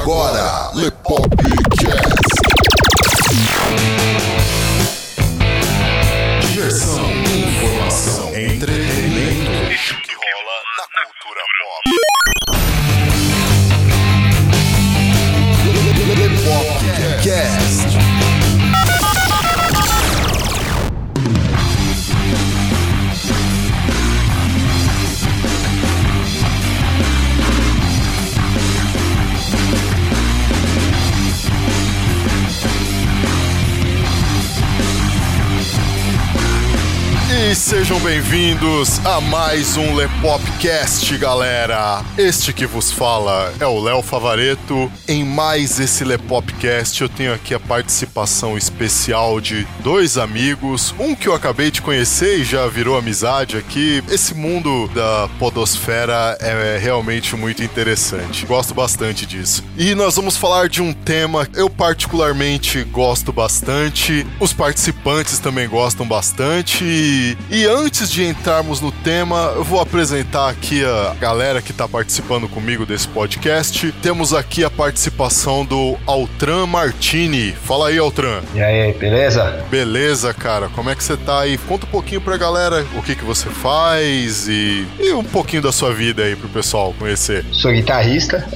agora, Lepopcast. Sejam bem-vindos a mais um Lepopcast, galera. Este que vos fala é o Léo Favareto. Em mais esse Lepopcast, eu tenho aqui a participação especial de dois amigos, um que eu acabei de conhecer e já virou amizade aqui. Esse mundo da podosfera é realmente muito interessante. Gosto bastante disso. E nós vamos falar de um tema que eu particularmente gosto bastante, os participantes também gostam bastante. E, antes de entrarmos no tema, eu vou apresentar aqui a galera que está participando comigo desse podcast. Temos aqui a participação do Altran Martini. Fala aí, Altran. E aí, beleza? Beleza, cara. Como é que você tá aí? Conta um pouquinho pra galera o que, que você faz e, e um pouquinho da sua vida aí pro pessoal conhecer. Sou guitarrista.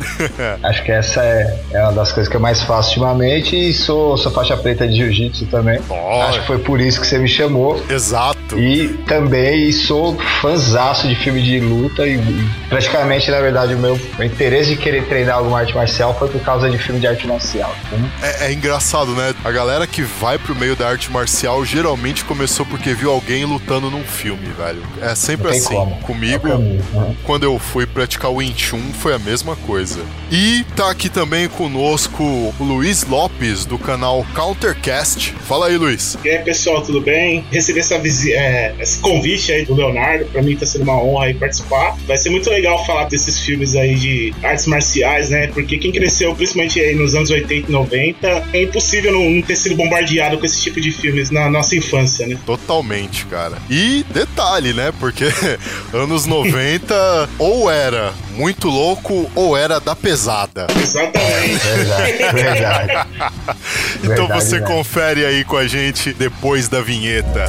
Acho que essa é, é uma das coisas que eu mais faço ultimamente. E sou, sou faixa preta de jiu-jitsu também. Ó. Acho que foi por isso que você me chamou. Exato. E também sou fãzaço de filme de luta. E e praticamente, na verdade, o meu, interesse de querer treinar alguma arte marcial foi por causa de filme de arte marcial. Então, É, é engraçado, né? A galera que vai pro meio da arte marcial geralmente começou porque viu alguém lutando num filme, velho. É sempre assim. como. Comigo, É né? quando eu fui praticar o Wing Chun, foi a mesma coisa. E tá aqui também conosco o Luiz Lopes, do canal Countercast. Fala aí, Luiz. E aí, pessoal, tudo bem? Recebi essa visi- é, esse convite aí do Leonardo, pra mim tá sendo uma honra aí participar. Vai ser muito legal falar desses filmes aí de artes marciais, né? Porque quem cresceu, principalmente aí nos anos 80 e 90, é impossível não, não ter sido bombardeado com esse tipo de filmes na nossa infância, né? Totalmente, cara. E detalhe, né? Porque anos 90 ou era muito louco ou era da pesada. Exatamente. Verdade, verdade. Então Verdade, você né? confere aí com a gente depois da vinheta.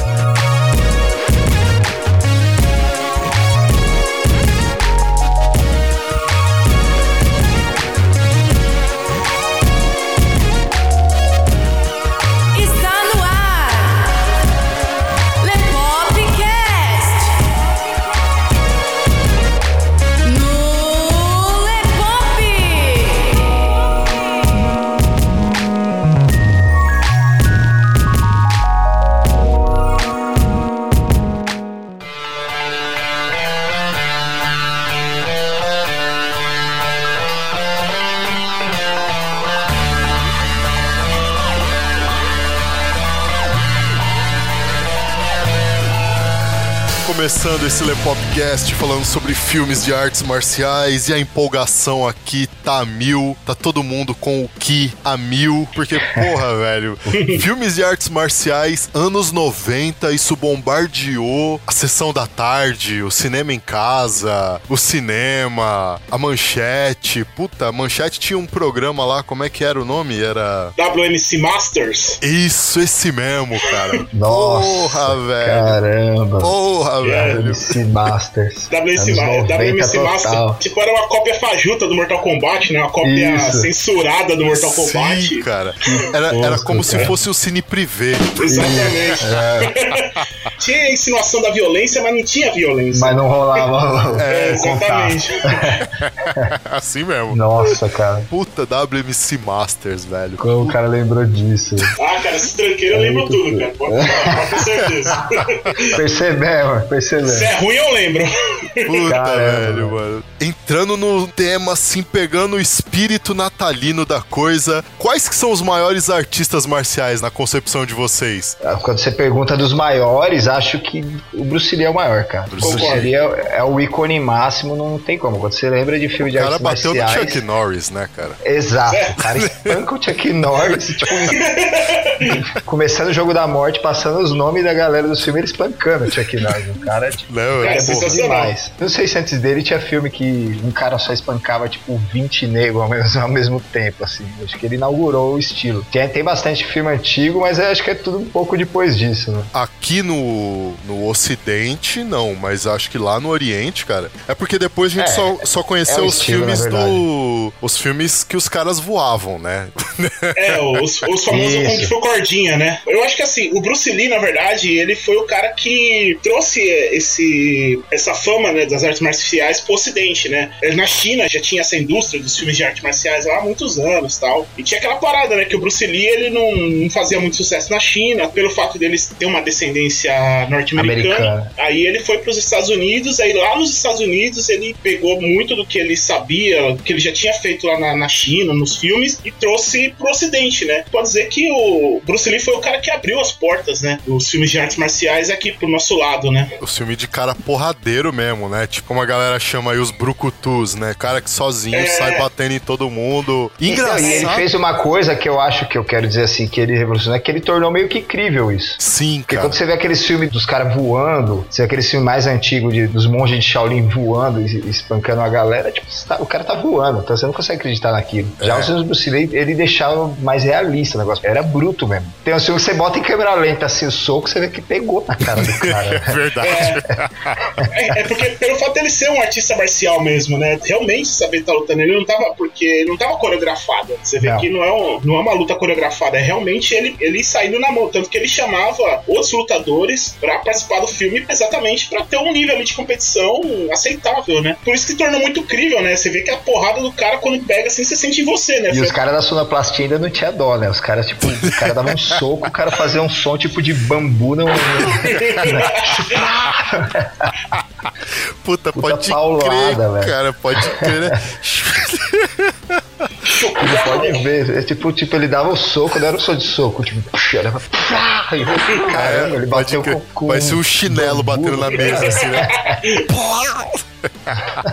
Esse Lepopcast falando sobre filmes de artes marciais e a empolgação aqui tá a mil, tá todo mundo com o que a mil, porque porra, velho, filmes de artes marciais anos 90, isso bombardeou a sessão da tarde, o cinema em casa, o cinema, a manchete, puta, a manchete tinha um programa lá, como é que era o nome? Era WMC Masters. isso, esse mesmo, cara. Nossa, Porra, velho. Caramba. Porra, velho. WC Masters. WMC, Anos Ma- 90 WMC Master, total. tipo, era uma cópia fajuta do Mortal Kombat, né? Uma cópia Isso. censurada do Mortal Kombat. Sim, cara. Era, era como se fosse o Cine Privé. Exatamente. É, tinha a insinuação da violência, mas não tinha violência. mas não rolava. É, contato. exatamente. Assim mesmo. Nossa, cara. Puta WMC Masters, velho. Como o cara lembrou disso? Ah, cara, esse tranqueiro eu É lembro muito tudo, cara. Pode, pode ter certeza. Percebemos, percebemos. Se é ruim, eu lembro. Puta, Caramba, velho, mano. mano. Entrando no tema, assim, pegando o espírito natalino da coisa, quais que são os maiores artistas marciais na concepção de vocês? Quando você pergunta dos maiores, acho que o Bruce Lee é o maior, cara. Bruce o Bruce Lee. É, é o ícone máximo, não tem como. Quando você lembra de filme O de cara artes bateu no marciais... Chuck Norris, né, cara? Exato, o cara espanca o Chuck Norris, tipo, começando o jogo da morte, passando os nomes da galera do filme, ele espancando o Chuck Norris. O cara, tipo, Não, o cara é é demais. Não sei se antes dele tinha filme que um cara só espancava tipo 20 negros ao mesmo, ao mesmo tempo, assim. Acho que ele inaugurou o estilo. Tem, tem bastante filme antigo, mas eu acho que é tudo um pouco depois disso, né? Aqui no, no Ocidente, não, mas acho que lá no Oriente, cara. É porque depois a gente É, só, só conheceu é os estilo, filmes do. Os filmes que os caras voavam, né? É, os, os famosos. Kung Fu Cordinha, né? Eu acho que assim, o Bruce Lee, na verdade, ele foi o cara que trouxe esse, essa fama né, das artes marciais pro ocidente, né? Ele, Na China já tinha essa indústria dos filmes de artes marciais lá há muitos anos tal. E tinha aquela parada, né? Que o Bruce Lee ele não, não fazia muito sucesso na China, pelo fato dele ter uma descendência norte-americana. Americana. Aí ele foi para os Estados Unidos, aí lá nos Estados Unidos ele pegou muito do que ele sabia, que ele já tinha feito lá na, na China, nos filmes, e trouxe pro ocidente, né? Pode dizer que o Bruce Lee foi o cara que abriu as portas, né? Dos filmes de artes marciais aqui pro nosso lado, né? Os filmes de cara porradeiro mesmo, né? Tipo como a galera chama aí os brucutus, né? Cara que sozinho É. sai batendo em todo mundo. Engraçado. Então, e ele fez uma coisa que eu acho que eu quero dizer assim, que ele revolucionou, é que ele tornou meio que incrível isso. Sim, Porque cara. quando você vê aqueles filmes dos caras voando, você vê aqueles filmes mais antigos de- dos monges de Shaolin voando e, e espancando a galera, tipo, tá- o cara tá voando, então você não consegue acreditar naquilo. Já É. os filmes do Bruce Lee, ele deixava mais realista o negócio, era bruto mesmo. Tem um filme que você bota em câmera lenta assim o soco, você vê que pegou na cara do cara. É verdade. É, é porque pelo fato dele ser um artista marcial mesmo, né? Realmente saber estar lutando, ele não tava. Porque ele não tava coreografado. Você vê Não. que não é, um- não é uma luta coreografada, é realmente ele, ele saindo na mão. Tanto que ele chamava outros lutadores pra participar do filme exatamente pra ter um nível de competição aceitável, né? Por isso que tornou muito incrível, né? Você vê que a porrada do cara, quando pega assim, você sente em você, né? E os caras da sonoplastia ainda não tinha dó, né? Os caras, tipo, o cara dava um soco, o cara fazia um som tipo de bambu no. Puta, Puta pode paulada, crer, velho. cara. Pode crer, né? Ele pode ver. É tipo, tipo, ele dava o soco, não era um som de soco, tipo, puxa, era. Caramba, ele bateu com, com. Vai ser um chinelo batendo na mesa, assim, né?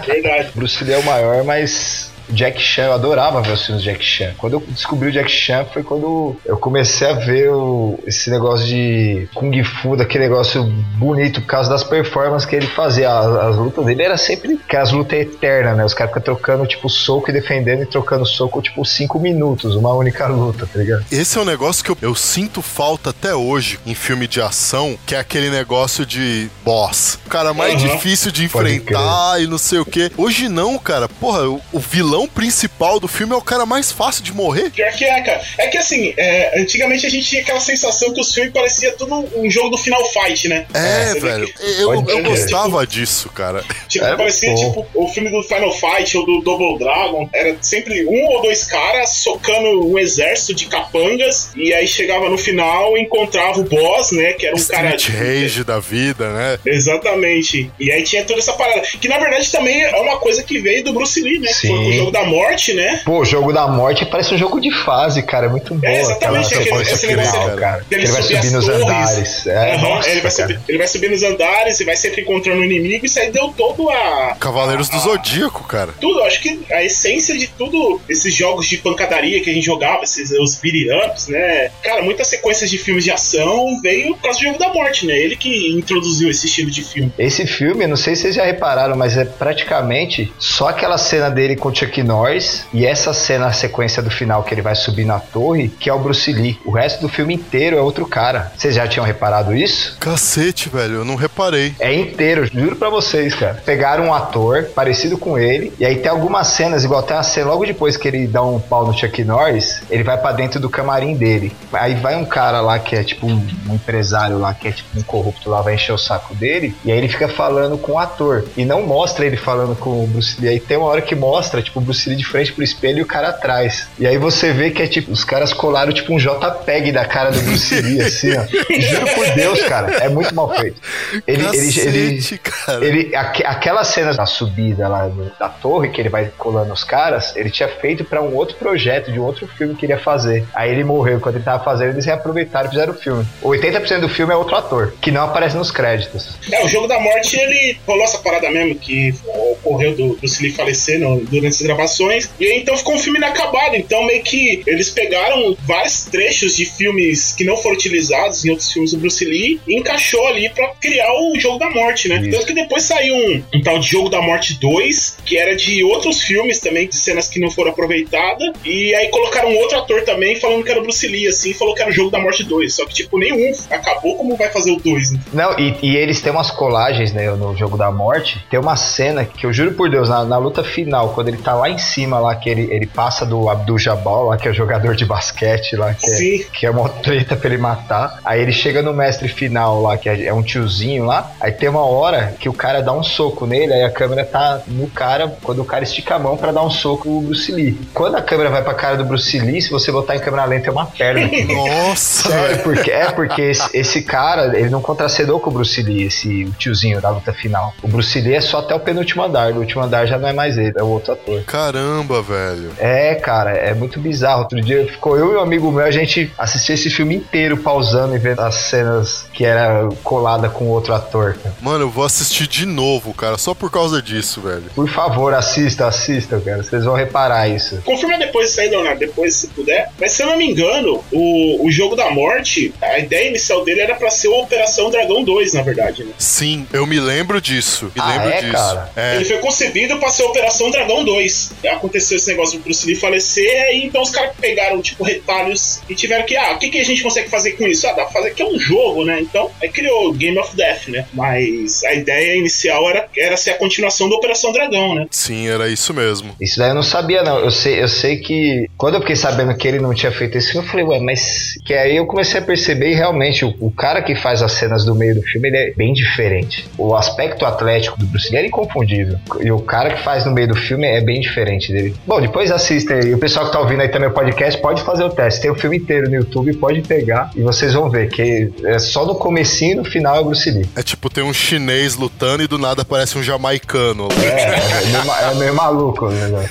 Verdade. Bruce Lee é o maior, mas Jack Chan, eu adorava ver os filmes de Jack Chan. Quando eu descobri o Jack Chan foi quando eu comecei a ver o- esse negócio de Kung Fu, daquele negócio bonito, por causa das performances que ele fazia. As, as lutas dele era sempre aquelas lutas eternas, né? Os caras ficam trocando, tipo, soco e defendendo e trocando soco, tipo, cinco minutos, uma única luta, tá ligado? Esse é um negócio que eu, eu sinto falta até hoje em filme de ação, que é aquele negócio de boss. O cara mais Aham. difícil de Pode enfrentar e não sei o quê. Hoje não, cara. Porra, o, o vilão principal do filme é o cara mais fácil de morrer. Pior que é, cara. É que assim, é, antigamente a gente tinha aquela sensação que os filmes pareciam tudo um jogo do Final Fight, né? É, você velho. que- Eu, eu gostava disso, cara. Tipo, Era parecia bom. tipo o filme do Final Fight ou do Double Dragon. Era sempre um ou dois caras socando um exército de capangas. E aí chegava no final e encontrava o boss, né? Que era um cara. Street Rage da vida, né? Exatamente. E aí tinha toda essa parada. Que na verdade também é uma coisa que veio do Bruce Lee, né? Sim. Jogo da morte, né? Pô, o jogo da morte parece um jogo de fase, cara. É muito bom. É, exatamente, aquela aquele- esse negócio final, dele- cara. Ele vai subir nos torres. andares. É, nossa, ele, vai subir, ele vai subir nos andares e vai sempre encontrando o inimigo. Isso aí deu todo a. Cavaleiros do a- Zodíaco, cara. tudo, acho que a essência de tudo, esses jogos de pancadaria que a gente jogava, esses, os beat ups, né? Cara, muitas sequências de filmes de ação veio por causa do jogo da morte, né? Ele que introduziu esse estilo de filme. Esse filme, não sei se vocês já repararam, mas é praticamente só aquela cena dele com o Chuck Norris e essa cena, a sequência do final que ele vai subir na torre, que é o Bruce Lee. O resto do filme inteiro é outro cara. Vocês já tinham reparado isso? Cacete, velho. Eu não reparei. É inteiro, juro pra vocês, cara. Pegaram um ator parecido com ele, e aí tem algumas cenas, igual tem uma cena logo depois que ele dá um pau no Chuck Norris, ele vai pra dentro do camarim dele. Aí vai um cara lá que é tipo um, um empresário lá, que é tipo um corrupto lá, vai encher o saco dele, e aí ele fica falando com o ator. E não mostra ele falando com o Bruce Lee. Aí tem uma hora que mostra, tipo, o Bruce Lee de frente pro espelho e o cara atrás. E aí você vê que é tipo, os caras colaram tipo um JPEG da cara do Bruce Lee, assim, ó. Juro por Deus, cara. É muito mal feito. Ele, ele, ele, Cacete, cara. ele, aque- aquela cena da subida lá da torre, que ele vai colando os caras, ele tinha feito pra um outro projeto, de um outro filme que ele ia fazer. Aí ele morreu. Quando ele tava fazendo, eles reaproveitaram e fizeram o filme. 80% do filme é outro ator, que não aparece nos créditos. É, o jogo da morte, ele rolou essa parada mesmo, que ocorreu do Bruce Lee falecer no- durante essa gravações. E aí então ficou um filme inacabado. Então meio que eles pegaram vários trechos de filmes que não foram utilizados em outros filmes do Bruce Lee e encaixou ali pra criar o Jogo da Morte, né? Isso. Tanto que depois saiu um, um tal de Jogo da Morte 2, que era de outros filmes também, de cenas que não foram aproveitadas. E aí colocaram outro ator também falando que era o Bruce Lee, assim, falou que era o Jogo da Morte 2. Só que, tipo, nenhum acabou como vai fazer o 2, né? Não, e, e eles têm umas colagens, né, no jogo da morte. Tem uma cena que eu juro por Deus, na, na luta final, quando ele tá lá em cima, lá, que ele, ele passa do Abdul Jabal, lá, que é o jogador de basquete lá, que é, que é uma treta pra ele matar. Aí ele chega no mestre final lá, que é, é um tiozinho lá. Aí tem uma hora que o cara dá um soco nele, aí a câmera tá no cara, quando o cara estica a mão pra dar um soco no Bruce Lee. Quando a câmera vai pra cara do Bruce Lee, se você botar em câmera lenta, é uma perna. Nossa, Sério, porque, é porque esse, esse cara, ele não contracedou com o Bruce Lee, esse o tiozinho da luta final. O Bruce Lee é só até o penúltimo andar, o último andar já não é mais ele, é o outro ator. Caramba, velho. É, cara, é muito bizarro. Outro dia ficou eu e um amigo meu, a gente assistiu esse filme inteiro pausando e vendo as cenas que era colada com outro ator. cara. Mano, eu vou assistir de novo, cara, só por causa disso, velho. Por favor, assista, assista, cara. Vocês vão reparar isso. Confirma depois isso aí, Leonardo, depois se puder. Mas se eu não me engano, o, o Jogo da Morte, a ideia inicial dele era pra ser o Operação Dragão 2, na verdade, né? Sim, eu me lembro disso. Me Ah, lembro é, disso. cara? É. Ele foi concebido pra ser Operação Dragão 2. Aconteceu esse negócio do Bruce Lee falecer, aí então os caras pegaram, tipo, retalhos e tiveram que, ah, o que, que a gente consegue fazer com isso? Ah, dá pra fazer que é um jogo, né? Então, aí criou Game of Death, né? Mas a ideia inicial era, era ser a continuação da Operação Dragão, né? Sim, era isso mesmo. Isso daí eu não sabia, não. Eu sei, eu sei que quando eu fiquei sabendo que ele não tinha feito esse filme, eu falei, ué, mas. Que aí eu comecei a perceber e realmente o, o cara que faz as cenas do meio do filme ele é bem diferente. O aspecto atlético do Bruce Lee é inconfundível. E o cara que faz no meio do filme é bem diferente dele. Bom, depois assista aí. O pessoal que tá ouvindo aí também o podcast pode fazer o teste. Tem o filme inteiro no YouTube, pode pegar e vocês vão ver que é só no comecinho e no final é o Bruce Lee. É tipo, tem um chinês lutando e do nada aparece um jamaicano. É, é, meio, é meio maluco o negócio.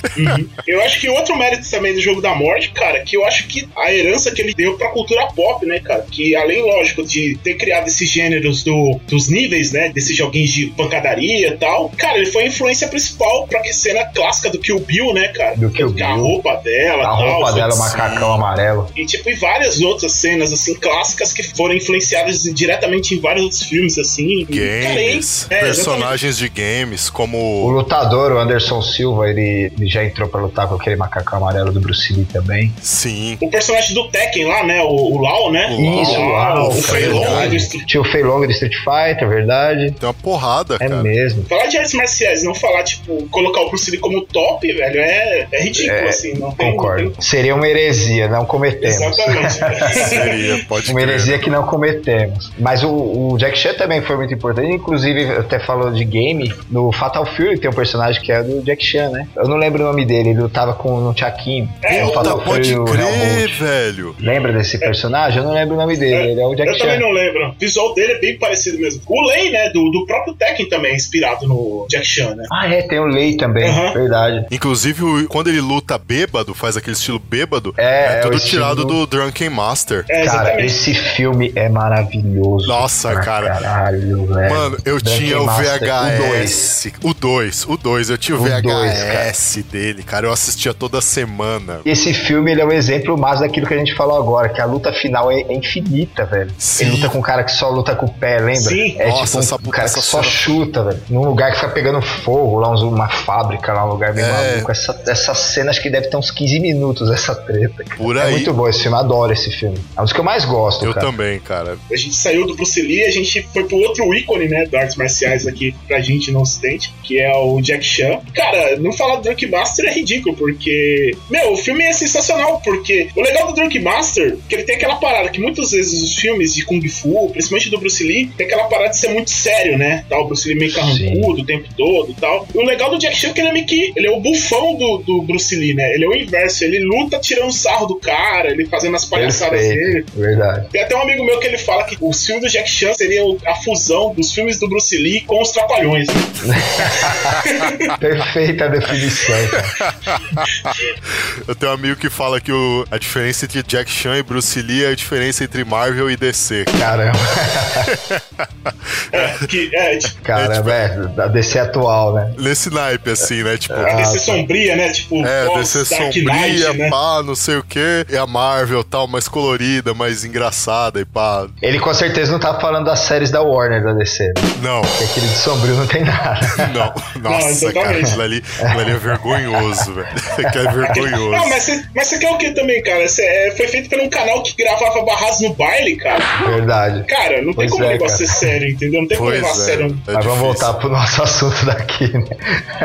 Eu acho que outro mérito também do jogo da morte, cara, que eu acho que a herança que ele deu pra cultura pop, né, cara? Que além, lógico, de ter criado esses gêneros do, dos níveis, né? Desses joguinhos de pancadaria e tal, cara, ele foi a influência principal pra que cena clássica do Kill Bill, né, cara? Do Kill Que A Bill. roupa dela, A tal, roupa foi- dela, o macacão amarelo. E, tipo, e várias outras cenas, assim, clássicas que foram influenciadas diretamente em vários outros filmes, assim. Cara, Games, é, exatamente. personagens de games, O como. lutador, o Anderson Silva, ele, ele já entrou pra lutar com aquele macacão amarelo do Bruce Lee também. Sim. O personagem do Tekken lá, né? O, o Lau, né? O Isso, o Lau, o cara, Fei Long verdade. do Street Tinha o Fei Long do Street Fighter, verdade. Tem uma porrada, É cara. mesmo. Falar de artes marciais, não falar, tipo, colocar o Bruce Lee como top, velho, é, é ridículo, É, assim. Não tem, Concordo. não tem- Seria uma heresia, não cometemos. Exatamente. Seria, pode Uma crer. heresia que não cometemos. Mas o, o Jack Chan também foi muito importante. Inclusive, até falou de game, no Fatal Fury tem um personagem que é do Jack Chan, né? Eu não lembro o nome dele, ele lutava com no Chaquinho. É, no Puta, Fatal pode Fury, o crer, velho. Lembra desse personagem? Eu não lembro o nome dele, ele é o Jack Eu também Chan. não lembro. O visual dele é bem parecido mesmo. O Lei, né, do, do próprio Tekken também é inspirado no Jack Chan, né? Ah, é, tem o Lei também, Aham. verdade. Inclusive, o- quando ele luta bêbado, faz aquele estilo bêbado, É, é, é tudo o estilo tirado do- do Drunken Master. É, Cara, esse filme é maravilhoso. Nossa, cara. Caralho, velho. Mano, eu Drunken tinha o VHS. VHS. O 2, o 2, eu tinha o, O dois, VHS dele, cara. Eu assistia toda semana. Esse filme ele é um exemplo mais daquilo que a gente falou agora, que a luta final é, é infinita, velho. Sim. Ele luta com um cara que só luta com o pé, lembra? Sim. É Nossa, tipo um essa puta- cara essa que só cena- chuta, velho. Num lugar que fica pegando fogo, lá uma fábrica, lá um lugar meio É. maluco. Essa, essa cena acho que deve ter uns 15 minutos, essa treta. cara. Por É aí. muito bom esse filme, adoro esse filme. É um dos que eu mais gosto, Eu cara. também, cara. A gente saiu do Bruce Lee, a gente foi pro outro ícone, né, das artes marciais aqui pra gente no ocidente, que é o Jack Chan. Cara, não falar do Drunk Master é ridículo, porque, meu, o filme é sensacional, porque o legal do Drunk Master é que ele tem aquela parada que muitas vezes os filmes de Kung Fu, principalmente do Bruce Lee, tem aquela parada de ser muito sério, né? Tá, o Bruce Lee meio carrancudo o tempo todo e tal. E o legal do Jack Chan é que ele é meio que, ele é o bufão do, do Bruce Lee, né? Ele é o inverso, ele luta tirando sarro do cara, ele fazendo as palhaçadas dele. Verdade. Tem até um amigo meu que ele fala que os filmes do Jack Chan seriam a fusão dos filmes do Bruce Lee com os Trapalhões. Perfeita definição, cara. Eu tenho um amigo que fala que o- a diferença entre Jack Chan e Bruce Lee é a diferença entre Marvel e DC. Caramba. É, que, é, É, tipo, Caramba, é, da DC atual, né? Nesse naipe, assim, né? Tipo, a DC sombria, né? Tipo, é, DC Dark sombria, Knight, né? pá, não sei o que. E a Marvel tal, mais colorida, mais engraçada e pá. Ele com certeza não tá falando das séries da Warner da DC. Não, Porque aquele de sombrio não tem nada. não. Nossa, cara, exatamente. aquilo ali, aquilo ali é vergonhoso, velho. Que é vergonhoso. Não, mas você, mas você quer o que também, cara? Cê- é, foi feito por um canal que gravava barras no baile, cara. Verdade. Cara, não tem Pois como é, cara. ser sério, entendeu? Não tem como Pois levar a é. sério. é Mas vamos difícil. voltar pro nosso assunto daqui, né?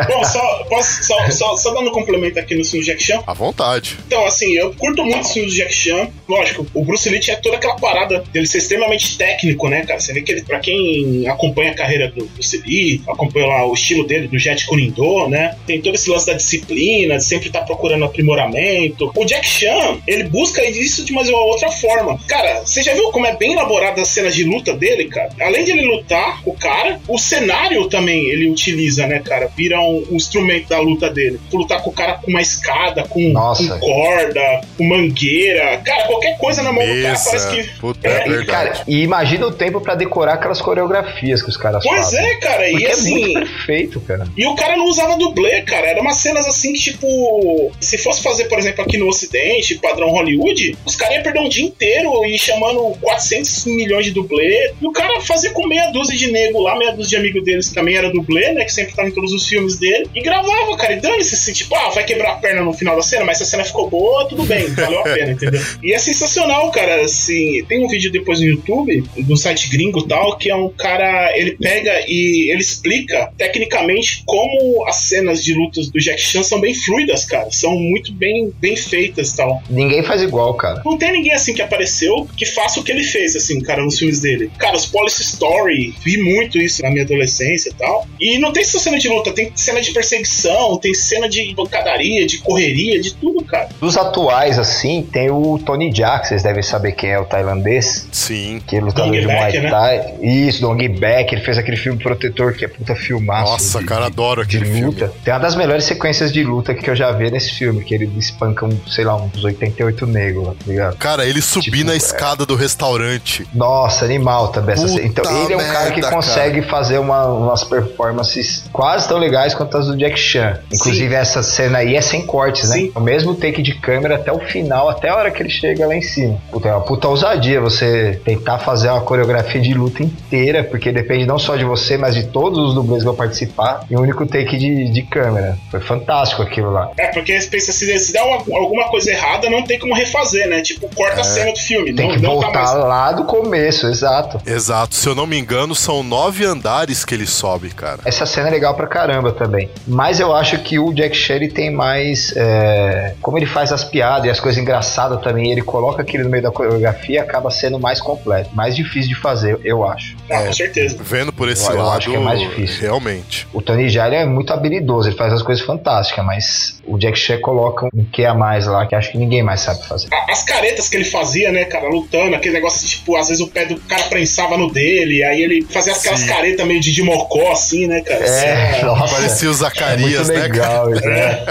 Bom, só, posso, só, só, só dando um complemento aqui no filme Jack Chan. À vontade. Então, assim, eu curto muito filmes do Jack Chan. Lógico, o Bruce Lee tinha toda aquela parada dele ser extremamente técnico, né, cara? Você vê que ele, pra quem acompanha a carreira do Bruce Lee, acompanha lá o estilo dele, do Jet Kunindo, né? Tem todo esse lance da disciplina, de sempre estar procurando aprimoramento. O Jack Chan, ele busca isso de uma outra forma. Cara, você já viu como é bem elaborada as cenas de luta dele, cara? Além de ele lutar, o cara, o cenário também ele utiliza, né, cara? Vira um, um instrumento da luta dele. Lutar com o cara com uma escada, com, Nossa. com corda, com mangueira. Cara, qualquer coisa na mão do cara parece que. Puta, É, é, E, verdade. cara, e imagina o tempo pra decorar aquelas coreografias que os caras Pois fazem. é, cara, Porque e assim. é muito perfeito, cara. E o cara não usava dublê, cara. Era umas cenas assim que, tipo, se fosse fazer, por exemplo, aqui no Ocidente, padrão Hollywood, os caras iam perder um dia inteiro e chamando 400 milhões de dublê. E o cara fazia com meia dúzia de nego lá, meia dúzia de amigo deles que também era dublê, né? Que sempre tava em todos os filmes dele. E gravava, cara. E dane-se assim, tipo, ah, vai quebrar a perna no final da cena, mas se a cena ficou boa, tudo bem, valeu a pena, entendeu? E é sensacional, cara. Assim, tem um vídeo depois no YouTube, do site gringo e tal, que é um cara, ele pega e ele explica tecnicamente como as cenas de lutas do Jack Chan são bem fluidas, cara. São muito bem, bem feitas e tal. Ninguém faz igual, cara. Não tem ninguém assim que apareceu que faça o que ele fez, assim, cara, nos filmes dele. Cara, os Police Story, vi muito isso na minha adolescência e tal. E não tem só cena de luta, tem cena de perseguição, tem cena de pancadaria, de correria, de tudo, cara. Dos atuais, assim, tem o Tony que vocês devem saber quem é o tailandês. Sim. Que é lutador Dong de Muay né? Thai. Isso, Dong Baek. Ele fez aquele filme Protetor, que é puta filmaço. Nossa, de- cara, adoro de aquele filme. luta. Tem uma das melhores sequências de luta que eu já vi nesse filme, que ele espanca, um, sei lá, uns 88 negros, tá ligado? Cara, ele subir Tipo, na é. escada do restaurante. Nossa, animal também essa Puta cena. Então, ele é um cara que merda, consegue fazer uma- umas performances quase tão legais quanto as do Jack Chan. Inclusive, essa cena aí é sem cortes, né? Sim. O mesmo take de câmera até o final, até a hora que ele chega lá em cima. Puta, é uma puta ousadia você tentar fazer uma coreografia de luta inteira, porque depende não só de você, mas de todos os dublês que vão participar, em um único take de, de câmera. Foi fantástico aquilo lá. É, porque eles pensam, se, se der uma- alguma coisa errada, não tem como refazer, né? Tipo, corta a cena do filme. É. Tem não, que não tá voltar mais. lá do começo, exato. Exato. Se eu não me engano, são nove andares que ele sobe, cara. Essa cena é legal pra caramba também. Mas eu acho que o Jack ele tem mais. é, Como ele faz as piadas e as coisas engraçadas também, ele coloca aquilo no meio da coreografia acaba sendo mais completo. Mais difícil de fazer, eu acho. Ah, com certeza. Vendo por esse Eu- eu lado, acho que é mais difícil. realmente. O Tony Jaa ele é muito habilidoso, ele faz as coisas fantásticas, mas o Jack Chan coloca um que a mais lá que acho que ninguém mais sabe fazer. As caretas que ele fazia, né, cara, lutando, aquele negócio, tipo, às vezes o pé do cara prensava no dele, aí ele fazia aquelas Sim. caretas meio de, de mocó, assim, né, cara? É, nossa. Parecia o É Zacarias, muito né? Legal, né?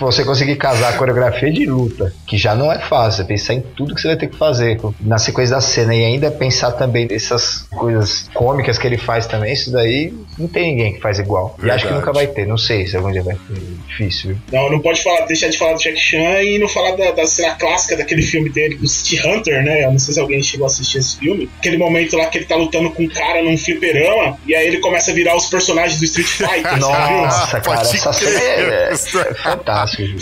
Você conseguir casar a coreografia de luta, que já não é fácil, é pensar em tudo que você vai ter que fazer na sequência da cena e ainda pensar também nessas coisas cômicas que ele faz também, isso daí não tem ninguém que faz igual. E acho que Verdade. nunca vai ter, não sei se algum dia vai ter. Difícil, viu? Não, não pode falar, deixar de falar do Jack Chan e não falar da, da cena clássica daquele filme dele, do City Hunter, né? Eu não sei se alguém chegou a assistir esse filme. Aquele momento lá que ele tá lutando com um cara num fliperama e aí ele começa a virar os personagens do Street Fighter? Nossa, cara, Pode essa cena é, é fantástico. viu?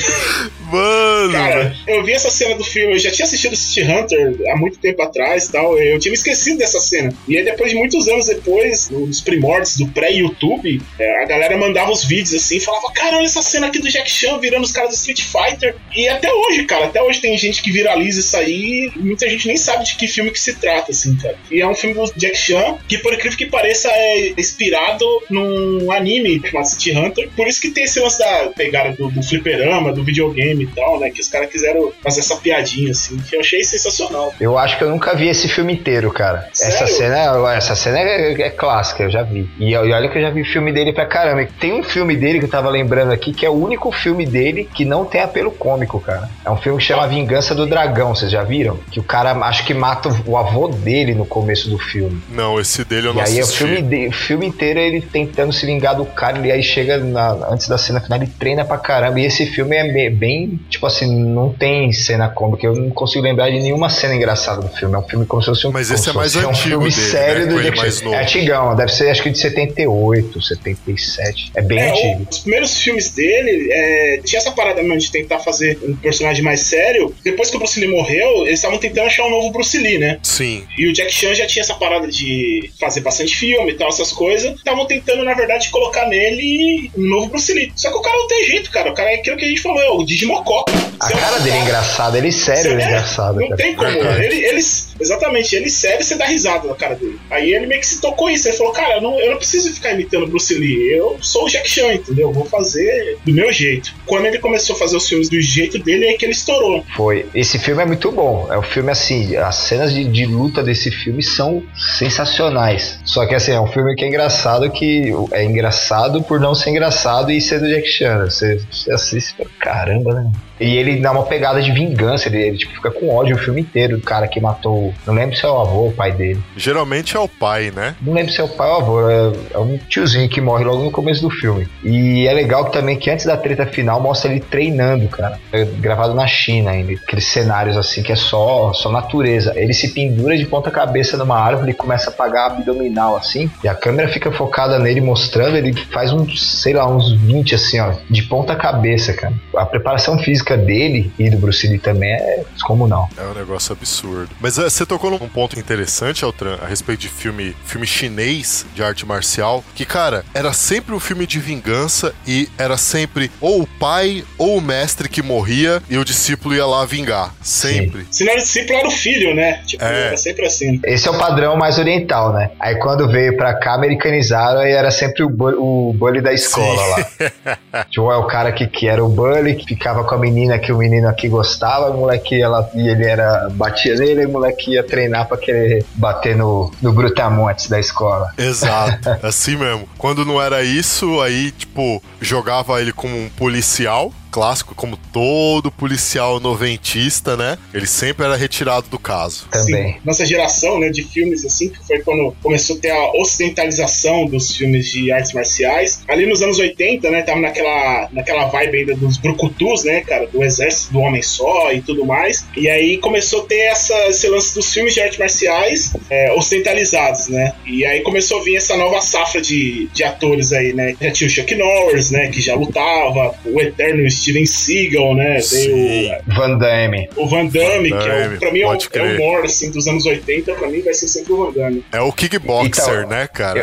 Mano, Cara, eu vi essa cena do filme, eu já tinha assistido City Hunter há muito tempo atrás e tal, eu tinha me esquecido dessa cena. E aí depois de muitos anos depois, nos primórdios do pré-YouTube, é, a galera mandava os vídeos assim e falava, cara, olha essa cena aqui do Jack Chan virando os caras do Street Fighter. E até hoje, cara, até hoje tem gente que viraliza isso aí e muita gente nem sabe de que filme que se trata, assim, cara. E é um filme do Jack Chan que, por incrível que pareça, é inspirado num anime chamado City Hunter. Por isso que tem esse lance da pegada do, do fliperama, do videogame e tal, né? Que os caras quiseram fazer essa piadinha, assim, que eu achei sensacional. Eu acho que eu nunca vi esse filme inteiro, cara. Essa Sério? cena, essa cena é, é clássica, eu já vi. E, e olha que eu já vi filme dele pra caramba. Tem um filme dele que eu tava lembrando aqui, que é o único filme dele que não tem apelo cômico, cara. É um filme que chama Vingança do Dragão, vocês já viram? Que o cara acho que mata o avô dele no começo do filme. não, esse dele eu E não aí o assisti. filme, de- o filme inteiro ele tentando se vingar do cara, e aí chega na- antes da cena final, ele treina pra caramba. E esse filme é bem, tipo assim, não tem cena cômica. Eu não consigo lembrar de nenhuma cena engraçada do filme. É um filme como se fosse um Mas esse é mais antigo um filme dele, sério né? do ele Jack mais Chan. novo. É antigão, deve ser acho que de 78, 77. É bem É, antigo. os primeiros filmes dele é, tinha essa parada mesmo de tentar fazer um personagem mais sério. Depois que o Bruce Lee morreu, eles estavam tentando achar um novo Bruce Lee, né? Sim. E o Jack Chan já tinha essa parada de fazer bastante filme e tal, essas coisas. Estavam tentando, na verdade, colocar nele um novo Bruce Só que o cara não tem jeito, cara. O cara é aquilo que a gente falou, é o Digimocó. A Você cara um dele é engraçado, ele sério, ele é É, engraçado. Não cara. tem como. Ele, eles, exatamente, ele sério você dá risada na cara dele. Aí ele meio que se tocou isso. Ele falou, cara, eu não, eu não preciso ficar imitando o Bruce Lee. Eu sou o Jack Chan, entendeu? Eu vou fazer do meu jeito. Quando ele começou a fazer os filmes do jeito dele, é que ele estourou. Foi. Esse filme é muito bom. É um filme assim, as cenas de, de luta desse filme são sensacionais. Só que assim, é um filme que é engraçado que é engraçado por não ser engraçado e ser do Jack Chan. Você, você assiste e fala, caramba, né? E ele dá uma pegada de vingança, ele, ele, tipo, fica com ódio o filme inteiro do cara que matou. Não lembro se é o avô ou o pai dele. Geralmente é o pai, né? Não lembro se é o pai ou o avô, é, é um tiozinho que morre logo no começo do filme. E é legal que também que antes da treta final mostra ele treinando, cara. É gravado na China ainda. Aqueles cenários assim que é só, só natureza. Ele se pendura de ponta cabeça numa árvore e começa a apagar abdominal assim. E a câmera fica focada nele mostrando, ele faz uns, sei lá, uns 20 assim, ó, de ponta cabeça, cara. A preparação física dele e do Bruce Lee também é descomunal. É um negócio absurdo. Mas eh, você tocou num ponto interessante, Altran, a respeito de filme, filme chinês de arte marcial, que, cara, era sempre um filme de vingança e era sempre ou o pai ou o mestre que morria e o discípulo ia lá vingar. Sempre. Se não era discípulo, era o filho, né? Tipo, É. era sempre assim. Esse é o padrão mais oriental, né? Aí quando veio pra cá, americanizaram e era sempre o, bu- o bully da escola lá. tipo, é o cara que, que era o bully, que ficava com a menina que o menino aqui gostava, o moleque lá, e ele era, batia nele, e o moleque ia treinar pra querer bater no, no brutamontes da escola. Exato, assim mesmo. Quando não era isso, aí, tipo, jogava ele como um policial, clássico, como todo policial noventista, né? Ele sempre era retirado do caso. Também. Sim, nossa geração, né, de filmes assim, que foi quando começou a ter a ocidentalização dos filmes de artes marciais. Ali nos anos 80, né, tava naquela, naquela vibe ainda dos brucutus, né, cara, do exército do homem só e tudo mais. E aí começou a ter essa, esse lance dos filmes de artes marciais é, ocidentalizados, né? E aí começou a vir essa nova safra de, de atores aí, né? Já tinha o Chuck Norris, né, que já lutava, o eterno Steven Seagal, né? Sim. Veio Van Damme. o Van Damme, Van que é Damme, o, pra mim é o, é o maior, assim, dos anos 80, pra mim vai ser sempre o Van Damme. É o kickboxer, Então, né, cara?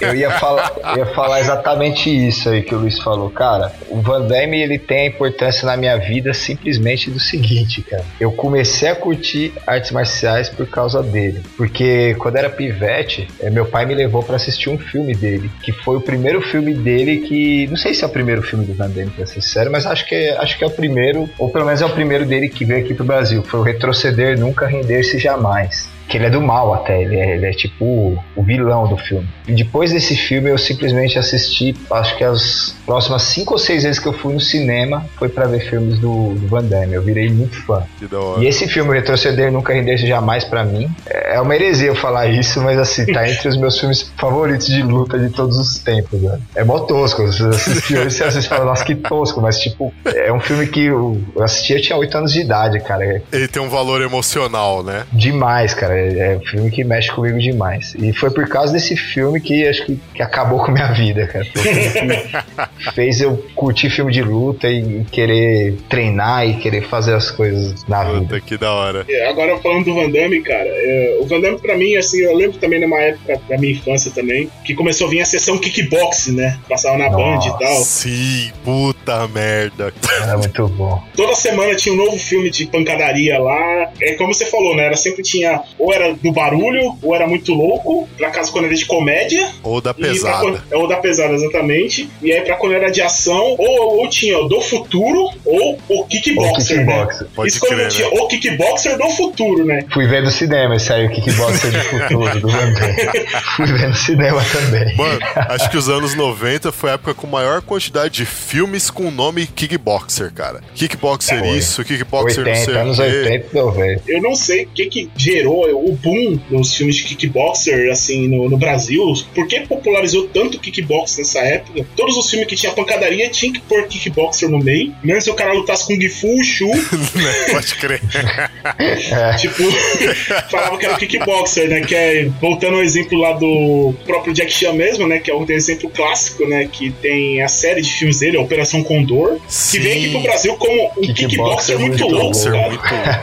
Eu ia falar, eu ia falar exatamente isso aí que o Luiz falou. Cara, o Van Damme ele tem a importância na minha vida simplesmente do seguinte, cara. Eu comecei a curtir artes marciais por causa dele. Porque quando era pivete, eh, meu pai me levou pra assistir um filme dele. Que foi o primeiro filme dele que. Não sei se é o primeiro filme do Van Damme, pra ser sincero, mas acho que, é, acho que é o primeiro, ou pelo menos é o primeiro dele que veio aqui pro Brasil. Foi o Retroceder Nunca Render-se Jamais. Que ele é do mal até, ele é, ele é tipo o, o vilão do filme. E depois desse filme eu simplesmente assisti, acho que as próximas cinco ou seis vezes que eu fui no cinema foi pra ver filmes do, do Van Damme. Eu virei muito fã. que da hora. E esse filme, Retroceder Nunca Render-se Jamais, pra mim, é uma heresia eu falar isso, mas assim, tá entre os meus filmes favoritos de luta de todos os tempos, velho. É mó tosco, você assistiu hoje, você assiste e fala, nossa, que tosco, mas tipo, é um filme que eu assisti, eu tinha oito anos de idade, cara. É Ele tem um valor emocional, né? demais, cara. É é um filme que mexe comigo demais. E foi por causa desse filme que acho que, que acabou com a minha vida, cara. Foi o filme que fez eu curtir filme de luta e querer treinar e querer fazer as coisas na vida. Puta, que da hora. É, Agora falando do Van Damme, cara, é, o Van Damme pra mim, assim, eu lembro também numa época da minha infância também, que começou a vir a sessão kickbox, né? Passava na Band e tal. Sim, puta merda. Era muito bom. Toda semana tinha um novo filme de pancadaria lá. É como você falou, né? Era sempre tinha, ou era do barulho, ou era muito louco, pra caso quando era de comédia, Ou da pra pesada. quando- é o da pesada, exatamente. E aí, pra quando era de ação, ou, ou tinha o do futuro, ou o kickboxer, Ou né? kickboxer. Pode Isso quando crer, tinha né? o kickboxer do futuro, né? Fui ver no cinema esse aí, o Kickboxer de Futuro do Van. Fui ver no cinema também. Mano, acho que os anos 90 foi a época com maior quantidade de filmes com o nome Kickboxer, cara. Kickboxer Foi. isso, Kickboxer não sei 80, anos o quê. 80, não, velho. Eu não sei o que que gerou o boom dos filmes de kickboxer, assim, no, no Brasil, por que popularizou tanto kickbox nessa época? Todos os filmes que tinha pancadaria tinha que pôr kickboxer no meio, mesmo se o cara lutasse com Gifu, Shu, Né? Pode crer. tipo, falava que era o kickboxer, né? Que é, voltando ao exemplo lá do próprio Jack Chan mesmo, né? Que é um exemplo clássico, né? Que tem a série de filmes dele, a Operação Condor, Sim. que veio aqui pro Brasil como um Kickboxer kickboxer muito, muito louco, cara.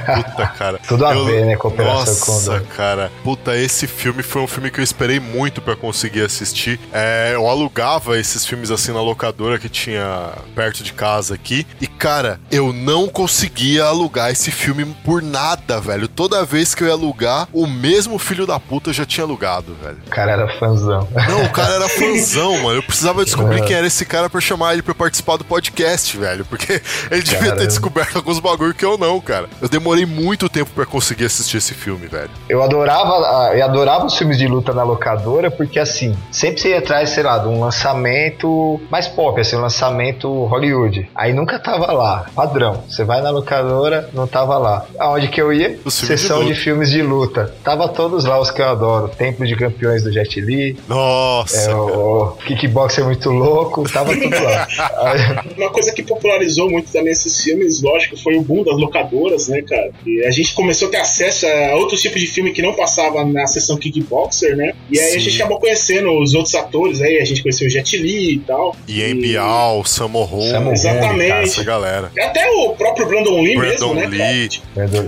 muito puta, cara. Tudo a ver, né, com Operação Nossa, Condor. Cara. Puta, esse filme foi um filme que eu esperei muito pra conseguir assistir. É, eu alugava esses filmes assim na locadora que tinha perto de casa aqui. E, cara, eu não conseguia alugar esse filme por nada, velho. Toda vez que eu ia alugar, o mesmo filho da puta já tinha alugado, velho. O cara era fãzão. Não, o cara era fãzão, mano. Eu precisava descobrir quem era esse cara pra chamar ele pra participar do podcast, velho. Porque ele devia ter Caramba. descoberto alguns bagulho que eu não, cara. Eu demorei muito tempo pra conseguir assistir esse filme, velho. Eu adorava, eu adorava os filmes de luta na locadora, porque assim, sempre você ia atrás, sei lá, de um lançamento mais pop, assim, um lançamento Hollywood. Aí nunca tava lá, padrão. Você vai na locadora, não tava lá. Aonde que eu ia? Sessão de de, filmes de luta. Tava todos lá os que eu adoro. Templo de Campeões do Jet Li, Nossa, é, o, o Kickboxer muito louco, tava tudo lá. Uma coisa que popularizou muito também esses filmes, lógico, foi o boom das locadoras, né, cara? E a gente começou a ter acesso a outros tipos de filme que não passava na sessão Kickboxer, né? E aí Sim. a gente acabou conhecendo os outros atores aí, a gente conheceu o Jet Li e tal. Ian Bial, Sammo Exatamente. cara, essa galera. Até o próprio Brandon Lee Brandon mesmo, né? Lee. Tipo,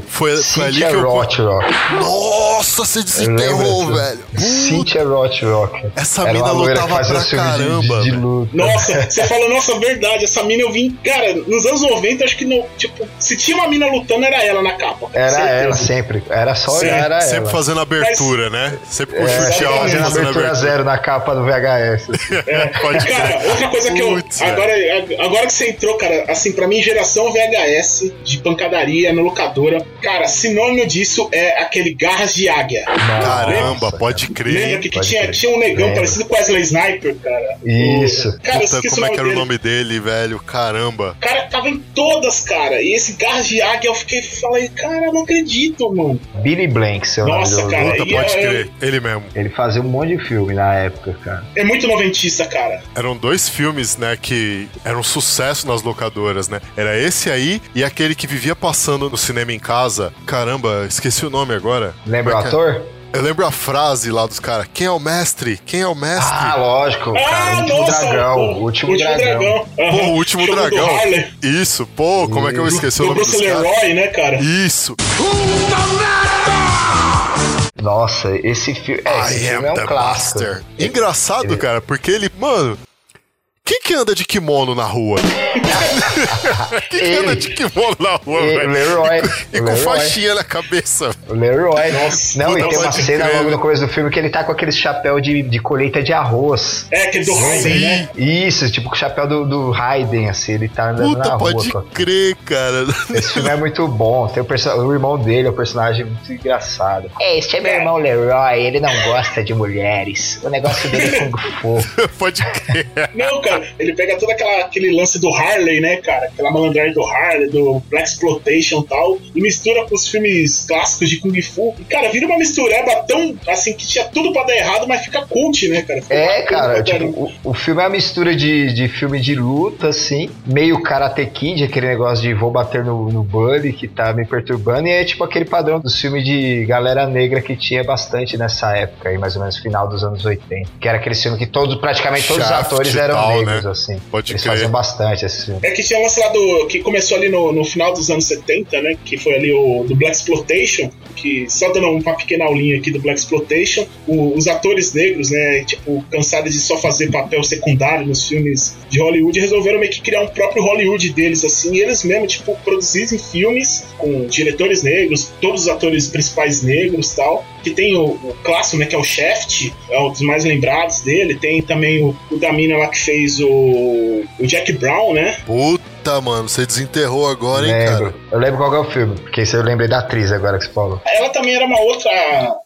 Foi, foi ali Cynthia que eu. Rothrock. Nossa, você desenterrou, velho. Cynthia Rothrock. Essa Era mina lutava pra de- caramba. de, de. Nossa, você falou, nossa, verdade, essa mina eu vim. Cara, nos anos 90, acho que no. Tipo, se tinha uma mina lutando, era ela na capa. Era Certeza. ela sempre. Era só olhar, era Sempre ela. fazendo abertura, né? Sempre com É, chute alto fazendo abertura abertura. zero na capa do VHS. Pode Cara, crer. outra coisa que eu. Putz, velho. agora, agora que você entrou, cara, assim, pra mim, geração VHS de pancadaria na locadora, cara, sinônimo disso é aquele Garras de Águia. Caramba, pode Lembra crer. que, que pode tinha, crer. tinha um negão Lembro. parecido com Wesley Sniper, cara? Isso. O- Cara, Puta, como é que era o dele. nome dele, velho? Caramba. O cara tava em todas, cara. E esse Garras de Águia, eu fiquei, falei, cara, não acredito, mano. Billy Blank, seu Nossa, nome do- cara. Puta, pode é- crer. Ele mesmo. Ele fazia um monte de filme na época, cara. É muito noventista, cara. Eram dois filmes, né, que eram sucesso nas locadoras, né? Era esse aí e aquele que vivia passando no cinema em casa. Caramba, esqueci o nome agora. Lembra o Como é que é? ator? Eu lembro a frase lá dos caras. Quem é o mestre? Quem é o mestre? Ah, lógico, cara. O último dragão. O último, dragão. Aham. Pô, o último do dragão. Isso, pô, como é que eu esqueci o Do nome dos Bruce? Leroy, né, cara? Isso. Nossa, esse filme. É, esse filme é the um clássico. master. Engraçado, cara, porque ele, mano. Quem que anda de kimono na rua? Que Ele. anda de kimono na rua, E- velho? Leroy. E com Leroy. faixinha na cabeça. O Leroy. Nossa, Não, e tem uma cena crer. logo no começo do filme que ele tá com aquele chapéu de, de colheita de arroz. É, aquele do Harley, né? Isso, tipo o chapéu do, do Raiden, assim, ele tá andando Puta, na rua. pode com- crer, cara. Esse filme é muito bom. Tem o, perso- o irmão dele, é um personagem muito engraçado. É, este é meu irmão Leroy, ele não gosta de mulheres. O negócio dele é Kung Fu. pode crer. Não, cara, ele pega todo aquela, aquele lance do Harley, né, cara? Aquela malandragem do Harley, do Black Exploitation e tal, e mistura com os filmes clássicos de Kung Fu. E, cara, vira uma mistureba tão, assim, que tinha tudo pra dar errado, mas fica cult, né, cara? Fica É, cara, tipo, o, o filme é uma mistura de, de filme de luta, assim, meio Karate Kid, aquele negócio de vou bater no, no Buddy, que tá me perturbando, e é tipo aquele padrão dos filmes de galera negra que tinha bastante nessa época, aí, mais ou menos final dos anos 80. Que era aquele filme que todos, praticamente todos Shaft os atores eram tal, negros, né? assim. Pode Eles crer. faziam bastante esse É que tinha um lance lá do. que começou ali no, no final dos anos 70, né? Que foi ali o do Black Exploitation. Que só dando uma pequena aulinha aqui do Black Exploitation, os atores negros, né? Tipo, cansados de só fazer papel secundário nos filmes de Hollywood, resolveram meio que criar um próprio Hollywood deles, assim. E eles mesmo, tipo, produzissem filmes com diretores negros, todos os atores principais negros tal. Que tem o, o clássico, né? Que é o Shaft, é um dos mais lembrados dele. Tem também o, o da mina lá que fez o, o Jack Brown, né? Puta, Eita, mano, você desenterrou agora, hein, Lembro. cara? Eu lembro qual que é o filme, porque isso eu lembrei da atriz agora que você falou. Ela também era uma outra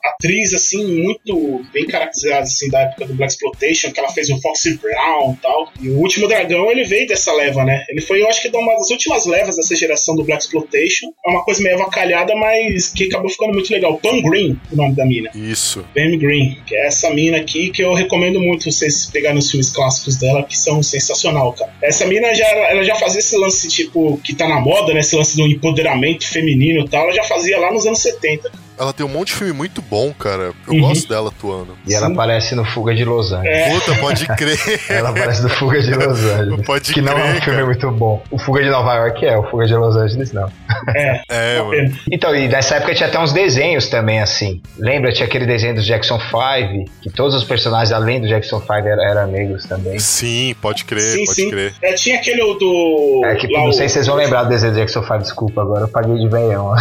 atriz, assim, muito bem caracterizada, assim, da época do Black Exploitation, que ela fez o Foxy Brown e tal. E o Último Dragão, ele veio dessa leva, né? Ele foi, eu acho que, uma das últimas levas dessa geração do Black Exploitation. É uma coisa meio avacalhada, mas que acabou ficando muito legal. Pam Green, o nome da mina. Isso. Pam Green, que é essa mina aqui que eu recomendo muito vocês pegarem os filmes clássicos dela, que são sensacional, cara. Essa mina já, ela já fazia esse lance, tipo, que tá na moda, né? Esse lance do empoderamento feminino e tal, ela já fazia lá nos anos 70. Ela tem um monte de filme muito bom, cara. Eu Uhum. gosto dela atuando. E ela Sim. aparece no Fuga de Los Angeles. É. Puta, pode crer. Ela aparece no Fuga de Los Angeles. Pode que não é um crer, filme cara. muito bom. O Fuga de Nova York é, o Fuga de Los Angeles não. É, É, uma mano. Então, e nessa época tinha até uns desenhos também, assim. Lembra? Tinha aquele desenho do Jackson 5, que todos os personagens, além do Jackson 5, eram, eram negros também. Sim, pode crer, Sim, pode sim. crer. É, tinha aquele do. É que não sei se vocês vão lembrar do desenho do Jackson 5, desculpa, agora eu paguei de veião.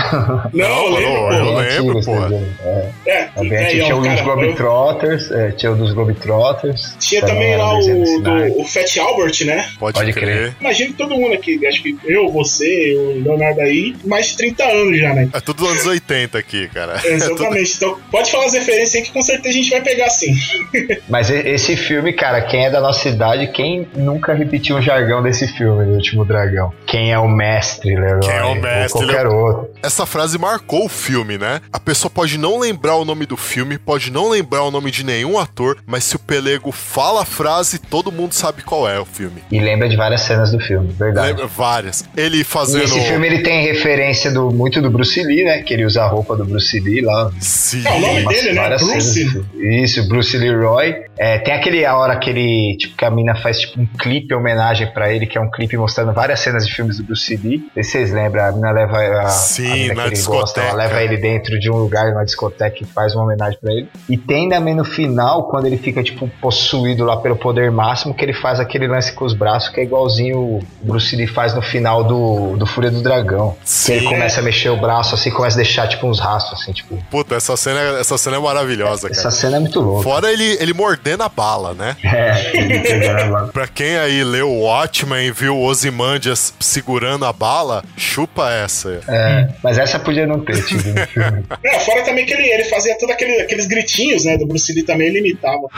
Não, eu lembro, Não, eu lembro, antigo desenho, É, É, é é, Tinha o dos Globetrotters, é, tinha o dos Globetrotters. Tinha também lá o, do, o Fat Albert, né? Pode, Pode crer. crer. Imagina todo mundo aqui, acho que eu, você, o Leonardo aí, mais de 30 anos já, né? É tudo dos anos 80 aqui, cara. É tudo- Exatamente. Então, pode falar as referências aí que com certeza a gente vai pegar sim. Mas esse filme, cara, quem é da nossa idade, quem nunca repetiu o jargão desse filme, do Último Dragão? Quem é o mestre, Leroy? Quem é o Ou mestre, qualquer outro. Essa frase marcou o filme, né? A pessoa pode não lembrar o nome do filme, pode não lembrar o nome de nenhum ator, mas se o Pelego fala a frase, todo mundo sabe qual é o filme. E lembra de várias cenas do filme, verdade. Lembra várias. Ele E fazendo. esse filme ele tem referência do, muito do Bruce Lee, né? Que ele usa a roupa do Bruce Lee lá. Sim. É, o nome Umas- dele, né? Bruce. cenas filme. Isso, Bruce Leroy. É, tem aquele a hora que ele, tipo, que a mina faz tipo um clipe em homenagem pra ele, que é um clipe mostrando várias cenas de filmes do Bruce Lee. Não sei se vocês lembram, a mina leva a, Sim, a mina na que ele gosta, ela leva ele dentro de um lugar, numa discoteca e faz uma homenagem pra ele. E tem também no final, quando ele fica, tipo, possuído lá pelo poder máximo, que ele faz aquele lance com os braços, que é igualzinho o Bruce Lee faz no final do, do Fúria do Dragão. Que Sim. ele começa a mexer o braço assim, começa a deixar, tipo, uns rastros, assim, tipo. Puta, essa cena, essa cena é maravilhosa, Essa cara. cena é muito louca. Fora ele, ele mordendo a bala, né? É, ele pegando a- Pra quem aí leu o Watchmen e viu o Ozymandias segurando a bala, chupa essa. é, mas essa podia não ter tido no filme. É, fora também que ele, ele fazia todos aquele, aqueles gritinhos, né? Do Bruce Lee também, ele imitava.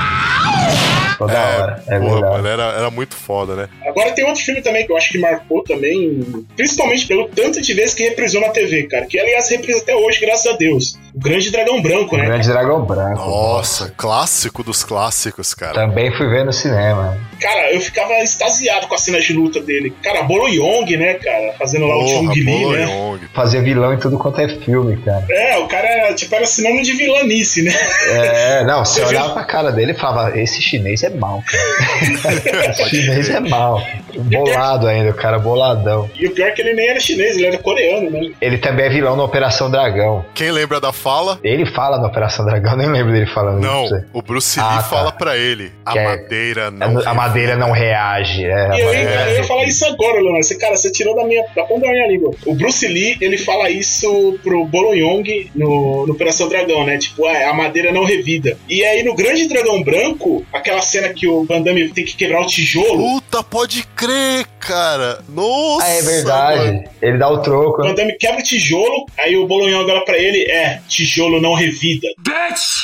Toda hora. É Porra, verdade. mano, era, era muito foda, né? Agora tem outro filme também que eu acho que marcou também, principalmente pelo tanto de vezes que reprisou na TV, cara. Que aliás reprisa até hoje, graças a Deus. O Grande Dragão Branco, O né? Grande Dragão Branco. Nossa, clássico dos clássicos, cara. Também fui ver no cinema. Cara, eu ficava extasiado com as cenas de luta dele. Cara, Bolo Yong, né, cara? Fazendo lá o Porra, Chong Li, Bolo né? Yong. Fazia vilão em tudo quanto é filme, cara. É, o cara era, tipo, era sinônimo de vilanice, né? É, não, você olhava pra cara dele e falava, esse chinês é mal, cara. esse chinês é mal. Bolado ainda, o cara boladão. E o pior é que ele nem era chinês, ele era coreano, né? Ele também é vilão na Operação Dragão. Quem lembra da fala? Ele fala na Operação Dragão, nem lembro dele falando Não, isso. você. o Bruce Lee Ah, tá. fala pra ele: a Que é- madeira não. A madeira não reage. É, a E eu, madeira- ia- eu ia falar isso agora, Leonardo. Você, cara, você tirou da minha da ponta da minha língua. O Bruce Lee, ele fala isso pro Bolo Yong no, no Operação Dragão, né? Tipo, ah, a madeira não revida. E aí no Grande Dragão Branco, aquela cena que o Van Damme tem que quebrar o tijolo, Puta, pode crer, cara. Nossa. Ah, é verdade. mano. Ele dá o troco. o? Van Damme quebra o tijolo, aí o Bolo Yong olha pra ele, é, tijolo não revida.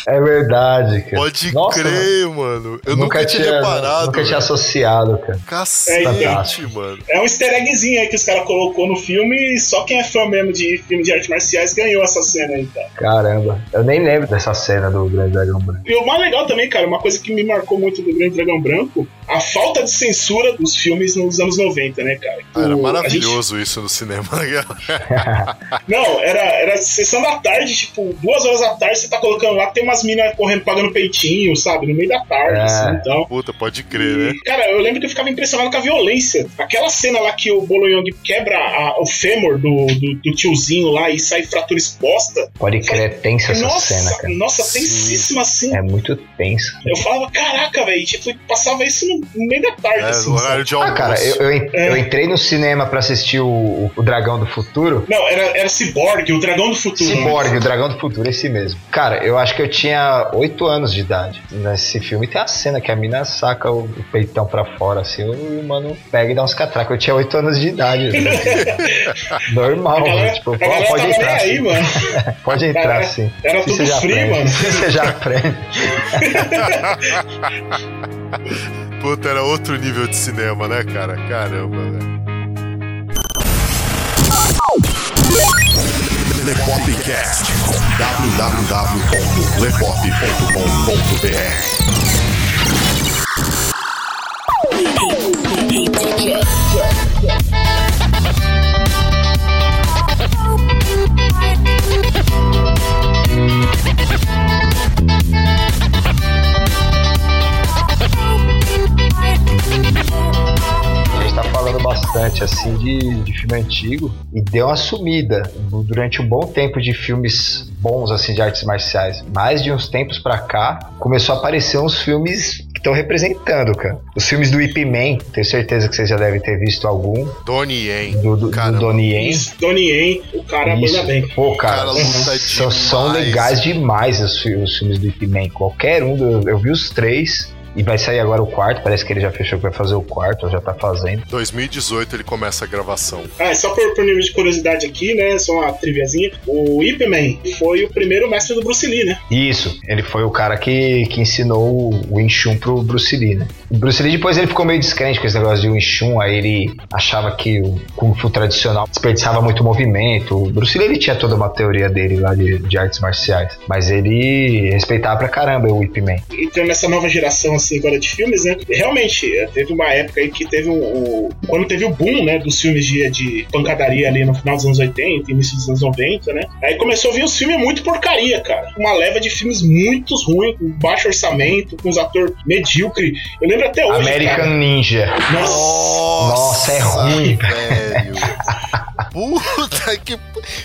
É verdade, cara. Pode Nossa, crer, mano. Eu nunca, tinha, reparado. Nunca tinha associado, cara. Cacete, mano. É um easter eggzinho aí que os caras colocou no filme e só quem é fã mesmo de filme de artes marciais ganhou essa cena aí, tá? Caramba. Eu nem lembro dessa cena do Grande Dragão Branco. E o mais legal também, cara, uma coisa que me marcou muito do Grande Dragão Branco, a falta de censura dos filmes nos anos 90, né, cara? Ah, Era maravilhoso isso no cinema. né? gente- Não, era, era sessão da tarde, tipo, duas horas da tarde, você tá colocando lá, tem umas minas correndo, pagando peitinho, sabe? No meio da tarde, É. assim, então. Puta, pode crer, né? E, Cara, eu lembro que eu ficava impressionado com a violência. Aquela cena lá que o Bolo Young quebra a- o fêmur do, do, do tiozinho lá e sai fratura exposta. Pode crer, é tensa essa nossa, cena, cara. nossa, Sim. tensíssima assim. É muito tenso. Eu falava, caraca, velho, tipo, passava isso no no meio da tarde, É, assim. horário de Ah, almoço. cara, eu, eu, É. eu entrei no cinema pra assistir o, o Dragão do Futuro. Não, era, era Cyborg, o dragão do futuro. Cyborg, o Dragão do Futuro, esse mesmo. Cara, eu acho que eu tinha 8 anos de idade. Nesse filme tem a cena que a mina saca o, o peitão pra fora, assim, o mano pega e dá uns catracos. Eu tinha 8 anos de idade. Normal, A galera, mano. Tipo, a pô, pode nem entrar. aí, sim. mano. Pode entrar, Cara, sim. Era tudo você já free, aprende. mano. Você já aprende. Puta, era outro nível de cinema, né, cara? Caramba, velho. Lepopcast. www.lepop.com.br A bastante assim de, de filme antigo e deu uma sumida durante um bom tempo de filmes bons assim de artes marciais. Mais de uns tempos pra cá começou a aparecer uns filmes que estão representando, cara. Os filmes do Ip Man, tenho certeza que vocês já devem ter visto algum Donnie Yen. do, do, do. Donnie Yen. Isso, Donnie Yen, o cara manda bem. Pô, cara, Cara, são, são legais demais os, os filmes do Ip Man. Qualquer um, eu, eu vi os três. E vai sair agora o quarto, parece que ele já fechou que vai fazer o quarto, ou já tá fazendo. 2018 ele começa a gravação. Ah, só por, por nível de curiosidade aqui, né? Só uma triviazinha. O Ip Man foi o primeiro mestre do Bruce Lee, né? Isso, ele foi o cara que, que ensinou o Wing Chun pro Bruce Lee, né? O Bruce Lee depois ele ficou meio descrente com esse negócio de Wing Chun, aí ele achava que o Kung Fu tradicional desperdiçava muito movimento. O Bruce Lee ele tinha toda uma teoria dele lá de, de artes marciais, mas ele respeitava pra caramba o Ip Man. entrando nessa nova geração assim agora de filmes, né? Realmente, eh, teve uma época aí que teve o, o- quando teve o boom, né, dos filmes de, de pancadaria ali no final dos anos 80, início dos anos 90, né? Aí começou a vir os filmes muito porcaria, cara. Uma leva de filmes muito ruins, com baixo orçamento, com os atores medíocre. Eu lembro até hoje, American cara. Ninja. Nossa, Nossa, é ruim, velho. Puta que.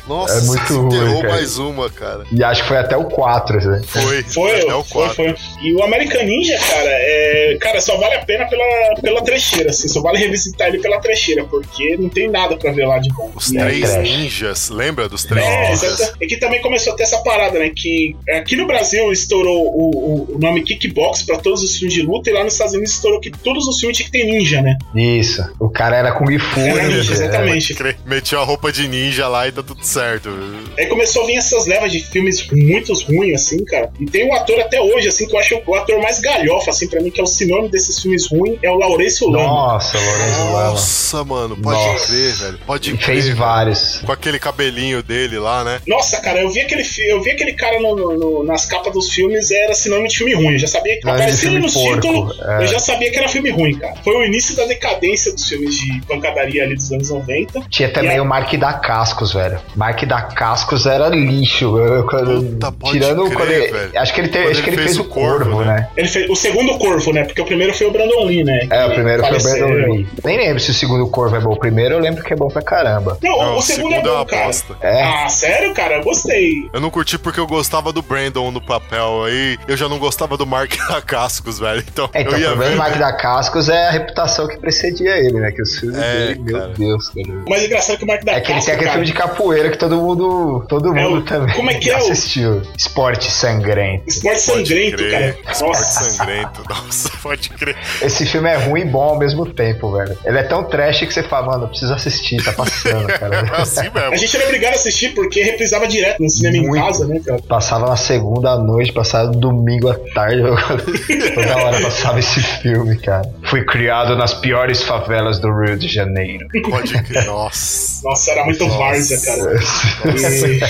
Nossa, É muito ruim, enterrou cara. mais uma, cara. E acho que foi até o 4, né? Foi. Foi, até o foi, 4. foi. E o American Ninja, cara, é, cara, só vale a pena pela, pela trecheira, assim, só vale revisitar ele pela trecheira, porque não tem nada pra ver lá de bom. Os aí- três trash. ninjas, lembra dos três É, ninjas? É que também começou a ter essa parada, né? Que aqui no Brasil estourou o, o- o nome kickbox pra todos os filmes de luta, e lá nos Estados Unidos estourou que todos os filmes tinham que ter ninja, né? Isso. O cara era Kung Fu Era ninja, exatamente. Cre- Metiu a roupa de ninja lá e tá tudo certo. Aí começou a vir essas levas de filmes muito ruins, assim, cara. E tem um ator até hoje, assim, que eu acho o ator mais galhofa, assim, pra mim, que é o sinônimo desses filmes ruins, é o Laurêncio Lama. Nossa, Lourenço Lama. Nossa, mano, pode Nossa. crer, velho. Pode crer. fez vários. Com aquele cabelinho dele lá, né? Nossa, cara, eu vi aquele, eu vi aquele cara no- no- no- nas capas dos filmes, era sinônimo de filme ruim. Eu já sabia que aparecia nos títulos, é. eu já sabia que era filme ruim, cara. Foi o início da decadência dos filmes de pancadaria ali dos anos 90. Tinha também E a- o Mark da Cascos, velho. Mark da Cascos era lixo. Eu- Puta, tirando crer, quando ele- acho que ele, te- Quando acho que ele fez fez, o o Corvo, Corvo, né? Ele fez o segundo Corvo, né? Porque o primeiro foi o Brandon Lee, né? É, o primeiro foi o. Brandon Lee. Nem lembro se o segundo Corvo é bom. O primeiro eu lembro que é bom pra caramba. Não, Não, o segundo é uma bom, cara. bosta. É. Ah, sério, cara? Eu gostei. Eu não curti porque eu gostava do Brandon no papel aí. Eu já não gostava do Mark Cascos, velho. Então, É, então, eu o ia problema ver. do Mark da Cascos é a reputação que precedia ele, né? Que os filmes É, dele, meu cara. Deus, cara. O mais engraçado é que o Mark da É que ele tem aquele cara, filme de capoeira que todo mundo. Todo É mundo também como é que é o- assistiu. Esporte sangrento. Esporte sangrento, crer. cara. Esporte Nossa. sangrento. Nossa, pode crer. Esse filme é ruim e bom ao mesmo tempo, velho. Ele é tão trash que você fala, mano, eu preciso assistir, tá passando, É cara. assim mesmo. A gente era obrigado a assistir porque reprisava direto no cinema em Muito. casa, né, cara? Passava na segunda à noite, passava no domingo à tarde. Toda hora passava esse filme, cara. Fui criado nas piores favelas do Rio de Janeiro. Pode crer. Nossa. Nossa, era muito Nossa. várzea, cara. E-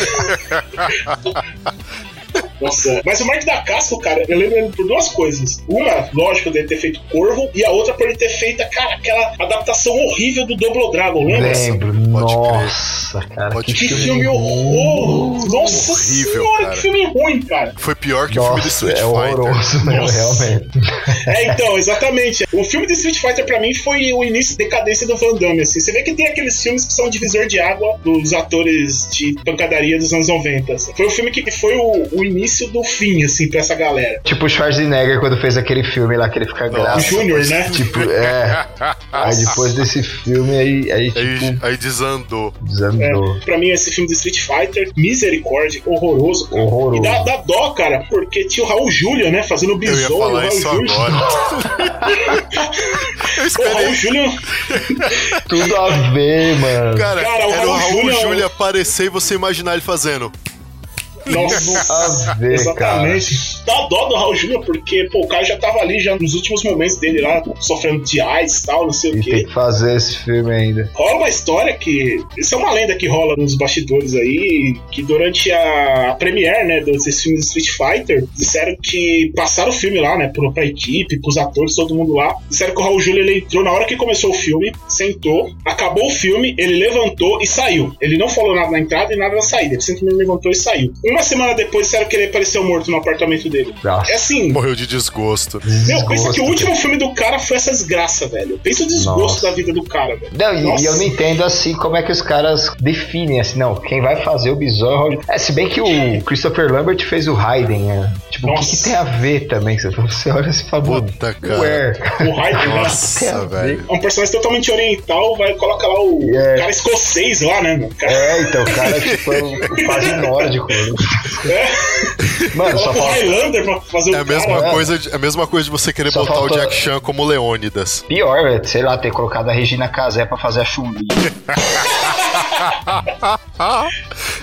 Nossa, mas o Mark da Casco, cara, eu lembro ele por duas coisas. Uma, lógico, dele ter feito Corvo, e a outra por ele ter feito, cara, aquela adaptação horrível do Double Dragon, lembra? Lembro, Pode nossa. Nossa, cara. Pode Que filme filme horroroso! Nossa horrível, senhora, cara. que filme ruim, cara. Foi pior que o filme do Nossa, Street é Fighter. horroroso, né? Nossa. Realmente. É, então, exatamente. O filme de Street Fighter, pra mim, foi o início da decadência do Van Damme, assim. Você vê que tem aqueles filmes que são divisor de água dos atores de pancadaria dos anos 90. assim. Foi o filme que foi o, o início do fim, assim, pra essa galera. Tipo o Schwarzenegger quando fez aquele filme lá que ele fica O graça. Júnior, né? Tipo, é. Aí depois desse filme aí, aí Aí, tipo, aí desandou. desandou. É, pra mim, esse filme de Street Fighter, misericórdia, horroroso, cara. Horroroso. E dá, dá dó, cara, porque tinha o Raul Júlia, né, fazendo o Eu ia o falar Raul isso Júlia. agora. Eu o Raul. Júlia Tudo a ver, mano. Cara, Cara, o era o Raul Raul Júlia- Júlia aparecer e você imaginar ele fazendo. Nossa, a ver, cara. exatamente. Dá dó do Raul Júnior, porque, pô, o cara já tava ali já nos últimos momentos dele lá, sofrendo de AIDS e tal, não sei o E quê. tem que fazer esse filme ainda. Rola uma história que. Isso é uma lenda que rola nos bastidores aí. Que durante a, a premiere, né, desse filme de Street Fighter, disseram que passaram o filme lá, né, pro, pra equipe, pros atores, todo mundo lá. Disseram que o Raul Júlia ele entrou na hora que começou o filme, sentou, acabou o filme, ele levantou e saiu. Ele não falou nada na entrada e nada na saída. Ele simplesmente levantou e saiu. Uma semana depois disseram que ele apareceu morto no apartamento dele. Nossa. É assim. Morreu de desgosto. Meu, pensa que o Desgosto. último filme do cara foi essa desgraça, velho. Pensa o desgosto Nossa. da vida do cara, velho. Não, e, Nossa. e eu não entendo assim como é que os caras definem assim, não, quem vai fazer o bisonho é se bem que o Christopher Lambert fez o Raiden, né? Tipo, o que, Nossa. que tem a ver também? Você você olha assim e fala, Puta, cara. ué. O Raiden, né? Nossa, velho. É um personagem totalmente oriental, vai colocar lá o É. cara escocês lá, né, Cara, É, então, o cara tipo, é um- quase nórdico. né? É, Mano, só falta. Highlander pra fazer É a o mesma, cara. é. coisa de, é a mesma coisa de você querer Só botar falta- o Jack Chan como Leônidas. Pior, velho, sei lá, ter colocado a Regina Casé pra fazer a Chun-Li.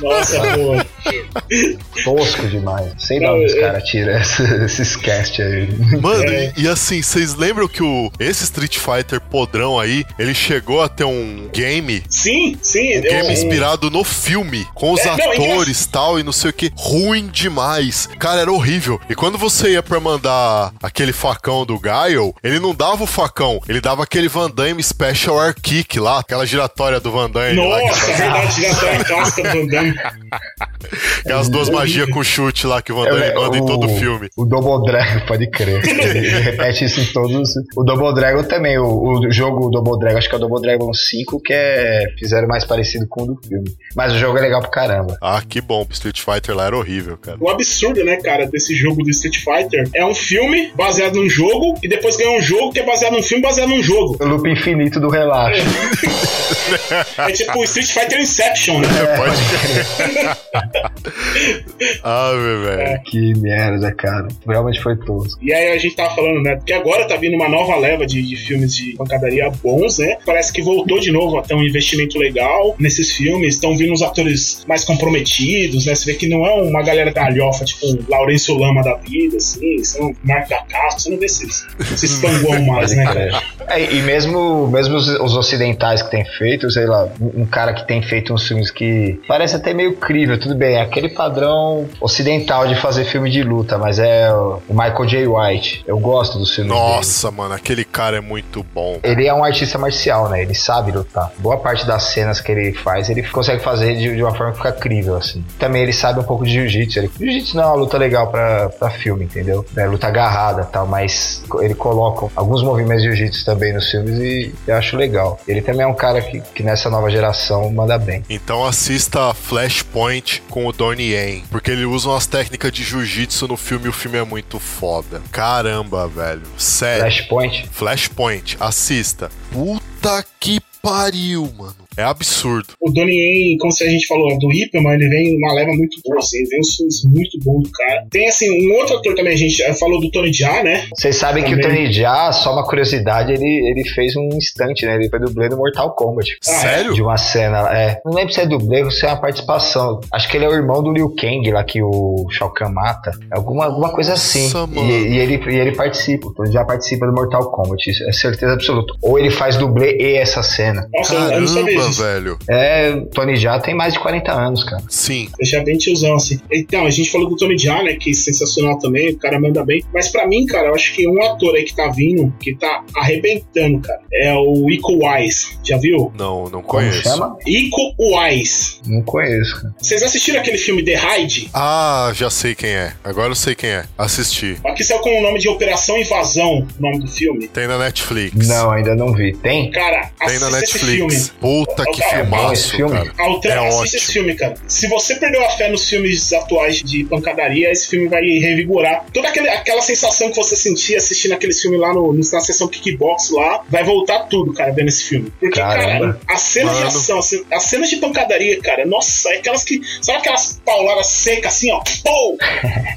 Nossa, pô. Tosco demais. Sei Não, os é- caras tiram esse- esses cast aí. Mano, É. e, e assim, vocês lembram que o, esse Street Fighter podrão aí, ele chegou a ter um game Sim, sim. Um game eu- inspirado no filme, com os É, é atores e tal, e não sei o que. Ruim demais. Cara, era horrível. E quando você ia pra mandar aquele facão do Guile, ele não dava o facão, ele dava aquele Van Damme Special Air Kick lá, aquela giratória do Van Damme lá. Nossa, que é verdade, já tá a clássica do Van Damme. Aquelas duas magias com chute lá que o Van Damme É, manda em todo o filme. O Double Dragon, pode crer. Ele repete isso em todos. O Double Dragon também, o, o jogo Double Dragon, acho que é o Double Dragon 5, que é. Fizeram mais parecido com o do filme. Mas o jogo é legal pra caramba. Ah, que bom, o Street Fighter lá era horrível, cara. O absurdo, né, cara, desse jogo do Street Fighter é um filme baseado num jogo e depois ganha um jogo que é baseado num filme baseado num jogo. O loop infinito do relaxo. É tipo o Street Fighter Inception, né? Pode crer. ah, meu velho. Que merda, cara. Realmente foi tosco. E aí a gente tava falando, né? Que agora tá vindo uma nova leva de, de filmes de pancadaria bons, né? Parece que voltou de novo a ter um investimento legal nesses filmes. Estão vindo os atores mais comprometidos, né? Você vê que não é uma galera galhofa, tipo um Laurêncio Lama da vida, assim, são Marco da Castro, você não vê esses, esses panguão mais, né, cara? É, e mesmo, mesmo os, os ocidentais que têm feito, sei lá, um, um cara que tem feito uns filmes que parece até meio crível, tudo bem, é aquele padrão ocidental de fazer filme de luta, mas é o Michael J. White. Eu gosto dos filmes dele. Nossa, mano, aquele cara é muito bom. Ele é um artista marcial, né? Ele sabe lutar. Boa parte das cenas que ele faz, ele consegue fazer de, de uma forma que fica crível, assim. Também ele sabe um pouco de jiu-jitsu. Ele- Jiu-jitsu não é uma luta legal pra, pra filme, entendeu? É luta agarrada e tal, mas ele coloca alguns movimentos de jiu-jitsu também nos filmes e eu acho legal. Ele também é um cara que, que nessa nova geração manda bem. Então assista Flashpoint com o Donnie Yen, porque ele usa umas técnicas de jiu-jitsu no filme e o filme é muito foda. Caramba, velho. Sério. Flashpoint. Flashpoint, assista. Puta que pariu, mano. É absurdo. O Donnie Yen, como se a gente falou, do Hipperman, ele vem uma leva muito boa, assim, ele vem uns filmes muito bons do cara. Tem, assim, um outro ator também, a gente eh, falou do Tony Jaa, né? Vocês sabem que o. Tony Jaa, só uma curiosidade, ele, ele fez um instante, né? Ele foi dublê do Mortal Kombat. Ah, é? Sério? De uma cena, é. Não lembro se é dublê ou se é uma participação. Acho que ele é o irmão do Liu Kang lá que o Shao Kahn mata. Alguma, alguma coisa assim. Nossa. E, e ele, e ele participa. Ele já participa do Mortal Kombat. Isso é certeza absoluta. Ou ele faz dublê e essa cena. Nossa, eu- eu não sabia Antes. velho. É, o Tony Jaa tem mais de 40 anos, cara. Sim. Deixar bem tiozão, assim. Então, a gente falou do Tony Jaa, né? Que é sensacional também, o cara manda bem. Mas pra mim, cara, eu acho que um ator aí que tá vindo, que tá arrebentando, cara, é o Iko Wise. Já viu? Não, não Como conheço. chama? Iko Wise. Não conheço, cara. Vocês assistiram aquele filme The Raid? Ah, já sei quem é. Agora eu sei quem é. Assisti. Aqui saiu com o nome de Operação Invasão, o nome do filme. Tem na Netflix. Não, ainda não vi. Tem? Cara, Tem na assista esse filme. Netflix. Puta que É bom filmaço, esse filme? cara. Altran, É assiste ótimo. esse filme, cara. Se você perdeu a fé nos filmes atuais de pancadaria, esse filme vai revigorar toda aquele, aquela sensação que você sentia assistindo aqueles filmes lá no, na sessão kickbox lá. Vai voltar tudo, cara, vendo esse filme. Porque, Caramba. cara, as cenas de ação, as- as cenas de pancadaria, cara, nossa, é aquelas que. Sabe aquelas pauladas secas assim, ó? Pou!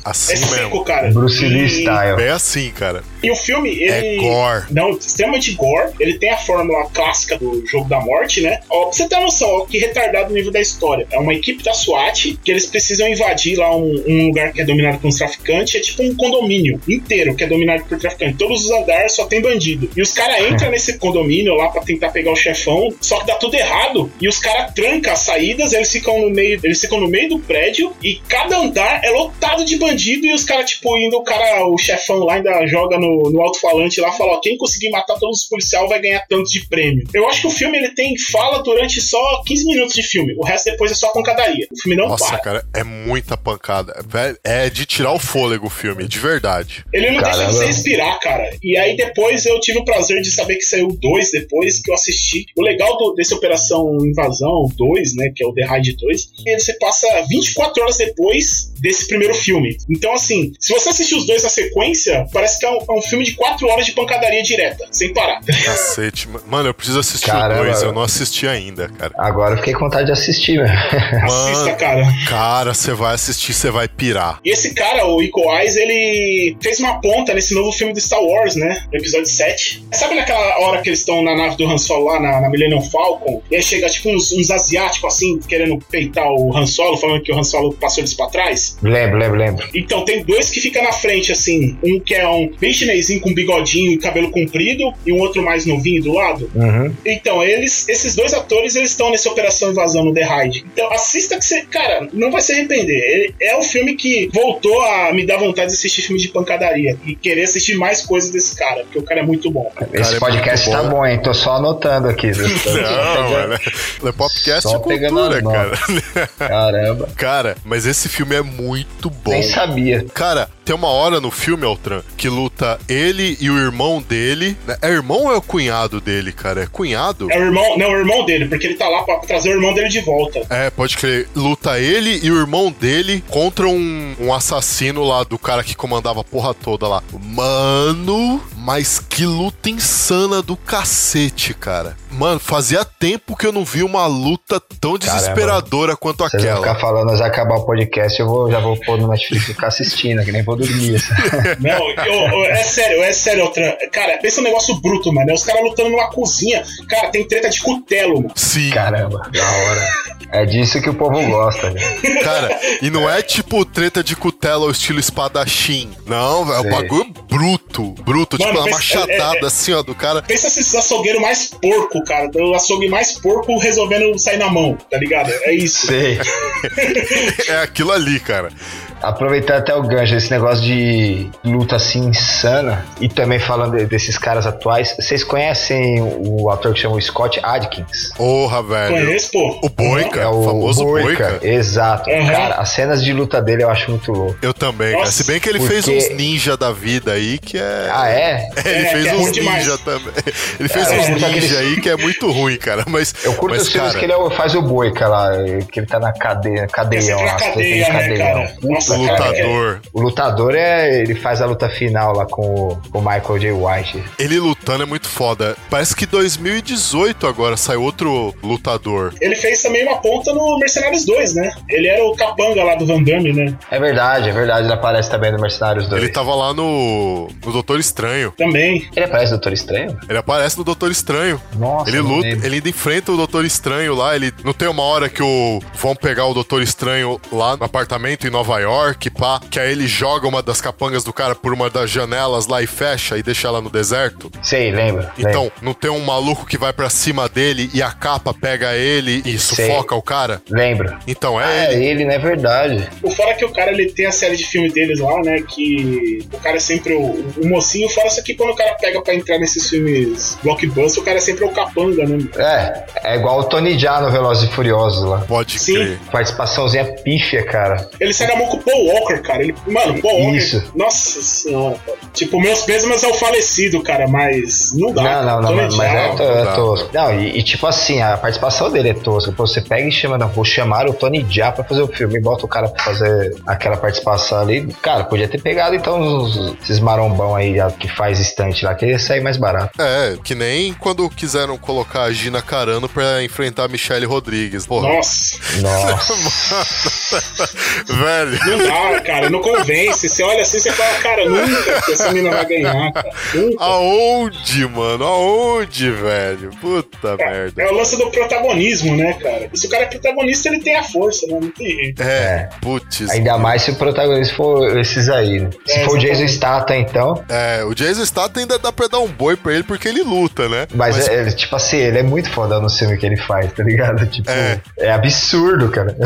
Assim É seco, mesmo. cara. Bruce Lee E- style. É assim, cara. E o filme, ele. É gore. Não, extremamente gore. Ele tem a fórmula clássica do jogo da morte, né? Ó, pra você ter uma noção, ó, que retardado o nível da história. É uma equipe da SWAT que eles precisam invadir lá um, um lugar que é dominado por uns traficantes. É tipo um condomínio inteiro que é dominado por traficantes. Todos os andares só tem bandido. E os caras entram nesse condomínio lá pra tentar pegar o chefão, só que dá tudo errado. E os caras trancam as saídas, eles ficam no meio, eles ficam no meio do prédio e cada andar é lotado de bandido e os caras, tipo, indo, o cara, o chefão lá ainda joga no, no alto-falante lá, fala, ó, quem conseguir matar todos os policiais vai ganhar tanto de prêmio. Eu acho que o filme, ele tem fala durante só 15 minutos de filme, o resto depois é só pancadaria. O filme não Nossa, para. cara, é muita pancada. É de tirar o fôlego o filme, de verdade. Ele não deixa Caramba. você respirar, cara. E aí depois eu tive o prazer de saber que saiu dois depois que eu assisti. O legal do- desse Operação Invasão 2, né, que é o The Raid 2, é que você passa 24 horas depois desse primeiro filme. Então, assim, se você assistir os dois na sequência, parece que é um, é um filme de 4 horas de pancadaria direta, sem parar. Cacete. Mano, eu preciso assistir Caramba. o dois, eu não assisti ainda, cara. Agora eu fiquei com vontade de assistir, velho. Assista, cara. Cara, você vai assistir, você vai pirar. E esse cara, o Iko Wise, ele fez uma ponta nesse novo filme do Star Wars, né? No episódio 7. Sabe naquela hora que eles estão na nave do Han Solo lá, na, na Millennium Falcon? E aí chega tipo uns, uns asiáticos assim, querendo peitar o Han Solo, falando que o Han Solo passou eles pra trás? lembro, lembro, lembro. Então, tem dois que ficam na frente, assim. Um que é um bem chinesinho com bigodinho e cabelo comprido, e um outro mais novinho do lado. Uhum. Então, eles, esses dois atores, eles estão nessa Operação Invasão no The Raid. Então, assista que você, cara, não vai se arrepender. Ele é o filme que voltou a me dar vontade de assistir filme de pancadaria e querer assistir mais coisas desse cara, porque o cara é muito bom. Esse é podcast muito tá bom. bom, hein? Tô só anotando aqui. Não, mano. É Popcast Só é pegando cultura, cara. Caramba. Cara, mas esse filme é muito bom. Nem sabia. Cara, tem uma hora no filme, Altran, que luta ele e o irmão dele. né? É irmão ou é o cunhado dele, cara? É cunhado? É o irmão, não, é o irmão dele, porque ele tá lá pra trazer o irmão dele de volta. É, pode crer. Luta ele e o irmão dele contra um, um assassino lá do cara que comandava a porra toda lá. Mano, mas que luta insana do cacete, cara. Mano, fazia tempo que eu não vi uma luta tão desesperadora quanto Vocês aquela. ficar falando, já acabar o podcast, eu vou, já vou pôr no Netflix e ficar assistindo, que nem vou dormir. Não, eu- eu- é sério, é sério, outra. Cara, pensa um negócio bruto, mano. É os caras lutando numa cozinha. Cara, tem treta de cutelo, mano. Sim, Caramba, da hora. É disso que o povo gosta, né? cara. E não é tipo treta de cutela ou estilo espadachim. Não, é o bagulho bruto. Bruto, Mano, tipo uma pensa- machadada é- é- assim, ó, do cara. Pensa esses açougueiros mais porco, cara. O açougue mais porco resolvendo sair na mão, tá ligado? É isso. Sei. É aquilo ali, cara. Aproveitar até o gancho, esse negócio de luta assim insana, e também falando de- desses caras atuais, vocês conhecem o ator que chama o Scott Adkins? Porra, velho. Conheço, pô. O Boica, É o famoso Boica. Exato. Uhum. Cara, as cenas de luta dele eu acho muito louco. Eu também, cara. Nossa, Se bem que ele porque- fez uns ninja da vida aí que é. Ah, é? Ele É, fez que é uns ruim demais. ninja também. Ele fez É, uns ninja aqueles- aí que é muito ruim, cara. Mas, Eu curto mas os filmes cara, que ele é faz o Boica lá, que ele tá na cadeia, cadeião lá, cadeia, tem né, cara? Puta, Nossa, o cara, lutador. O lutador é. Ele faz a luta final lá com o, com o Michael J. White. Ele lutando é muito foda. Parece que 2018 agora saiu outro lutador. Ele fez também uma ponta no Mercenários 2, né? Ele era o capanga lá do Van Damme, né? É verdade, é verdade. Ele aparece também no Mercenários 2. Ele tava lá no, no Doutor Estranho. Também. Ele aparece no Doutor Estranho? Ele aparece no Doutor Estranho. Nossa, Ele luta, lembro. ele ainda enfrenta o Doutor Estranho lá. Ele não tem uma hora que o vão pegar o Doutor Estranho lá no apartamento em Nova York. York, pá, que aí ele joga uma das capangas do cara por uma das janelas lá e fecha e deixa ela no deserto. Sei, lembra? Então, lembra. não tem um maluco que vai pra cima dele e a capa pega ele e Sei. sufoca o cara? Lembra? Então é É ele. ele, não é verdade. O fora que o cara ele tem a série de filmes deles lá, né? Que o cara é sempre o, o mocinho. Fora isso aqui, quando o cara pega pra entrar nesses filmes blockbuster, o cara é sempre o capanga, né? É, é igual o Tony Jaa no Velozes e Furiosos lá. Pode Sim. crer. Participaçãozinha pífia, cara. Ele sai na mão com o Paul Walker, cara. Ele, mano, o Paul Walker. Isso. Nossa senhora, cara. Tipo, meus pêsames é o falecido, cara, mas não dá. Não, não, não, Tony mas, mas é, to- não é tosco. Não, e, e tipo assim, a participação dele é tosca. Pô, você pega e chama, não, vou chamar o Tony Jaa pra fazer o filme e bota o cara pra fazer aquela participação ali. Cara, podia ter pegado então os- esses marombão aí que faz estante lá, que ia sair mais barato. É, que nem quando quiseram colocar a Gina Carano pra enfrentar a Michelle Rodrigues. Porra, Nossa, Nossa. velho. Não dá, cara, não convence. Você olha assim, você fala, cara, nunca que essa menina vai ganhar, cara. Aonde, mano? Aonde, velho? Puta merda. É o lance do protagonismo, né, cara? Se o cara é protagonista, ele tem a força, né? Não tem jeito. É, putz. Ainda mais se o protagonista for esses aí, né? Se É, for o Jason. Statham, então. É, o Jason Statham ainda dá pra dar um boi pra ele porque ele luta, né? Mas, é, é, tipo assim, ele é muito foda no filme que ele faz, tá ligado? Tipo, É. é, absurdo, cara.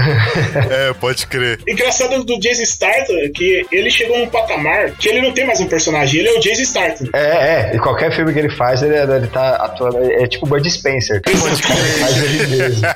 É, pode crer. Engraçado do Jason Statham é que ele chegou num patamar que ele não tem mais um personagem, ele é o Jason Statham. É, é, e qualquer filme que ele faz, ele, ele tá atuando. É tipo o Bud Spencer. O cara faz ele mesmo.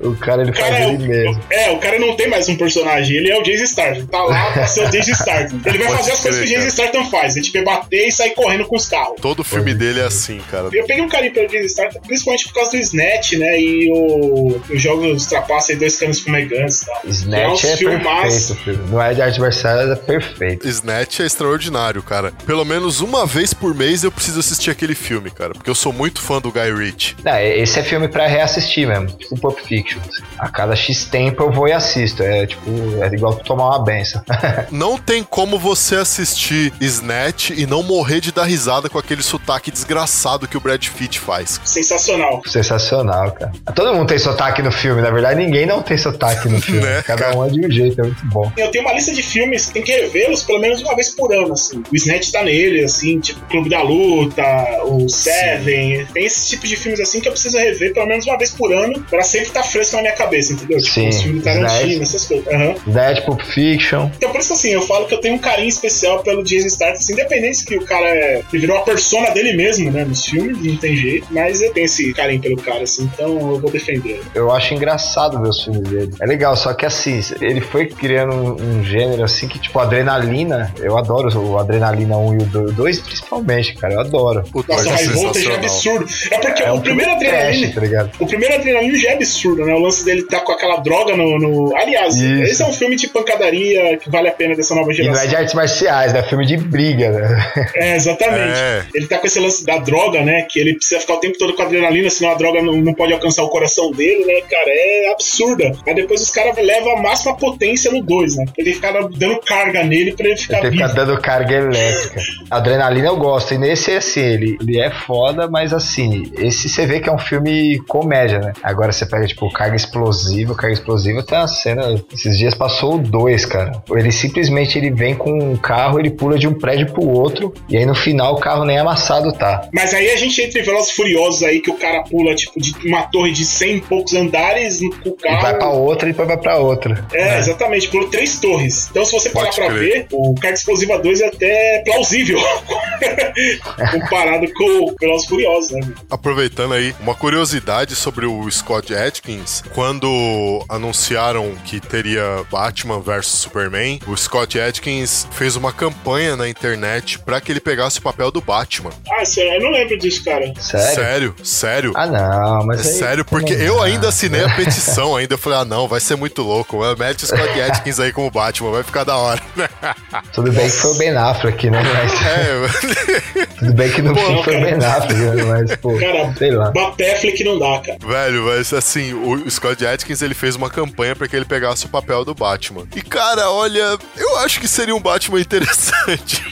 O cara, ele O faz cara é, ele mesmo. o, é, o cara não tem mais um personagem, ele é o Jason Statham. Tá lá pra ser o Jason Statham. Ele vai Pode fazer as coisas que o Jason Statham faz, é tipo é bater e sair correndo com os carros. Todo filme dele é assim, cara. Eu peguei um carinho pelo Jason Statham, principalmente por causa do Snatch, né? E o, os jogos trapaçam aí dois canos fumegantes e tal. Snatch é é, filmaço. Perfeito, filho. Não é de arte marcial, é perfeito. Snatch é extraordinário, cara. Pelo menos uma vez por mês eu preciso assistir aquele filme, cara. Porque eu sou muito fã do Guy Ritchie. Não, esse é filme pra reassistir mesmo, tipo Pulp Fiction. A cada X tempo eu vou e assisto. É tipo, é igual tomar uma benção. Não tem como você assistir Snatch e não morrer de dar risada com aquele sotaque desgraçado que o Brad Pitt faz. Sensacional. Sensacional, cara. Todo mundo tem sotaque no filme, na verdade ninguém não tem sotaque no filme. Né, Cada cara? um é de um jeito, é muito bom. Eu tenho uma lista de filmes que tem que revê-los pelo menos uma vez por ano, assim. O Snatch tá nele, assim, tipo Clube da Luta, o Seven. Tem esse tipo de filmes assim que eu preciso rever pelo menos uma vez por ano pra sempre estar fresco na minha cabeça, entendeu? Tipo, Sim, os filmes do Tarantino, Snatch. essas coisas. Snatch, Pulp Fiction. Então por isso assim, eu falo que eu tenho um carinho especial pelo Jason Statham, assim, independente que o cara é, virou a persona dele mesmo, né, nos filmes, não tem jeito, mas eu tenho esse carinho pelo cara, assim, então eu vou defender. Eu acho engraçado ver os filmes dele. É legal, só que assim, ele foi criando um, um gênero assim que, tipo, adrenalina. Eu adoro o Adrenalina 1 e o 2, principalmente, cara. Eu adoro. O Nossa, dois o é é absurdo. É porque É o um primeiro filme trash, adrenalina. tá? O primeiro adrenalina já é absurdo, né? O lance dele tá com aquela droga no. no- Aliás, Isso. esse é um filme de pancadaria que vale a pena dessa nova E não geração. é de artes marciais, né? É filme de briga, né? É, exatamente. É. Ele tá com esse lance da droga, né? Que ele precisa ficar o tempo todo com adrenalina, senão a droga não, não pode alcançar o coração dele, né, cara? É absurda. Aí depois os caras levam a máxima potência no 2, né? Ele fica dando carga nele pra ele ficar Ele fica dando carga elétrica. Adrenalina eu gosto. E nesse, assim, ele, ele é foda, mas assim, esse você vê que é um filme comédia, né? Agora você pega, tipo, carga explosiva. Carga explosiva tem uma cena. Esses dias passou o 2, cara. Ele simplesmente ele vem com um carro, ele pula de um prédio pro outro. E aí no final o carro nem amassado tá. Mas aí a gente entra em Velozes Furiosos aí, que o cara pula, tipo, de uma torre de 100 e poucos andares com o E vai pra carro. outra e depois vai pra outra. É, exatamente, pulou três torres. Então, se você parar Pode pra crer. ver, o Carga Explosiva 2 é até plausível. Comparado com o Velozes Furiosos, né? Aproveitando aí, uma curiosidade sobre o Scott Adkins, quando anunciaram que teria Batman vs Superman, o Scott Adkins fez uma campanha na internet pra que ele pegasse o papel do Batman. Ah, sério, eu não lembro disso, cara. Sério? Sério, sério. Ah, não, É mas. aí sério, porque eu ainda assinei a petição ainda. Eu falei, ah, não, vai ser muito louco. Mete o Scott Adkins aí como Batman, vai ficar da hora. Tudo bem que foi o Ben Affleck, né? Mas, É, tudo bem que no Pô, fim foi o. Ben Affleck, né? Mas, pô, Cara, sei lá. Bateflick não dá, cara. velho, mas assim, o Scott Adkins ele fez uma campanha pra que ele pegasse o papel do Batman. E cara, olha, eu acho que seria um Batman interessante.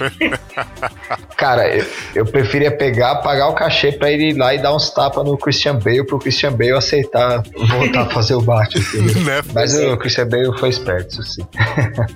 Cara, eu, eu preferia pegar, pagar o cachê pra ele ir lá e dar uns tapas no Christian Bale, pro Christian Bale aceitar voltar a fazer o Batman. Né? Mas o Christian Bale foi esperto,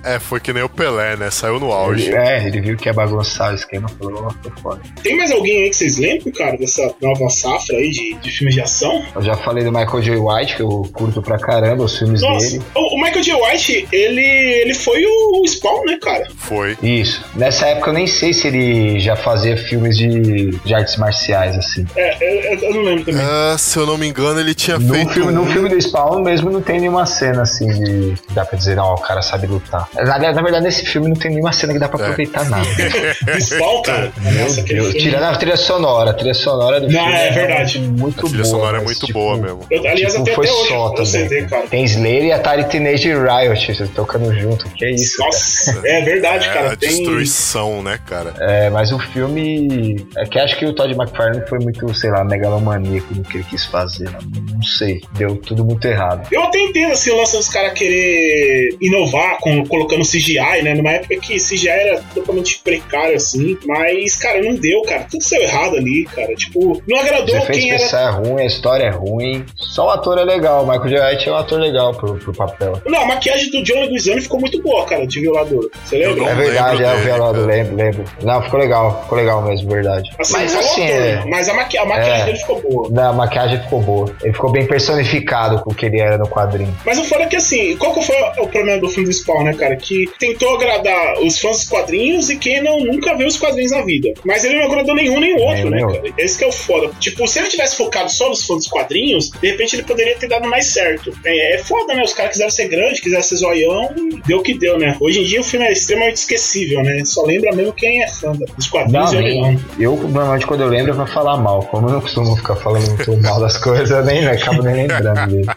É, foi que nem o Pelé, né? Saiu no auge. Ele, é, ele viu que ia bagunçar o esquema e falou, ó, tô fora. Tem mais alguém aí que vocês lembram, cara, dessa nova safra aí de, de filmes de ação? Eu já falei do Michael J. White, que eu curto pra caramba os filmes Nossa, dele. o, o Michael J. White, ele, ele foi o, o Spawn, né, cara? Foi. Isso. Nessa época eu nem sei se ele já fazia filmes de, de artes marciais, assim. É, eu, eu não lembro também. Ah, se eu não me engano, ele tinha No feito. filme, no filme do Spawn mesmo não tem nenhuma cena assim de. Dá pra dizer, não, o cara sabe lutar. Na, na verdade, nesse filme não tem nenhuma cena que dá pra É. aproveitar nada. Do Spawn, cara. Nossa, aquele Deus, tirando a trilha sonora, a trilha sonora do Não, filme é verdade. muito A trilha boa. sonora é muito tipo, boa mesmo. Eu, aliás, tipo, até, foi até hoje só também. Cara. Tem Slayer e Atari Teenage Riot tocando junto. Que é isso, cara. Nossa, é verdade, É, cara. a Tem. destruição, né, cara? É, mas o filme. É que acho que o Todd McFarlane foi muito, sei lá, megalomaníaco no que ele quis fazer. Não, não sei. Deu tudo muito errado. Eu até entendo assim, o lance dos caras querer inovar com, colocando CGI, né? Numa época que CGI era totalmente precário, assim. Mas, cara, não deu, cara. Tudo saiu errado ali, cara. Tipo, não Os agradou efeitos quem era. é ruim, a história é ruim. Só o ator é legal. O Michael J. White é um ator legal pro, pro papel. Não, a maquiagem do John Leguizamo ficou muito boa, cara, de violador. Você lembra? é verdade, é o dele, violado, cara. lembro, lembro. Não, ficou legal, ficou legal mesmo, verdade. Assim, mas não assim, ator, é, mas a, maqui a maquiagem É. dele ficou boa. não, a maquiagem ficou boa. Ele ficou bem personificado com o que ele era no quadrinho. Mas o foda é que assim, qual que foi o problema do filme do Spawn, né, cara? Que tentou agradar os fãs dos quadrinhos e quem não nunca viu os quadrinhos na vida. Mas ele não agradou nenhum nem o outro, Nem né, o cara? Esse que é o foda. Tipo, se ele tivesse focado só nos fãs dos quadrinhos, de repente ele poderia ter dado mais certo. É, é foda, né? Os caras quiseram ser grande, quiseram ser zoião, deu o que deu, né? Hoje em dia o filme é extremamente esquecível, né? Só lembra mesmo quem é fã dos quadrinhos Não, e nem, eu, normalmente, quando eu lembro, é pra falar mal. Como eu não costumo ficar falando muito mal das coisas, eu nem acabo nem lembrando dele.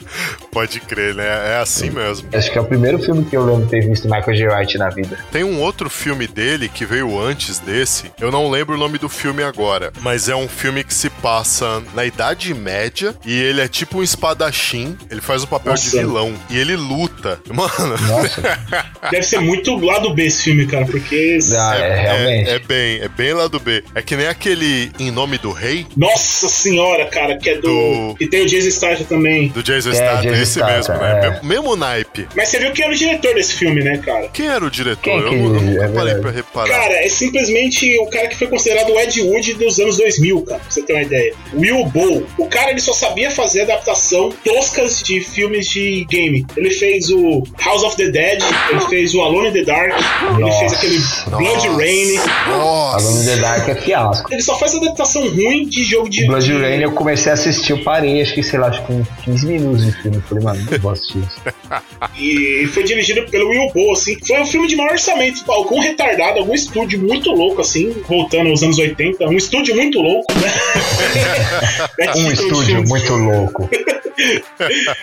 Pode crer, né? É assim mesmo. Acho que é o primeiro filme que eu lembro de ter visto Michael J. White na vida. Tem um outro filme dele que veio antes desse. Eu não lembro o nome do filme agora, mas é um filme que se passa na Idade Média e ele é tipo um espadachim. Ele faz o papel de Nossa. vilão e ele luta. Mano, Nossa, Deve ser muito lado B esse filme, cara, porque. ah, é, realmente. É, bem, é bem lá do B. É que nem aquele Em Nome do Rei, Nossa senhora, cara, que é do. Do- Que tem o Jason Statham também. do Jason É, Statham, esse Statham, mesmo, né? é. Mesmo, mesmo naipe. Mas você viu quem era o diretor desse filme, né, cara? Quem era o diretor? Quem eu, que- nu- eu nunca é parei pra reparar. Cara, é simplesmente o cara que foi considerado o Ed Wood dos anos 2000, cara, pra você ter uma ideia. Will Bow. O cara, ele só sabia fazer adaptação toscas de filmes de game. Ele fez o House of the Dead, ele fez o Alone in the Dark, ele Nossa, fez aquele Blood Nossa, Rain. Nossa. Aluno The Dark é fiasco. Ele só faz adaptação ruim de jogo de... Blood de... Rain eu comecei a assistir, eu parei, acho que sei lá, acho que com 15 minutos de filme. Eu falei, mano, não vou assistir isso. E foi dirigido pelo Will Bow, assim. Foi um filme de maior orçamento, algum retardado, algum estúdio muito louco, assim, voltando aos anos 80. Um estúdio muito louco, né? É Um estúdio muito louco.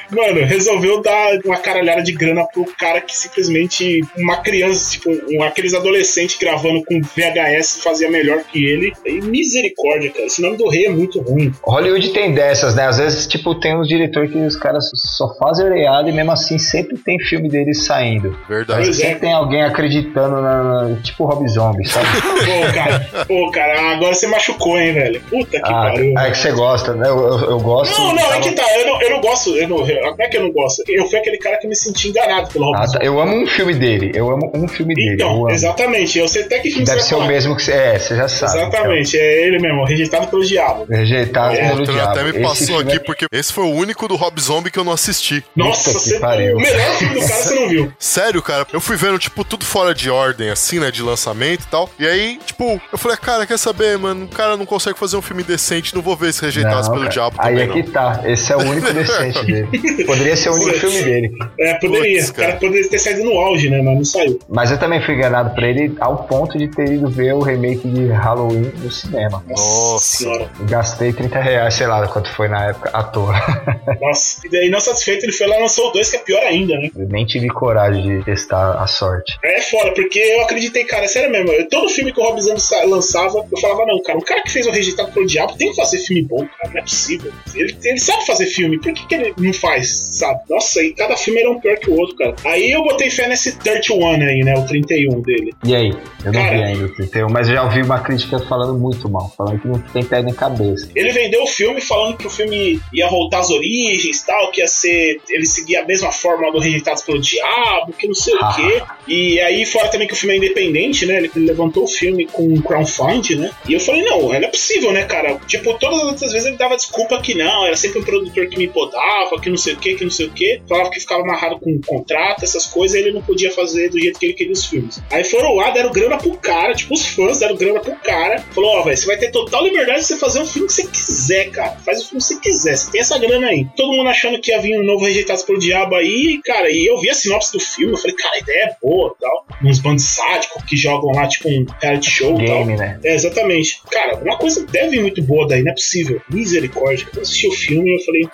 Mano, resolveu dar uma caralhada de grana pro cara que simplesmente uma criança, tipo, um, aqueles adolescentes gravando com VHS fazia melhor que ele. E misericórdia, cara. Esse nome do rei é muito ruim. Hollywood tem dessas, né? Às vezes, tipo, tem uns diretores que os caras só fazem oreada e mesmo assim sempre tem filme deles saindo. Verdade. É. Sempre tem alguém acreditando na. Tipo Rob Zombie, sabe? Pô, cara, pô, cara, agora você machucou, hein, velho? Puta que Ah, pariu. ah, é que você gosta, né? Eu, eu, eu gosto. Não, não, é que tá. Eu não, eu não gosto. Eu não, não é que eu não gosto. Eu fui aquele cara que me senti enganado pelo Ah, Robson. tá. Eu amo um filme dele. Eu amo um filme dele. eu Então, amo. exatamente. Eu sei até que filme Deve você ser vai o falar. mesmo que você. É, você já sabe. Exatamente, é ele mesmo, rejeitado pelo diabo. Então. Rejeitado É, pelo diabo. até me Esse passou aqui é- porque esse foi o único do Rob Zombie que eu não assisti. Nossa, você, pariu. o melhor filme do cara você não viu. Sério, cara, eu fui vendo, tipo, tudo fora de ordem, assim, né, de lançamento e tal. E aí, tipo, eu falei, cara, quer saber, mano, o cara não consegue fazer um filme decente, não vou ver se rejeitasse Não, pelo cara. diabo Aí também, é não. que tá. Esse é o único decente dele. Poderia ser o único filme dele. É, poderia. Putz, o cara cara. poderia ter saído no auge, né? Mas não saiu. Mas eu também fui enganado pra ele ao ponto de ter ido ver o remake de Halloween no cinema. Nossa. senhora. Gastei 30 reais, sei lá quanto foi na época, à toa. Nossa. E daí, não satisfeito, ele foi lá e lançou o 2, que é pior ainda, né? Eu nem tive coragem de testar a sorte. É foda, porque eu acreditei, cara, é sério mesmo. eu- todo filme que o Rob Zombie lançava, eu falava, não, cara, o cara que fez o Rejeitado pelo Diabo tem que fazer filme bom, cara, não é possível. Ele, ele sabe fazer filme. Por que, que ele não faz, sabe? Nossa, e cada filme era um pior que o outro, cara. Aí eu botei fé nesse 31 aí, né? O 31 dele. E aí? Eu não Cara. vi ainda o 31, mas eu já ouvi uma crítica falando muito mal, falando que não tem pé nem cabeça. Ele vendeu o filme falando que o filme ia voltar às origens tal, que ia ser. Ele seguia a mesma fórmula do Rejeitados pelo Diabo, que não sei o quê. E aí, fora também que o filme é independente, né? Ele levantou o filme com crowdfund, né? E eu falei, não, não é possível, né, cara? Tipo, todas as outras vezes ele dava desculpa que não, era sempre um produtor que me podava, que não sei o que, que não sei o que. Falava que ficava amarrado com um contrato, essas coisas, e ele não podia fazer do jeito que ele queria os filmes. Aí foram lá, deram grana pro cara, tipo, os fãs deram grana pro cara. Falou, ó, velho, você vai ter total liberdade de você fazer o filme que você quiser, cara. Faz o filme que você quiser, você tem essa grana aí. Todo mundo achando que ia vir um novo Rejeitados pelo Diabo aí, cara, e eu vi a sinopse do filme, eu falei, cara, a ideia é boa tal. Uns bandos sádicos que jogam lá, tipo, um reality show e tal. Game, né? É, exatamente. Cara, uma coisa deve vir muito boa daí, não é possível. Misericórdia. Eu assisti o filme e eu falei.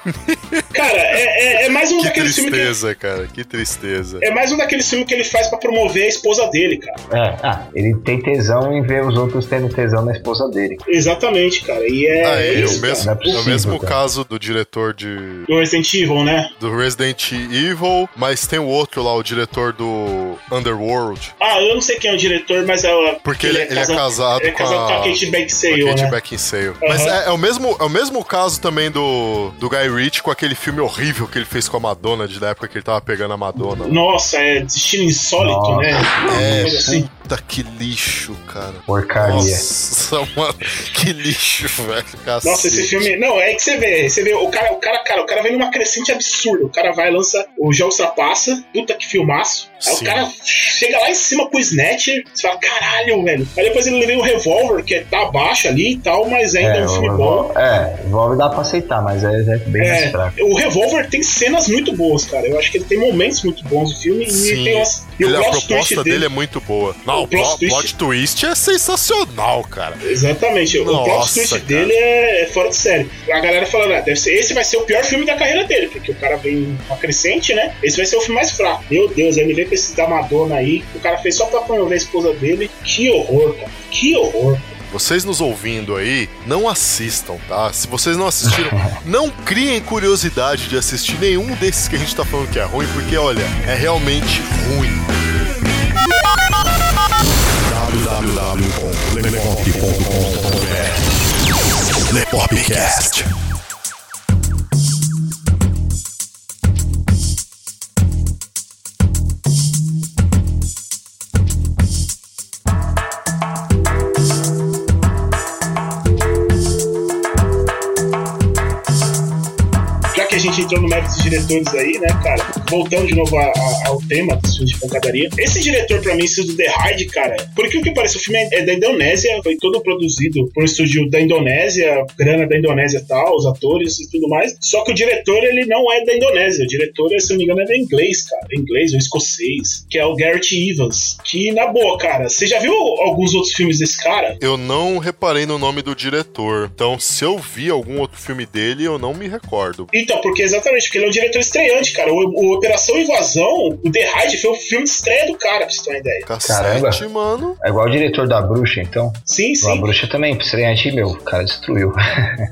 Cara, é, é, é mais um Que daqueles filmes que. tristeza, cara. Que tristeza. É mais um daqueles filmes que ele faz pra promover a esposa dele, cara. É, ah, ele tem tesão em ver os outros tendo tesão na esposa dele. Exatamente, cara. E é, Ah, é é, isso, o mesmo, não é é o possível, mesmo cara. caso do diretor de Do Resident Evil, né? do Resident Evil, mas tem o outro lá, o diretor do Underworld, Ah, eu não sei quem é o diretor, mas é. porque ele, ele é casado ele é com casado com a a Kate com Beckinsale, a Kate né? Beckinsale. Mas é, é o mesmo, é o mesmo caso também do, do Guy Ritchie com aquele filme horrível que ele fez com a Madonna, de da época que ele tava pegando a Madonna. Nossa, é destino insólito, Nossa. né? É, assim. puta que lixo, cara. Porcaria. Nossa, mano, que lixo, velho. Cacete. Nossa, esse filme. Não, é que você vê. Você vê, o cara, o cara, cara, o cara vem numa crescente absurda. O cara vai, lança o jogo passa, puta que filmaço. Aí Sim. o cara chega lá em cima com o Snatcher, você fala, caralho, velho. Aí depois ele levei o revólver, que tá abaixo ali e tal, mas ainda é, um o filme bom. É, Revolver dá pra aceitar, mas é, é bem mais É, o Revolver tem cenas muito boas, cara. Eu acho que ele tem momentos muito bons no filme Sim. e tem umas. E o Ele- a plot proposta twist dele é muito boa. Não, o plot plot, twist- plot twist é sensacional, cara. Exatamente, o plot Nossa, twist cara. dele é, é fora de série. A galera falando, ah, deve ser, esse vai ser o pior filme da carreira dele, porque o cara vem uma crescente, né? Esse vai ser o filme mais fraco. Meu Deus, aí ele vem com esse da Madonna aí, que o cara fez só pra promover a esposa dele. Que horror, cara. Que horror. Vocês nos ouvindo aí, não assistam, tá? Se vocês não assistiram, não criem curiosidade de assistir nenhum desses que a gente tá falando que é ruim, porque olha, é realmente ruim. www.lepop.com.br Lepopcast. No mérito dos diretores aí, né, cara? Voltando de novo a- a- ao tema dos filmes de pancadaria. Esse diretor, pra mim, do The Hard, cara, por que o que parece, o filme é é da Indonésia, foi todo produzido por um estúdio da Indonésia, grana da Indonésia e tal, os atores e tudo mais. Só que o diretor, ele não é da Indonésia. O diretor, se não me engano, é da inglês, cara. É inglês ou escocês. Que é o Garrett Evans. Que, na boa, cara, você já viu alguns outros filmes desse cara? Eu não reparei no nome do diretor, então se eu vi algum outro filme dele, eu não me recordo. Então, porque exatamente, porque ele é um diretor estreante, cara. O, o Operação Invasão, o The Raid, foi o filme de estreia do cara, pra você ter uma ideia. Cacete, Caramba. mano. É igual o diretor da Bruxa, então. Sim, A sim. Bruxa também, estreante, meu, o cara destruiu.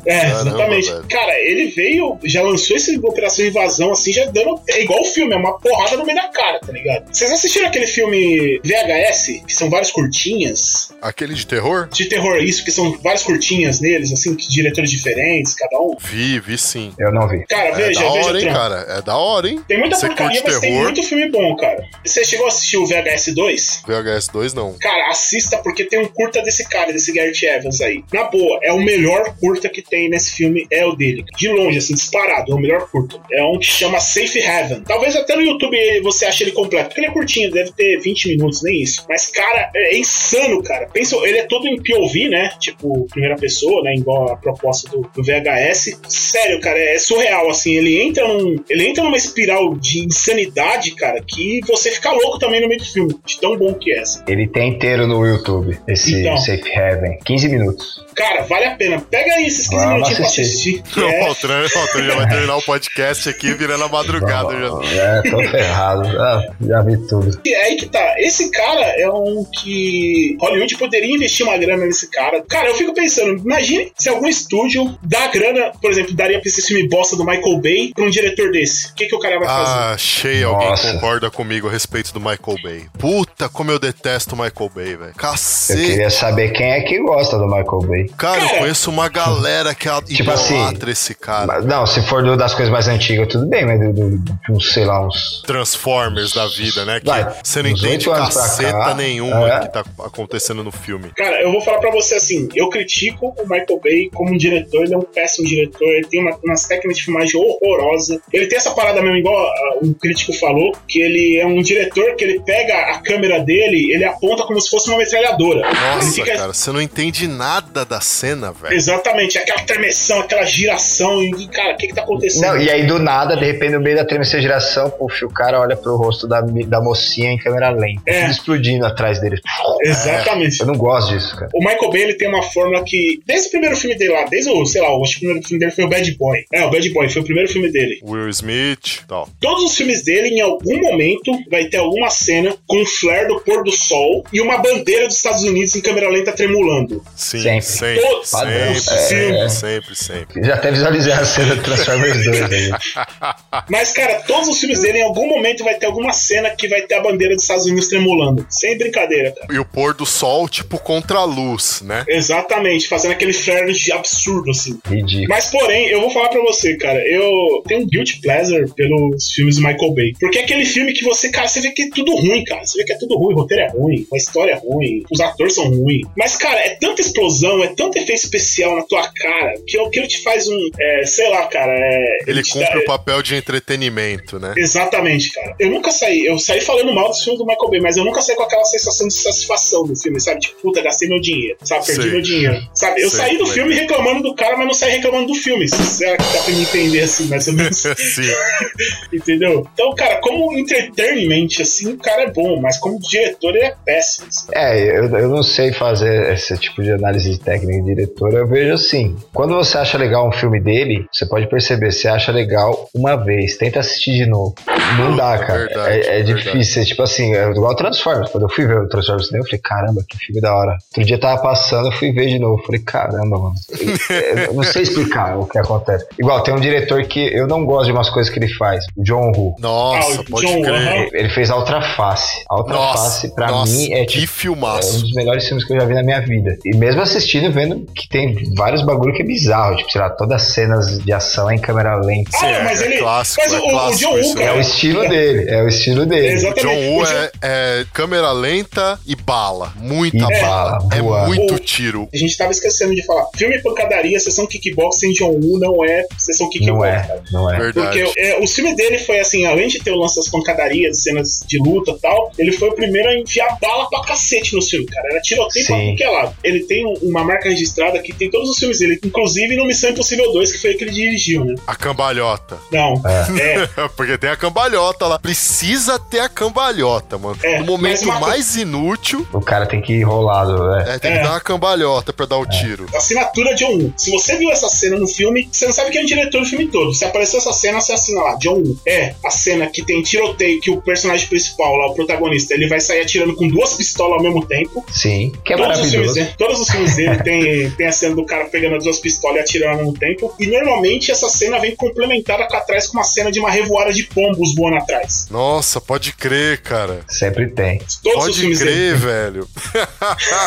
É, Caramba, exatamente. velho. Cara, ele veio, já lançou esse Operação Invasão, assim, já dando. É igual o filme, é uma porrada no meio da cara, tá ligado? Vocês assistiram aquele filme VHS, que são vários curtinhas? Aquele de terror? De terror, isso, que são várias curtinhas neles, assim, que diretores diferentes, cada um. Vi, vi sim. Eu não vi. Cara, É veja, da veja hora, hein, cara? É da hora, hein? Tem muita Você porcaria, mas tem terror? muito filme bom, cara. Você chegou a assistir o VHS 2? VHS 2 não. Cara, assista porque tem um curta desse cara, desse Garrett Evans aí. Na boa, é o melhor curta que tem nesse filme, é o dele. De longe, assim, disparado, é o melhor curta. É um que chama Safe Heaven. Talvez até no YouTube você ache ele completo, porque ele é curtinho, deve ter 20 minutos, nem isso. Mas, cara, é insano, cara. Pensa, ele é todo em POV, né? Tipo, primeira pessoa, né? Igual a proposta do, do VHS. Sério, cara, é surreal, assim. Ele entra num. Ele entra numa espiral de insanidade, cara, que você fica louco também no meio do filme. De tão bom que é essa. Ele tem inteiro no YouTube, esse Então. Safe Heaven. 15 minutos. Cara, vale a pena. Pega aí esses 15 Vamos minutinhos pra assistir. assistir. O É, Altran, o Altran já vai terminar o podcast aqui virando a madrugada. Já. É, tô ferrado. Ah, já vi tudo. E é aí que tá. Esse cara é um que Hollywood poderia investir uma grana nesse cara. Cara, eu fico pensando, imagine se algum estúdio dá grana, por exemplo, daria pra esse filme bosta do Michael Bay pra um diretor desse? O que, que o cara vai fazer? Ah, achei alguém Nossa. concorda comigo a respeito do Michael Bay. Puta, como eu detesto o Michael Bay, velho. Eu Cacete. queria saber quem é que gosta do Michael Bay. Cara, eu Cara, conheço uma galera que Tipo assim, esse cara. Mas, Não, se for do- das coisas mais antigas, tudo bem, mas do, do, de uns, sei lá, uns. Transformers da vida, né? Que Vai, você não entende caceta cá, nenhuma é. que tá acontecendo no filme. Cara, eu vou falar pra você assim, eu critico o Michael Bay como um diretor, ele é um péssimo diretor, ele tem uma, umas técnicas de filmagem horrorosa. Ele tem essa parada mesmo, igual ah, um crítico falou, que ele é um diretor que ele pega a câmera dele, ele aponta como se fosse uma metralhadora. Nossa, fica cara, você não entende nada da cena, velho. Exatamente, aquela tremeção, aquela giração, e cara, o que que tá acontecendo? Não, e aí do nada, de repente, no meio da tremenda geração, puxa, o cara olha pro rosto da, da mocinha em câmera lenta. É. Explodindo atrás dele. Exatamente. Eu não gosto disso, cara. O Michael Bay ele tem uma fórmula que, desde o primeiro filme dele lá, desde o, sei lá, eu acho que o primeiro filme dele foi o Bad Boy. É, o Bad Boy foi o primeiro filme dele. Will Smith e tal. Todos os filmes dele, em algum momento, vai ter alguma cena com um flare do pôr do sol e uma bandeira dos Estados Unidos em câmera lenta tremulando. Sim, Sempre. sempre, Todos. sempre, Padrão. sempre, É. sempre, sempre. Já até visualizei a cena do Transformers 2 aí. Mas, cara, todos os filmes dele, em algum momento, vai ter alguma cena que vai ter a bandeira dos Estados Unidos tremulando. Sem brincadeira, cara. E o pôr do sol, tipo, contra a luz, né? Exatamente, fazendo aquele flare de absurdo, assim. Ridículo. Mas, porém, eu vou falar pra você, cara, eu tenho um guilty pleasure pelos filmes do Michael Bay. Porque é aquele filme que você, cara, você vê que é tudo ruim, cara. Você vê que é tudo ruim, o roteiro é ruim, a história é ruim, os atores são ruins. Mas, cara, é tanta explosão, é tanto efeito especial na tua cara, que aquilo te faz um, é, sei lá, cara, é... Ele cumpre dá- o papel de entretenimento, né? Exatamente, cara. Eu nunca saí, eu saí falando mal dos filmes do Michael Bay, mas eu nunca saí com aquela sensação de satisfação do filme, sabe? Tipo, puta, gastei meu dinheiro, sabe? Perdi Sei. meu dinheiro, sabe? Eu Sei saí do é filme é. reclamando do cara, mas não saí reclamando do filme. Será que dá pra me entender assim, mais ou menos? Sim. Entendeu? Então, cara, como entertainment, assim, o cara é bom, mas como diretor ele é péssimo. assim. É, eu, eu não sei fazer esse tipo de análise técnica de diretor. Eu vejo assim: quando você acha legal um filme dele, você pode perceber, você acha legal uma vez, tenta assistir de novo. Não dá, cara. Verdade, é, é verdade. difícil. É tipo assim, é igual Transformers. Quando eu fui ver o Transformers, eu falei, caramba, que filme da hora. Outro dia tava passando, eu fui ver de novo. Eu falei, caramba, mano. Eu não sei explicar o que acontece. Igual, tem um diretor que eu não gosto de umas coisas que ele faz, o John Woo. Nossa, Ah, o pode John, crer. Ele fez a Outra Face. A Outra Nossa, Face, pra nossa, mim, é que tipo. É um filmaço. dos melhores filmes que eu já vi na minha vida. E mesmo assistindo, vendo que tem vários bagulho que é bizarro. Tipo, sei lá, todas as cenas de ação em câmera lenta. Ah, é- mas é ele. clássico, mas é o, o clássico John Woo, É o estilo dele. É o estilo dele. Exatamente. John Woo O John- é, é câmera lenta e bala. Muita E bala. É boa. muito O- tiro. A gente tava esquecendo de falar. Filme pancadaria, sessão kickbox sem John Woo não é sessão kickbox. Não é, não é. Verdade. Porque é, o filme dele foi assim, além de ter o lance das pancadarias, cenas de luta e tal, ele foi o primeiro a enfiar bala pra cacete no filme, cara. Era tiroteio pra é lado. Ele tem um- uma marca registrada que tem todos os filmes dele, inclusive no Missão Impossível 2, que foi ele que ele dirigiu, né? A cambalhota. Não. É. Porque tem a cambalhota lá. Precisa ter a cambalhota, mano. É, no momento uma- mais inútil, O cara tem que ir rolado, né? é, tem É. que dar uma cambalhota pra dar o tiro. Assinatura John Woo. Se você viu essa cena no filme, você não sabe quem é o diretor do filme todo. Se apareceu essa cena, você assina lá, John Woo. É a cena que tem tiroteio, que o personagem principal, lá, o protagonista, ele vai sair atirando com duas pistolas ao mesmo tempo. Sim, que é todos, os filmes, maravilhoso. dele- todos os filmes dele tem, tem a cena do cara pegando as duas pistolas e atirando ao mesmo tempo. E normalmente essa cena vem complementada com atrás com uma cena de uma revoada de pombos voando atrás. Nossa, pode crer, cara. Sempre tem. Todos os Pode filmes dele. crer, velho.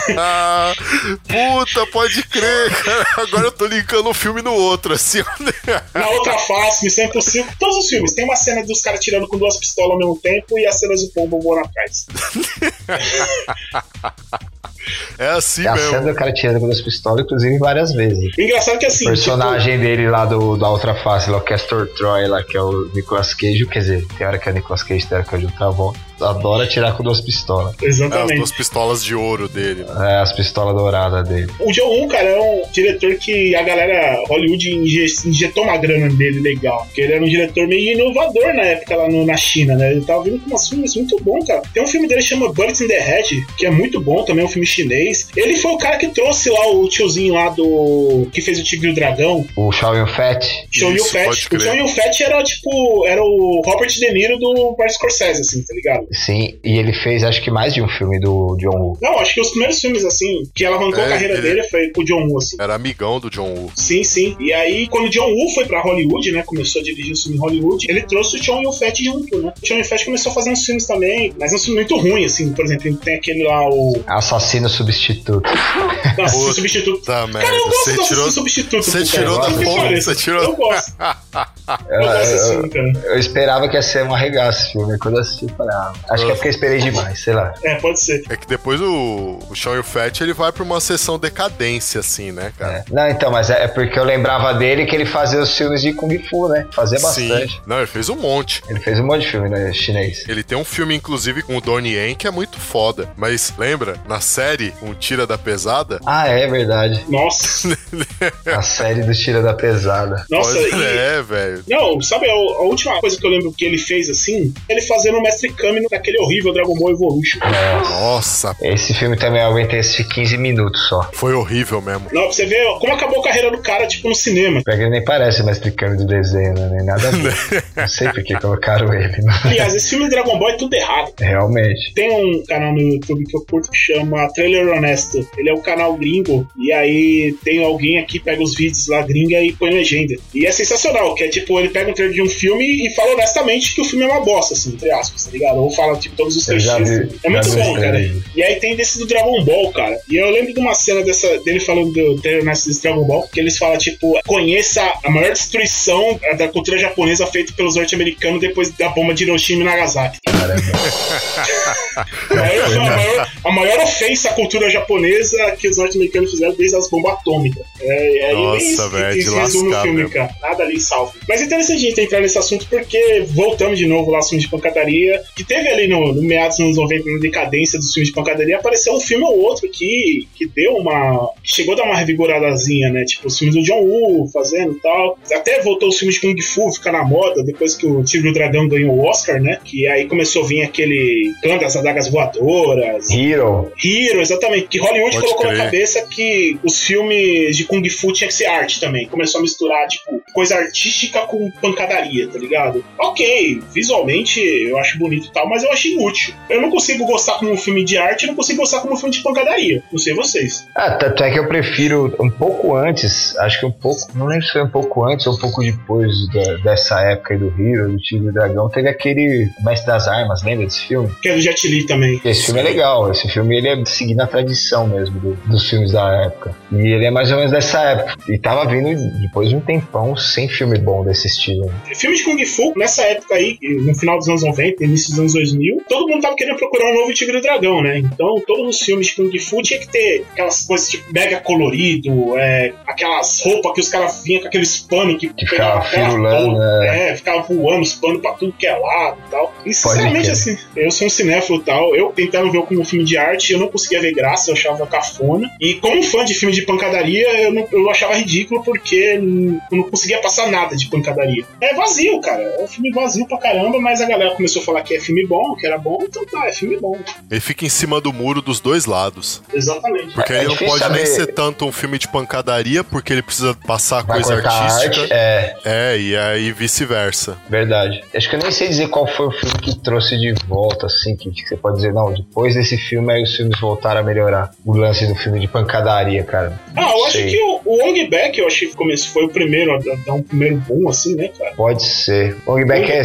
Puta, pode crer, cara. Agora eu tô linkando um filme no outro, assim. Na outra face, Missão Impossível, todos os filmes. Tem uma cena dos caras tirando com duas pistolas ao mesmo tempo e as cenas do pombo voando atrás. É assim É a mesmo. cena do cara tirando com duas pistolas, inclusive, várias vezes. O engraçado é que assim. O personagem dele lá do, da outra face, lá, o Castor Troy, lá, que é o Nicolas Cage, quer dizer, tem hora que é o Nicolas Cage, tem hora que é o John Travolta, adora tirar com duas pistolas. tipo, É, as exatamente. duas pistolas de ouro dele. né? É, as pistolas douradas dele. O John Woo, cara, é um diretor que a galera Hollywood inje- injetou uma grana nele legal. Porque ele era um diretor meio inovador na época lá no- na China, né? Ele tava vindo com umas filmes muito bons, cara. Tem um filme dele que chama Bullets in the Head, que é muito bom também, é um filme chinês. Ele foi o cara que trouxe lá o tiozinho lá do. que fez o Tigre e o Dragão. O Shaw Yun Fat, Chow Isso, Yun-Fat. O. Chow Yun-Fat era tipo. Era o Robert De Niro do Martin Scorsese, assim, tá ligado? Sim, e ele fez acho que mais de um filme do John Woo. Não, acho que os primeiros filmes, assim, que alavancou É, a carreira ele- dele foi com o John Woo, assim. Era amigão do John Woo. Sim, sim. E aí, quando o John Woo foi pra Hollywood, né? Começou a dirigir o filme em Hollywood. Ele trouxe o John Yun-Fat junto, né? O John Yun-Fat começou a fazer uns filmes também, mas uns filmes muito ruins, assim. Por exemplo, tem aquele lá, o... Assassino substituto. Puta substituto. Tá, merda. Cara, eu gosto Você do tirou, substituto. você tirou cara. da pareça. você tirou- Eu gosto. Eu, Eu gosto eu- assim, cara. eu esperava que ia ser um arregaço esse filme. Quando eu assisti, eu falei, ah, acho que é porque eu esperei demais, sei lá. É, pode ser. É que depois o, o Sean Fat ele vai pra uma sessão decadência, assim, né, cara? É. Não, então, mas é é porque eu lembrava dele que ele fazia os filmes de Kung Fu, né? Fazia bastante. Sim. Não, ele fez um monte. Ele fez um monte de filme né, chinês. Ele tem um filme, inclusive, com o Donnie Yen, que é muito foda. Mas lembra, na série, um Tira da Pesada? Ah, é verdade. Nossa. A série do Tira da Pesada. Nossa, Pois e... é, velho. Não, sabe a, a última coisa que eu lembro que ele fez assim? Ele fazendo o Mestre Kami naquele horrível Dragon Ball Evolution. Nossa, Esse filme também eu aguentei esse 15 minutos só. foi horrível mesmo. Não, pra você ver como acabou a carreira do cara, tipo, no cinema. Porque ele nem parece o mestre Kami do desenho, né? Nem nada a ver. Não sei por que colocaram ele. né? Aliás, esse filme de Dragon Ball é tudo errado. Realmente. Tem um canal no YouTube que eu curto que chama Trailer Honesto. Ele é um canal gringo. E aí tem alguém aqui, pega os vídeos lá gringa e põe legenda. E é sensacional, que é tipo, ele pega um trailer de um filme e fala honestamente que o filme é uma bosta, assim, entre aspas, tá ligado? Ou fala, tipo, todos os vi. É muito bom, cara. E aí tem desse do Dragon Ball, cara. E eu lembro de uma cena dessa, dele falando do trailer honesto desse Dragon Ball, que eles falam, tipo, conheça a maior destruição da cultura japonesa feita pelos norte-americanos depois da bomba de Hiroshima e Nagasaki. A maior, a, maior, a maior ofensa à cultura japonesa que os norte-americanos fizeram desde as bombas atômicas. É, é Nossa, velho, que de lascar filme, mesmo. cara. Nada ali salvo. Mas é interessante a gente entrar nesse assunto porque voltamos de novo lá ao filme de pancadaria, que teve ali no, no meados dos anos 90, na decadência dos filmes de pancadaria, apareceu um filme ou outro que, que deu uma. que chegou a dar uma revigoradazinha, né? Tipo, os filmes do John Woo fazendo e tal. Até voltou os filmes de Kung Fu ficar na moda depois que o Tigre e o Dragão ganhou o Oscar, né? Que aí começou a vir aquele clã das adagas voadoras. Hero. Hero, exatamente. Que Hollywood Pode colocou crer. na cabeça que os filmes de Kung Fu tinha que ser arte também. Começou a misturar, tipo, coisa artística com pancadaria, tá ligado? Ok, visualmente eu acho bonito e tal, mas eu achei inútil. Eu não consigo gostar como um filme de arte, eu não consigo gostar como um filme de pancadaria. Não sei vocês. Ah, tanto é que eu prefiro um pouco antes, acho que um pouco, não lembro se foi um pouco antes ou um pouco depois da- dessa época aí do Hero, do Tigre e do Dragão, teve aquele Mestre das Armas, lembra desse filme? Que é do Jet Li também. Esse filme é legal, esse filme ele é seguindo a tradição mesmo do- dos filmes da época. E ele é mais ou menos dessa época. E tava vindo depois de um tempão sem filme bom desse estilo. Filme de Kung Fu, nessa época aí, no final dos anos 90, início dos anos 2000, todo mundo tava querendo procurar um novo Tigre e Dragão, né? Então, todos os filmes de Kung Fu tinha que ter aquelas coisas tipo mega colorido, é, aquelas roupas que os caras vinham com aqueles panos que, Que ficava firulando, né? É, ficava voando os panos pra tudo que é lado e tal. E sinceramente, assim, eu sou um cinéfilo e tal, eu tentando ver como um filme de arte, eu não conseguia ver graça, eu achava cafona. E como fã de filme de pancadaria, eu, não- eu achava ridículo porque hum, eu não conseguia passar nada de pancadaria. É vazio, cara. É um filme vazio pra caramba, mas a galera começou a falar que é filme bom, que era bom, então tá, é filme bom. Ele fica em cima do muro dos dois lados. Exatamente. Porque É ele não difícil pode nem saber- ser tanto um filme de pancadaria, porque ele precisa passar Vai coisa artística. arte? É, É, e aí vice-versa. verdade. Acho que eu nem sei dizer qual foi o filme que trouxe de volta, assim, que, que você pode dizer, não, depois desse filme aí os filmes voltaram a melhorar. O lance do filme de pancadaria, cara. Ah, eu acho Sei. que o, o Ong Back, eu achei que começou, foi o primeiro a dar um primeiro boom, assim, né, cara? Pode ser. Long Back é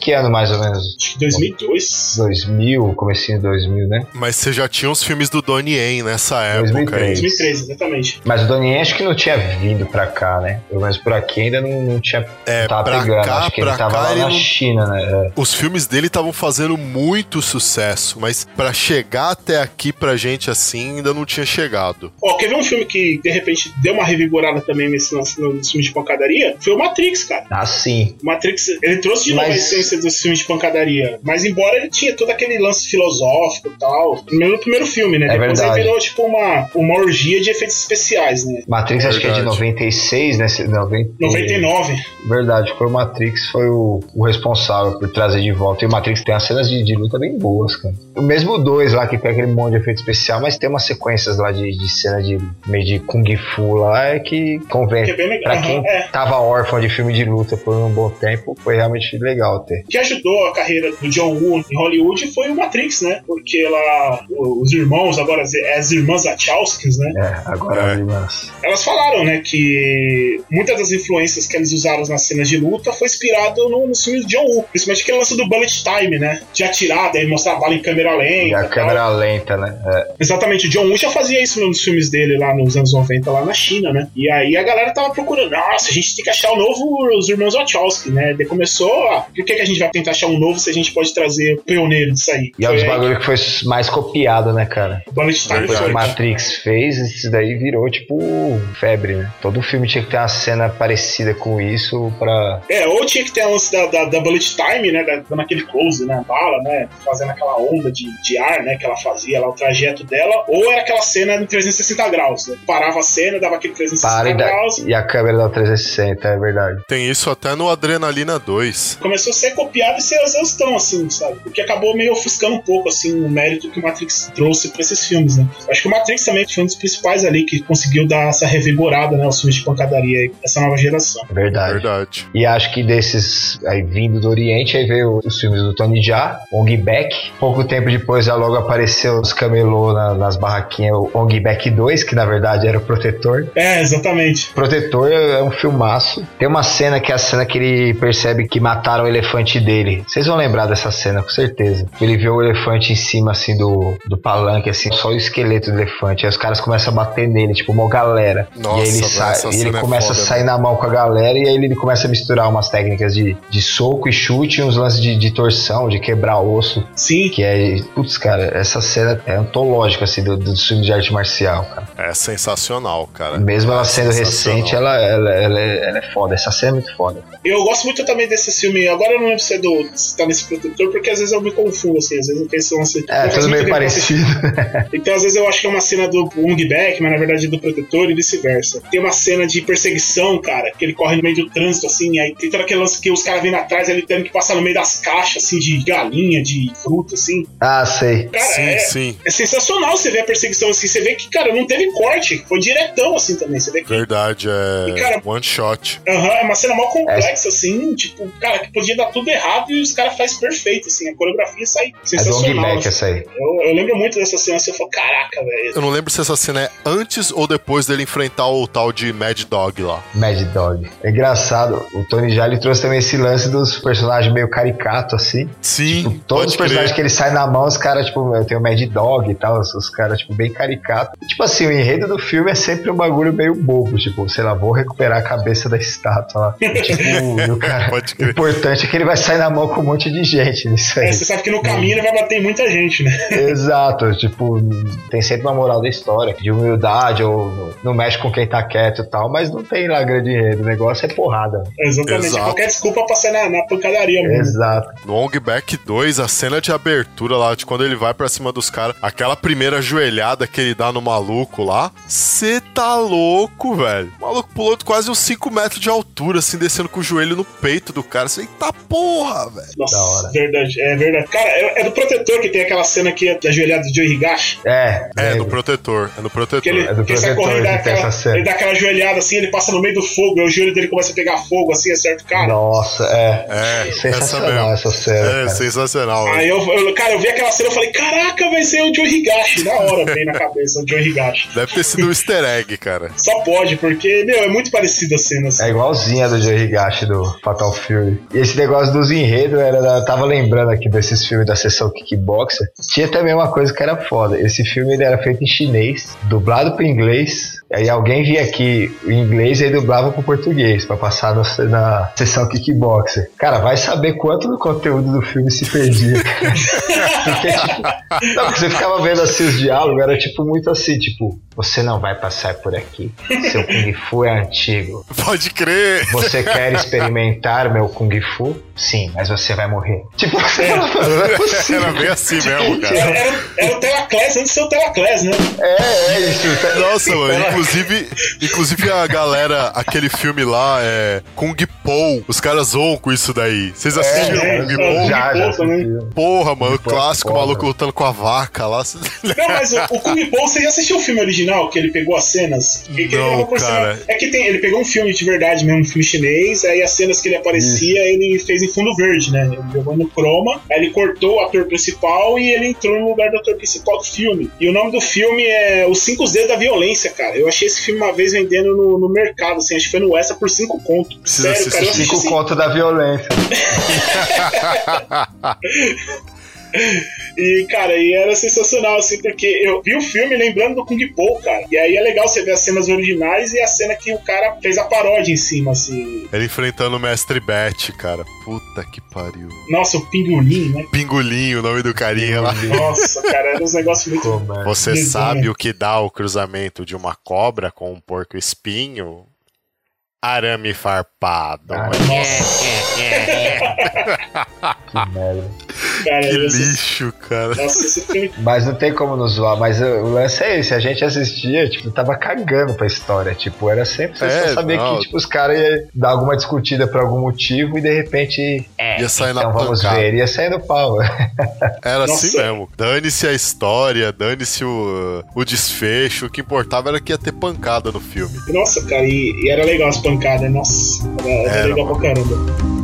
que ano mais ou menos? Acho que 2002. 2000, comecinho de 2000, né? Mas você já tinha os filmes do Donnie Yen nessa época 2003. aí. 2003, exatamente. Mas o Donnie Yen acho que não tinha vindo pra cá, né? Pelo menos por aqui ainda não, não tinha. É, não tava pra pegando. cá, acho que pra ele tava cá lá ele na não- China, né? É. Os filmes dele estavam fazendo muito sucesso, mas pra chegar até aqui pra gente assim ainda não tinha chegado. Ó, quer ver um filme que de repente deu uma revigorada também nesse lance nos filmes de pancadaria? Foi o Matrix, cara. Ah, sim. O Matrix, ele trouxe de novo Mas- a essência dos filmes de pancadaria. Mas embora ele tinha todo aquele lance filosófico e tal. Primeiro no primeiro filme, né? É Depois verdade. aí virou tipo uma, uma orgia de efeitos especiais, né? Matrix acho que é de Verdade. 96, né? 90... 99. Verdade, foi o Matrix, foi o, o responsável por trazer de volta. E o Matrix tem umas cenas de, de luta bem boas, cara. O mesmo dois lá, que tem aquele monte de efeito especial, mas tem umas sequências lá de, de cena de meio de Kung Fu lá, é que convém. Que é bem. Pra quem é. tava órfão de filme de luta por um bom tempo, foi realmente legal ter. O que ajudou a carreira do John Em Hollywood foi o Matrix, né? Porque lá, os irmãos, agora as, as irmãs Wachowskis, né? É, agora É. mas Elas falaram, né, que muitas das influências que eles usaram nas cenas de luta foi inspirado no, no filme de John Woo. Principalmente aquele lance do bullet time, né? De atirar, daí mostrar a bala em câmera lenta. E a tal. câmera lenta, né? É. Exatamente, o John Woo já fazia isso nos filmes dele lá nos anos 90, lá na China, né? E aí a galera tava procurando, nossa, a gente tem que achar o novo Os Irmãos Wachowski, né? Daí começou, ah, por que, que a gente vai tentar achar um novo se a gente pode trazer o pioneiro disso aí? E é um dos aí bagulho que foi mais copiado, né, cara? que o Bullet Time Verdade. foi. O Matrix fez, isso daí virou, tipo, febre, né? Todo filme tinha que ter uma cena parecida com isso pra. É, ou tinha que ter a lance da, da, da bullet time, né? Da, dando aquele close, né? Bala, né? Fazendo aquela onda de, de ar, né? Que ela fazia lá, o trajeto dela. Ou era aquela cena em 360 graus, né? Parava a cena, dava aquele 360 Para e, dá- graus. e a câmera dá 360, é verdade. Tem isso até no Adrenalina 2. Começou a ser copiado e ser exaustão, assim, sabe? Porque acabou meio ofuscando um pouco, assim, o mérito que o Matrix trouxe pra esses filmes, né? Acho que o Matrix também foi um dos principais ali que conseguiu dar essa revigorada, né? Aos filmes de pancadaria aí, dessa nova geração. É verdade. Verdade. E acho que desses aí vindo do Oriente, aí veio os filmes do Tony Jaa, Ong Bak. Pouco tempo depois já logo apareceu os camelô na- nas barraquinhas, o Ong Bak 2, que na verdade era o Protetor. É, exatamente. Protetor é um filmaço. Tem uma cena que é a cena que ele percebe que mataram o elefante dele. Vocês vão lembrar dessa cena, com certeza. Ele vê o elefante em cima, assim, do, do palanque, assim, só o esqueleto do elefante. Aí os caras começam a bater nele, tipo, uma galera. Nossa, e aí ele, velho, sai, essa e ele cena é começa foda, a sair velho. na mão com a galera e aí ele começa a misturar umas técnicas de, de soco e chute, uns lances de, de torção, de quebrar osso. Sim. Que é, putz, cara, essa cena é antológica, assim, do, do filme de arte marcial, cara. É sensacional, cara. Mesmo ela É sendo recente, ela, ela, ela, é, ela é foda. Essa cena é muito foda. Eu gosto muito também desse filme. Agora eu não lembro se é do. se tá nesse porque às vezes eu me confundo, assim. Às vezes eu penso lance. É, tudo muito meio parecido. Então, às vezes, eu acho que é uma cena do Ung Back, mas na verdade é do protetor e vice-versa. Tem uma cena de perseguição, cara, que ele corre no meio do trânsito, assim, aí tem todo aquele lance que os caras vêm atrás, ele tendo que passar no meio das caixas, assim, de galinha, de fruta, assim. ah, sei. Cara, Sim, é, sim. é sensacional você ver a perseguição assim. Você vê que, cara, não teve corte, foi diretão, assim, também. Você vê que. Verdade, é E, cara- one shot. Aham, é uma cena mal complexa, assim, tipo, cara, que podia dar tudo errado e os caras fazem perfeito, assim, a coreografia sai É sensacional. Back assim. essa aí. eu, eu lembro muito dessa cena, assim, eu falo, caraca, velho. Eu não lembro se essa cena é antes ou depois dele enfrentar o tal de Mad Dog lá. Mad Dog. É engraçado. O Tony Jaa ele trouxe também esse lance dos personagens meio caricato, assim. Sim, Todos os personagens crer. que ele sai na mão, os caras, tipo, tem o Mad Dog e tal, os, os caras, tipo, bem caricato. Tipo assim, o enredo do filme é sempre um bagulho meio bobo, tipo, sei lá, vou recuperar a cabeça da estátua lá. Tipo, o cara. Pode O importante é que ele vai sair na mão com um monte de gente nisso aí. É, você sabe que no caminho ele vai bater em muita gente, né? Exato, tipo, tem sempre uma moral da história, de humildade, ou não- mexe com quem tá quieto e tal, mas não tem lá grande enredo, o negócio é porrada. Exatamente. Exato. Qualquer desculpa pra sair na, na pancadaria mesmo. Exato. No Ong Back 2, a cena de abertura lá, de quando ele vai pra cima dos caras, aquela primeira joelhada que ele dá no maluco lá, cê tá louco, velho. O maluco pulou quase uns 5 metros de altura, assim, descendo com o joelho no peito do cara. Você, eita porra, velho. Nossa, Da hora. verdade, é verdade. Cara, é, é do protetor que tem aquela cena que é da joelhada de Joe Higashi. É, É, lembro. no protetor, é no protetor. Que ele, É do que ele sai Protetor correndo, dá que tem aquela, essa cena. ele dá aquela joelhada assim, ele passa no meio do fogo, aí o joelho dele começa a pegar fogo, assim, acerta o cara. Nossa, é. É, Sensacional essa cena, É, cara. sensacional. velho. Aí eu, eu- cara, eu vi aquela cena e falei, caraca, vai ser o Joe Higashi. Na hora veio na cabeça o Joe Higashi. Deve ter sido um easter egg, cara. Só pode, porque, meu, é muito parecida a cena. Assim. É igualzinha do Joe Higashi do Fatal Fury. E esse negócio dos enredos, era, tava lembrando aqui desses filmes da sessão Kickboxer. Tinha também uma coisa que era foda. Esse filme ele era feito em chinês, dublado pro inglês. Aí alguém via aqui o inglês e aí dublava pro português, pra passar no- na sessão Kickboxer. Cara, vai saber quanto do conteúdo do filme se perdia. Porque, tipo, não, porque você ficava vendo assim os diálogos, era tipo muito assim, tipo, você não vai passar por aqui. Seu Kung Fu é antigo. Pode crer. Você quer experimentar meu Kung Fu? Sim, mas você vai morrer. Tipo, você fala, "Mano, não é possível. Era bem assim mesmo, cara. Era, era, era o Telaclass antes de ser o Telaclass, né? É, é isso. Nossa, mano, inclusive, inclusive a galera, aquele filme lá, é Kung Po, os caras zoam com isso daí. Vocês assistiram é, Kung é, Po? Já, já. Porra, mano, o é clássico, o foda. maluco lutando com a vaca lá. Não, mas o, o Kung Po, você já assistiu o filme original, que ele pegou as cenas? Que- que ele Não, tava por cima- cara. É que tem, ele pegou um filme de verdade mesmo, um filme chinês, aí as cenas que ele aparecia, ele fez em fundo verde, né? Ele jogou no croma, aí ele cortou o ator principal e ele entrou no lugar do ator principal do filme. E o nome do filme é Os Cinco Dedos da Violência, cara. Eu achei esse filme uma vez vendendo no, no mercado, assim, acho que foi no Extra por cinco conto. Precisa Sério, cara, eu assistir. assisti Cinco assim, conto da violência. E, cara, e era sensacional, assim, porque eu vi o filme lembrando do Kung Po, cara. E aí é legal você ver as cenas originais e a cena que o cara fez a paródia em cima, assim. Ele enfrentando o Mestre Bet, cara. Puta que pariu. Nossa, o pingolim, né? Pingolinho, o nome do carinha lá. Nossa, cara, era uns negócios muito. Como é? Você Desenho. sabe o que dá o cruzamento de uma cobra com um porco espinho? Arame farpado. Ah, Nossa, Que merda. cara, que lixo, cara. Nossa, esse filme. Mas não tem como nos zoar, mas o lance é esse, a gente assistia, tipo, tava cagando pra história, tipo, era sempre você É, só saber não. que, tipo, os caras iam dar alguma discutida por algum motivo e de repente, é, Ia sair na então vamos pancada. ver, ia sair no pau. Era Nossa. assim mesmo. Dane-se a história, dane-se o, o desfecho. O que importava era que ia ter pancada no filme. Nossa, cara, e, e era legal as pancadas, nossa. Era, era Era, legal mano. pra caramba.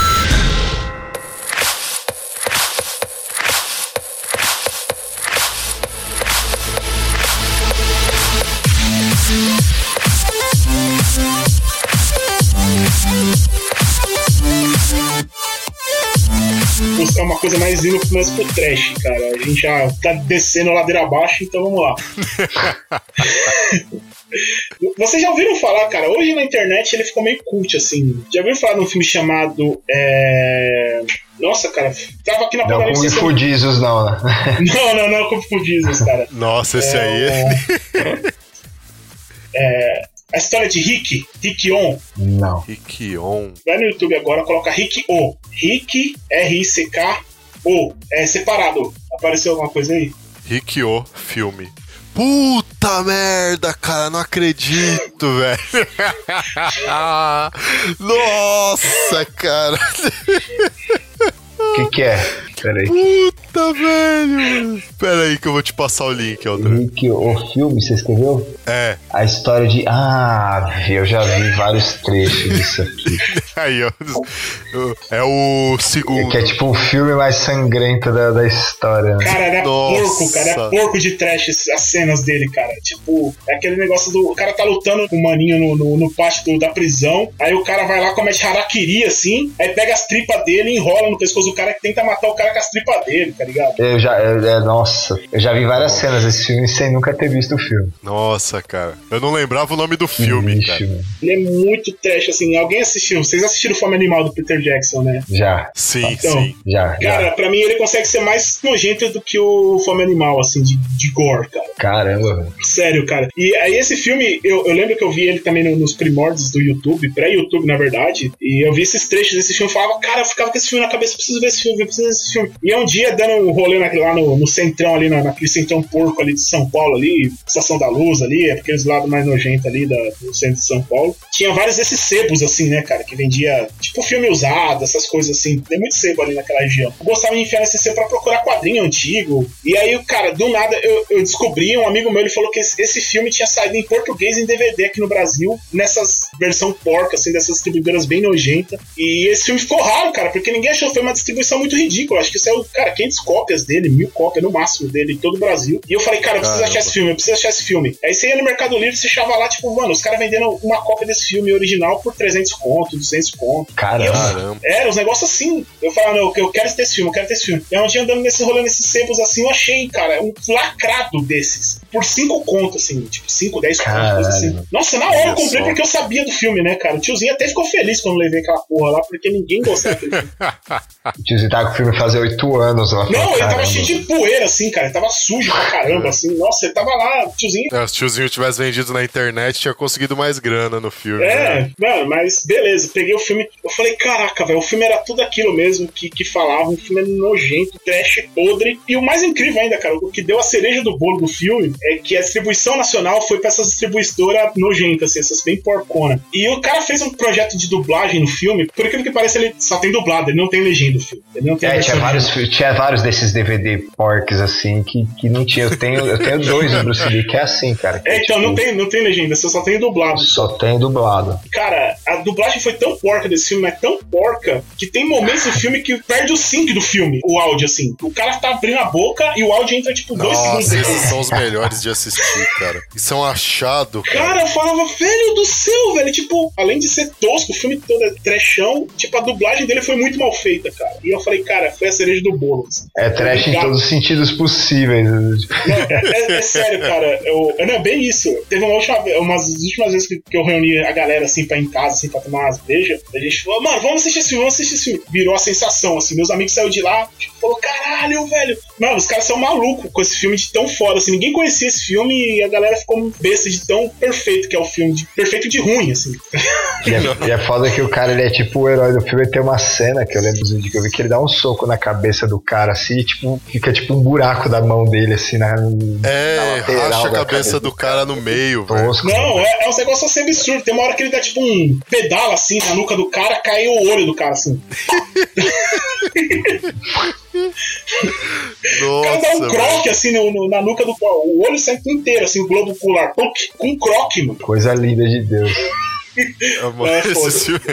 buscar uma coisa mais indo mais pro trash, cara. A gente já tá descendo a ladeira abaixo, então vamos lá. Vocês já ouviram falar, cara? Hoje na internet ele ficou meio cult, assim. Já ouviram falar de um filme chamado. É... Nossa, cara, tava aqui na Não com não, né? Não, não, não, como Jesus, cara. Nossa, esse É, aí. é, a história de Rick, Rick On. Não. Rikion. Vai no YouTube agora, coloca Rick O. Rick, R-I-C-K-O. É separado. Apareceu alguma coisa aí? Rikyo filme. Puta merda, cara, não acredito, velho. Nossa, cara. O que que é? Peraí. Puta, velho. Pera aí que eu vou te passar o link, Aldrin. Rick, o filme, você escreveu? É, A história de. Ah, eu já vi vários trechos disso aqui. aí, ó. É o segundo. Que é tipo um filme mais sangrento da, da história. né? Cara, era Nossa. porco, cara. Era porco de trash as cenas dele, cara. Tipo, é aquele negócio do. O cara tá lutando com o maninho no, no, no pátio do- da prisão. Aí o cara vai lá, comete harakiri assim. Aí pega as tripas dele e enrola no pescoço do cara que tenta matar o cara com as tripas dele, tá ligado? Eu já, eu- é, nossa, eu já vi várias cenas desse filme sem nunca ter visto o filme. Nossa, cara. Eu não lembrava o nome do filme, lixo, cara. mano. Ele é muito trash, assim. Alguém assistiu? Vocês assistiram Fome Animal do Peter Jackson, né? Já, Sim, Então, sim. já, já. Cara, pra mim ele consegue ser mais nojento do que o Fome Animal, assim, de, de gore, cara. Caramba, velho. Sério, cara. E aí esse filme, eu, eu lembro que eu vi ele também no- nos primórdios do YouTube, pré-YouTube, na verdade. E eu vi esses trechos desse filme e falava, cara, eu ficava com esse filme na cabeça, eu preciso ver esse filme, eu preciso ver esse filme. E é um dia dando um rolê na- lá no, no centrão ali, na, naquele centrão porco ali de São Paulo ali, Estação da Luz ali, é aqueles lados mais nojentos ali da, do centro de São Paulo. Tinha vários desses sebos, assim, né, cara, que vendia, tipo, filme usado, essas coisas assim. Tem muito sebo ali naquela região. Eu gostava de enfiar nesse sebo pra procurar quadrinho antigo. E aí, cara, do nada eu, eu descobri, um amigo meu, ele falou que esse, esse filme tinha saído em português em DVD aqui no Brasil, nessas versão porca, assim, dessas distribuidoras bem nojentas. E esse filme ficou raro, cara, porque ninguém achou que foi uma distribuição muito ridícula. Acho que saiu, cara, 500 cópias dele, mil cópias no máximo dele em todo o Brasil. E eu falei, cara, eu preciso achar esse filme, eu preciso achar esse filme. Aí você ia no Mercado Livre, você achava lá, tipo, mano, os caras vendendo uma cópia desse filme original por 300 conto, 200 conto. Caramba. Caramba. Era, os negócios assim. Eu falava, não, eu quero ter esse filme, eu quero ter esse filme. E um dia andando nesses rolê, nesses sebos assim, eu achei, cara, um lacrado desses. Por 5 contos, assim, tipo 5, 10 contos, Caralho. coisa assim. Nossa, na hora eu comprei só. porque eu sabia do filme, né, cara? O tiozinho até ficou feliz quando eu levei aquela porra lá, porque ninguém gostava daquele filme. O tiozinho tava com o filme fazer oito anos. Ela Não, falou, ele tava cheio de poeira, assim, cara. Ele tava sujo pra caramba, assim. Nossa, ele tava lá, o tiozinho. É, se o tiozinho tivesse vendido na internet, tinha conseguido mais grana no filme. né? É, mano, mas beleza, peguei o filme. Eu falei, caraca, velho, o filme era tudo aquilo mesmo que, que falava. Um filme nojento, trash, podre. E o mais incrível ainda, cara, o que deu a cereja do bolo do filme é que a distribuição nacional foi pra essas distribuidoras nojentas, assim, essas bem porcona. E o cara fez um projeto de dublagem no filme. Por aquilo que parece, ele só tem dublado, ele não tem legenda o filme. Ele não tem É, tinha vários, tinha vários desses DVD porcs assim que, que não tinha. Eu tenho, eu tenho dois do Bruce Lee que é assim, cara. que É, então, tipo, não tem, não tem legenda, você só tem dublado. Só tem dublado. Cara, a dublagem foi tão porca desse filme, é tão porca, que tem momentos do filme que perde o sync do filme, o áudio, assim. O cara tá abrindo a boca e o áudio entra, tipo, dois segundos Nossa, esses são os melhores de assistir, cara. Isso é um achado, cara. Cara, eu falava, velho do céu, velho. Tipo, além de ser tosco, o filme todo é trechão, tipo, a dublagem dele foi muito mal feita, cara. E eu falei, cara, foi a cereja do bolo. É trash em todos os sentidos possíveis. Não, é, é- é sério, cara. Eu, não, é bem isso. Teve uma última, umas últimas vezes que, que eu reuni a galera assim pra ir em casa, assim, pra tomar umas brejas. A gente falou, mano, vamos assistir esse filme, vamos assistir esse filme. Virou a sensação, assim. Meus amigos saíram de lá, tipo, falou, caralho, velho. Mano, os caras são malucos com esse filme de tão foda, assim. Ninguém conhecia esse filme e a galera ficou besta de tão perfeito que é o filme. De, perfeito de ruim, assim. E é, e é foda que o cara ele é tipo o herói do filme. Ele tem uma cena que eu lembro dos vídeos que eu vi que ele dá um soco na cabeça do cara assim, e, tipo, fica tipo um buraco da mão dele, assim, na. na É, lateral racha a da cabeça do cara no meio, velho. Tosco. Não, é, é um negócio assim absurdo. Tem uma hora que ele dá tipo um pedala assim na nuca do cara, caiu o olho do cara assim. O cara dá um Nossa, croque assim no- no- na nuca do O olho sai inteiro, assim, o globo. Puc, Com um croque, mano. Coisa linda de Deus. Mano, É, esses filmes,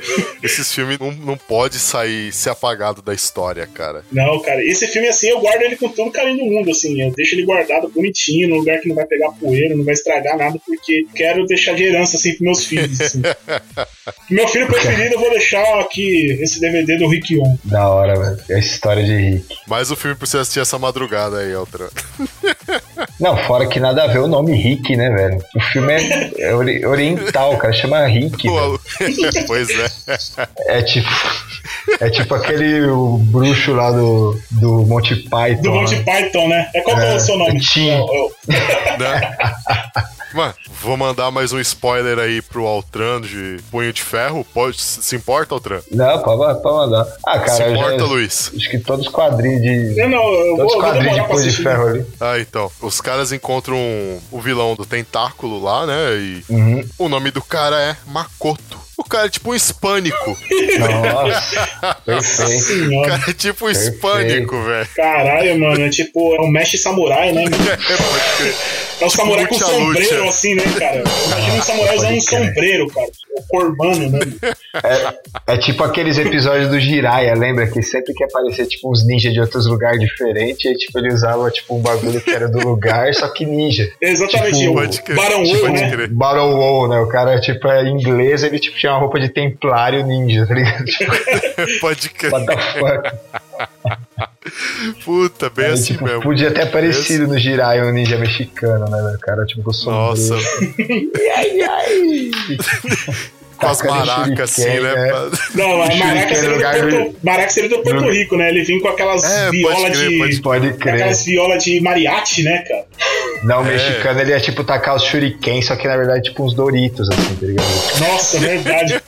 esses filmes não, não pode sair, ser apagado da história, cara. Não, cara, esse filme assim, eu guardo ele com todo o carinho do mundo, assim. Eu deixo ele guardado bonitinho, num lugar que não vai pegar poeira, não vai estragar nada, porque quero deixar de herança, assim, pros meus filhos, assim. Meu filho preferido, eu vou deixar aqui esse DVD do Rick On. Da hora, velho. É a história de Rick. Mas o filme precisa assistir essa madrugada aí, Altran. Não, fora que nada a ver o nome Rick, né, velho? O filme é, é ori- oriental, cara. Chama Rick. Pois é. É tipo. É tipo aquele o bruxo lá do, do Monty Python. Do Monty né? Python, né? É qual que é o É, seu nome? Tim. É, é né? Mano, vou mandar mais um spoiler aí pro Altran de Punho de Ferro. Pode, se importa, Altran? Não, pode, pode mandar. Ah, cara, se importa, já, Luiz? acho que todos os quadrinhos de. Eu não, eu Todos vou, quadrinhos de Punho de. Ferro ali. Ah, então. Os caras encontram o vilão do tentáculo lá, né? E Uhum. o nome do cara é Makoto. O cara é tipo um hispânico. Nossa, perfeito. O cara é tipo um hispânico, velho. Caralho, mano, é tipo, é um mestre samurai, né? É, pode crer. É um samurai com lucha, sombreiro, lucha. assim, né, cara? Imagina um samurai usando um sombreiro, cara. O Corbano, né? É, é tipo aqueles episódios do Jiraiya, lembra? Que sempre que aparecia tipo uns ninjas de outros lugares diferentes, e tipo, ele usava tipo um bagulho que era do lugar, só que ninja. Exatamente, Tipo, o Barão tipo, pode né? né? O cara, tipo, é inglês, ele tipo, tinha uma roupa de templário ninja, tá ligado? Tipo, Pode crer. what the fuck? Puta, bem Aí, assim tipo, mesmo. Podia ter aparecido no Jiraiya um ninja mexicano, né? cara, tipo, com sombreiro. Nossa, Ai, ai. Com as maracas assim, né? né? pra- Não, a Maraca seria, do Porto, Maraca seria do Porto Rico, né? Ele vinha com aquelas É, violas de. pode Pode crer. Aquelas violas de mariachi, né, cara? Não, o É. mexicano ele é tipo tacar os shuriken, só que na verdade tipo uns Doritos, assim, tá ligado? Nossa, verdade.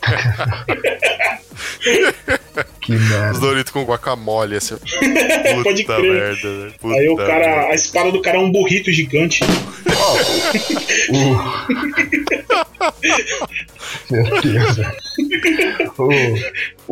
Que Os merda. Doritos com guacamole, assim. Puta Pode crer. merda, velho. Puta Aí o merda. cara, a espada do cara é um burrito gigante. Meu Deus. velho. O-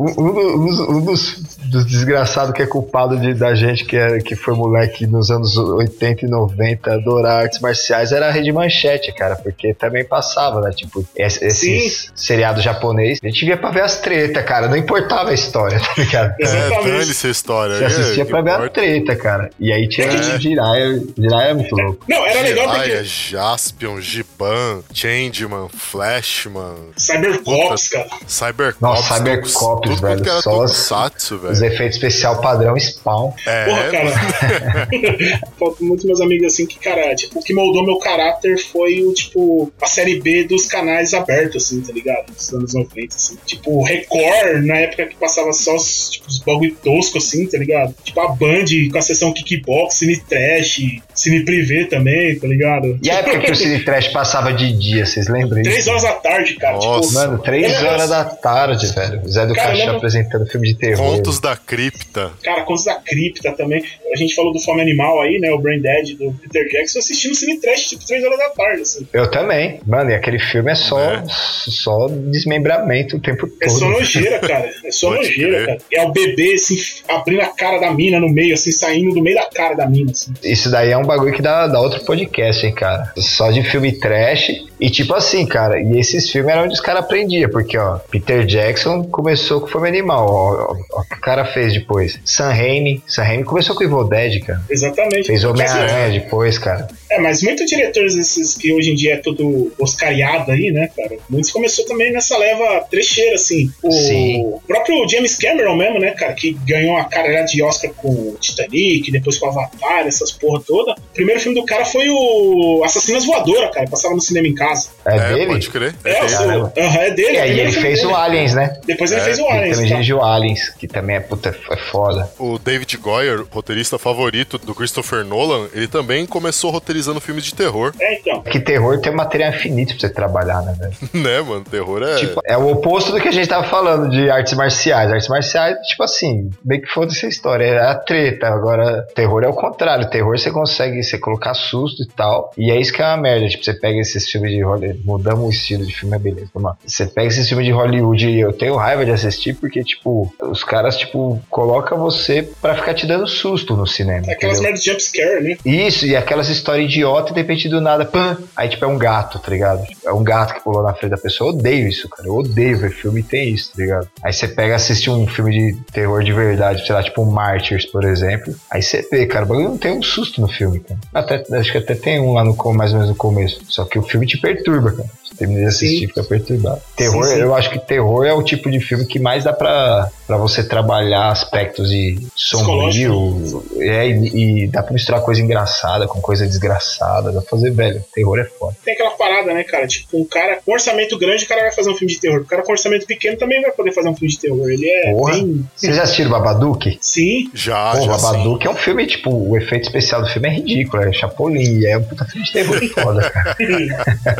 um, do- dos, um dos- dos desgraçados que é culpado de, da gente que, é, que foi moleque nos anos 80 e 90 adorar artes marciais era a Rede Manchete, cara, porque também passava, né? Tipo, esse, esses seriados japonês. A gente via pra ver as tretas, cara, não importava a história, tá ligado? É, dane-se a história. Você assistia é, pra ver a treta, cara. E aí tinha É. Jiraiya. Jiraiya é muito louco. Não, era legal Jiraiya, porque. Jaspion, Giban, Changeman, Flashman. Cybercops, cara. Cybercops. Nossa, Cybercops, tudo quanto velho, era só os- Os velho. efeitos especial padrão spawn. É, Porra, cara. Faltam muitos meus amigos assim que, cara, tipo, o que moldou meu caráter foi o, tipo, a série B dos canais abertos, assim, tá ligado? Dos anos 90, assim. Tipo, Record, na época que passava só os, tipo, os bagulho tosco, assim, tá ligado? Tipo, a Band com a sessão Kickbox, Cine Trash, Cine Privé também, tá ligado? E a época que o Cine Trash passava de dia, vocês lembram? Três horas da tarde, cara. Nossa. Tipo, Mano, três horas da tarde, velho. Zé do Cara, Caixão lembro- apresentando filme de terror. Contos da Cripta. Cara, Contos da Cripta também. A gente falou do Fome Animal aí, né? O Brain Dead do Peter Jackson. Eu assisti no Cine Trash, tipo, 3 horas da tarde, assim. Eu também. Mano, e aquele filme é só, É. só desmembramento o tempo todo. É só nojeira, cara. É só Pode nojeira, crer. cara. É o bebê, assim, abrindo a cara da mina no meio, assim, saindo do meio da cara da mina, assim. Isso daí é um bagulho que dá, dá outro podcast, hein, cara. Só de filme trash. E tipo assim, cara, e esses filmes eram onde os caras aprendiam, porque, ó, Peter Jackson começou com Fome Animal, ó, ó, o que o cara fez depois. Sam Raimi, Sam Raimi começou com Evil Dead, cara. Exatamente. Fez Quer Homem-Aranha depois, cara. É, mas muitos diretores esses que hoje em dia é tudo oscariado aí, né, cara? Muitos começou também nessa leva trecheira, assim. O Sim. próprio James Cameron mesmo, né, cara, que ganhou a carreira de Oscar com o Titanic, depois com o Avatar, essas porra toda. O primeiro filme do cara foi o Assassinas Voadora, cara, passava no cinema em casa. É, É, dele? pode crer. É, É, o dele. aham, é dele. E o aí primeiro ele fez dele. o Aliens, né? Depois ele É, fez o Ele Aliens. também tá? dirigiu Aliens, que também é, puta, é foda. O David Goyer, roteirista favorito do Christopher Nolan, ele também começou roteirizando filmes de terror, É, então. Que terror tem um material infinito pra você trabalhar, né, velho? né, mano? Terror é. Tipo, é o oposto do que a gente tava falando de artes marciais. Artes marciais, tipo assim, bem que foda-se a história, é a treta. Agora, terror é o contrário. Terror você consegue você colocar susto e tal. E é isso que é uma merda. Tipo, você pega esses filmes de Hollywood, mudamos o estilo de filme, é beleza. Lá. Você pega esses filmes de Hollywood e eu tenho raiva de assistir porque, tipo, os caras, tipo, colocam você pra ficar te dando susto no cinema. É aquelas merdas de jumpscare, né? Isso, e aquelas histórias idiota e de repente do nada, pã, aí tipo é um gato, tá ligado? É um gato que pulou na frente da pessoa. Eu odeio isso, cara. Eu odeio ver filme e tem isso, tá ligado? Aí você pega e assiste um filme de terror de verdade, sei lá, tipo um Martyrs, por exemplo. Aí você vê, cara, o bagulho não tem um susto no filme, cara. Até, acho que até tem um lá no mais ou menos no começo. Só que o filme te perturba, cara. Você termina de assistir Sim. fica perturbado. Terror, Sim, sim. eu acho que terror é o tipo de filme que mais dá pra, pra você trabalhar aspectos de sombrio. É, e, e dá pra misturar coisa engraçada com coisa desgraçada. Dá pra fazer, velho. Terror é foda. Tem aquela parada, né, cara? Tipo, um cara com orçamento grande, o cara vai fazer um filme de terror. O cara com orçamento pequeno também vai poder fazer um filme de terror. Ele é Porra. bem. Vocês já assistiram Babadook? Sim. Já, Pô, já sim. Babadook é um filme, tipo, o efeito especial do filme é ridículo, é Chapolin, é um puta filme de terror foda, cara.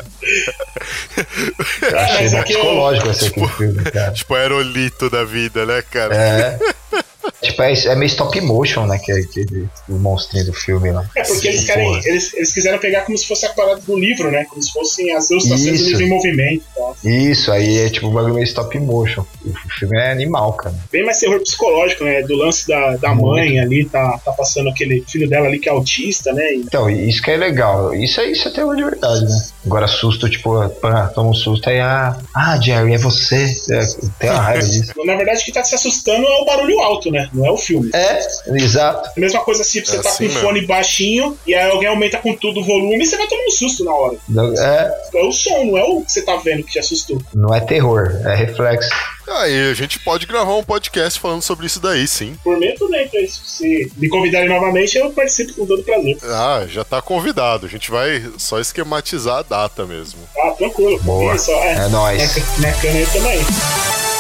Eu achei mó aqui eu- psicológico esse aqui filme, cara. Tipo, aerolito da vida, né, cara? É. Tipo, é, é meio stop motion, né? Que é aquele o monstrinho do filme lá. É porque Sim, eles querem. Eles, eles quiseram pegar como se fosse a parada do livro, né? Como se fossem as ilustrações do livro em movimento e tal. Isso, aí é tipo um bagulho meio stop motion. O filme é animal, cara. Bem mais terror psicológico, né? Do lance da, da Muito. mãe ali, tá, tá passando aquele filho dela ali que é autista, né? E Então, isso que é legal. Isso é, isso é terror de verdade, né? Agora, susto, tipo, pá, toma um susto aí, ah, ah, Jerry, é você. É, tem uma raiva disso. Na verdade, o que tá se assustando é o barulho alto, né? Não é o filme. É, exato. A mesma coisa se você É tá assim com o fone baixinho e aí alguém aumenta com tudo o volume e você vai tomar um susto na hora. É, É o som, não é o que você tá vendo que te assustou. não é terror, é reflexo. Aí a gente pode gravar um podcast falando sobre isso daí, sim. Por mim, tudo bem. Então, se me convidarem novamente, eu participo com todo prazer. Ah, já tá convidado. A gente vai só esquematizar a data mesmo. Ah, tranquilo. Boa. Isso, é. É nóis. Minha, minha aí também.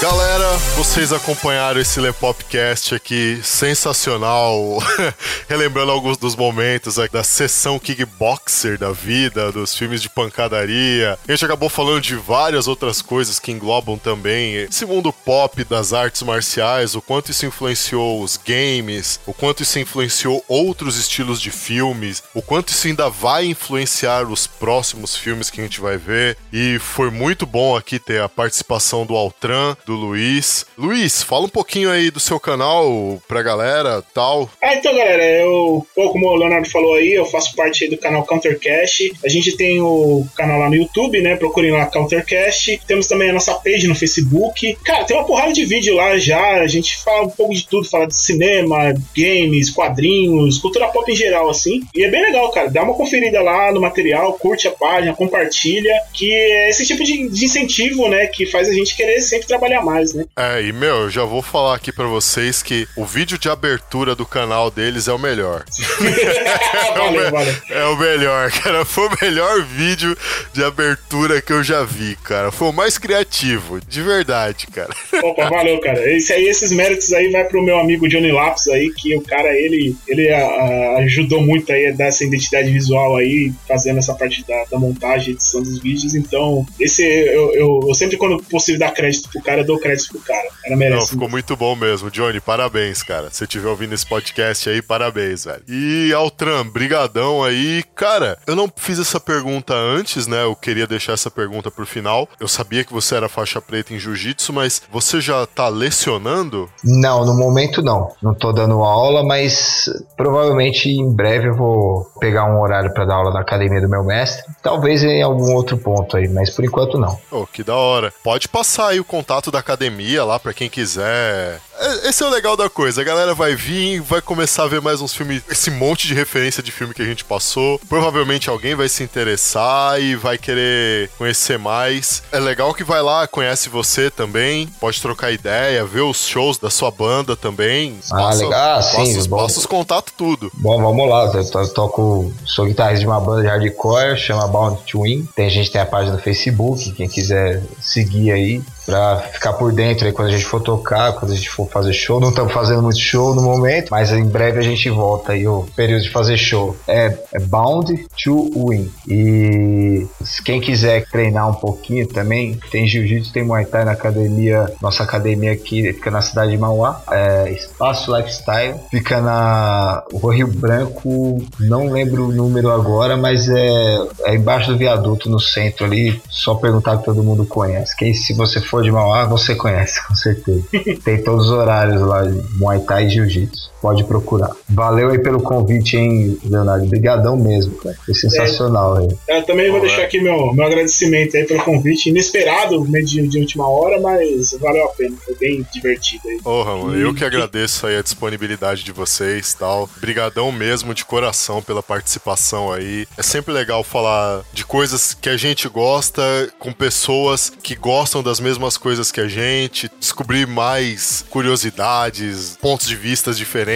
Galera, vocês acompanharam esse Lepopcast aqui sensacional, relembrando alguns dos momentos da sessão kickboxer da vida, dos filmes de pancadaria. A gente acabou falando de várias outras coisas que englobam também esse mundo pop das artes marciais, o quanto isso influenciou os games, o quanto isso influenciou outros estilos de filmes, o quanto isso ainda vai influenciar os próximos filmes que a gente vai ver. E foi muito bom aqui ter a participação do Altran, do Luiz. Luiz, fala um pouquinho aí do seu canal pra galera tal. Ah, então, galera, eu, como o Leonardo falou aí, eu faço parte do canal Countercast. A gente tem o canal lá no YouTube, né? Procurem lá Countercast. Temos também a nossa page no Facebook. Cara, tem uma porrada de vídeo lá já. A gente fala um pouco de tudo, fala de cinema, games, quadrinhos, cultura pop em geral, assim. E é bem legal, cara. Dá uma conferida lá no material, curte a página, compartilha, que é esse tipo de, de incentivo, né, que faz a gente querer sempre trabalhar mais, né? É, e meu, eu já vou falar aqui pra vocês que o vídeo de abertura do canal deles é o melhor. é, o valeu, me- valeu. é o melhor, cara. Foi o melhor vídeo de abertura que eu já vi, cara. Foi o mais criativo, de verdade, cara. Opa, valeu, cara. Esse aí, esses méritos aí vai pro meu amigo Johnny Lapis aí, que o cara, ele, ele a- a- ajudou muito aí a dar essa identidade visual aí, fazendo essa parte da, da montagem, edição dos vídeos. Então, esse eu, eu, eu sempre, quando possível dar crédito pro cara, dou crédito pro cara. O cara Não, merece. ficou muito bom mesmo. Johnny, parabéns, cara. Se você estiver ouvindo esse podcast aí, parabéns, velho. E Altran, brigadão aí. Cara, eu não fiz essa pergunta antes, né? Eu queria deixar essa pergunta pro final. Eu sabia que você era faixa preta em jiu-jitsu, mas você já tá lecionando? Não, no momento não. Não tô dando aula, mas provavelmente em breve eu vou pegar um horário pra dar aula na academia do meu mestre. Talvez em algum outro ponto aí, mas por enquanto não. Oh, que da hora. Pode passar aí o contato da academia lá pra quem quiser. É- Esse é o legal da coisa. A galera vai vir, vai começar a ver mais uns filmes, esse monte de referência de filme que a gente passou. Provavelmente alguém vai se interessar e vai querer conhecer mais. É legal que vai lá, conhece você também, pode trocar ideia, ver os shows da sua banda também. Ah, legal. Ah, sim, passa, os- bom. passa os contatos tudo. Bom, vamos lá. Eu, to- toco, sou guitarrista de uma banda de hardcore, chama Bound to Win. Tem a gente tem a página no Facebook, quem quiser seguir aí pra ficar por dentro aí quando a gente for tocar, quando a gente for fazer show. Não estamos fazendo muito show no momento, mas em breve a gente volta aí o período de fazer show. É, é Bound to Win. E quem quiser treinar um pouquinho também, tem jiu-jitsu, tem Muay Thai na academia, nossa academia aqui fica na cidade de Mauá, é Espaço Lifestyle, fica na Rio Branco, não lembro o número agora, mas é, é embaixo do viaduto no centro ali, só perguntar que todo mundo conhece. Quem se você for de Mauá, você conhece, com certeza. tem todos os horários lá de Muay Thai e Jiu-Jitsu. Pode procurar. Valeu aí pelo convite, hein, Leonardo? Obrigadão mesmo, cara. Foi sensacional aí. Eu também vou Pô, deixar é. aqui meu, meu agradecimento aí pelo convite, inesperado, meio de, de última hora, mas valeu a pena, foi bem divertido aí. Porra, mano, eu que agradeço aí a disponibilidade de vocês tal. Brigadão mesmo de coração pela participação aí. É sempre legal falar de coisas que a gente gosta com pessoas que gostam das mesmas coisas que a gente, descobrir mais curiosidades, pontos de vistas diferentes.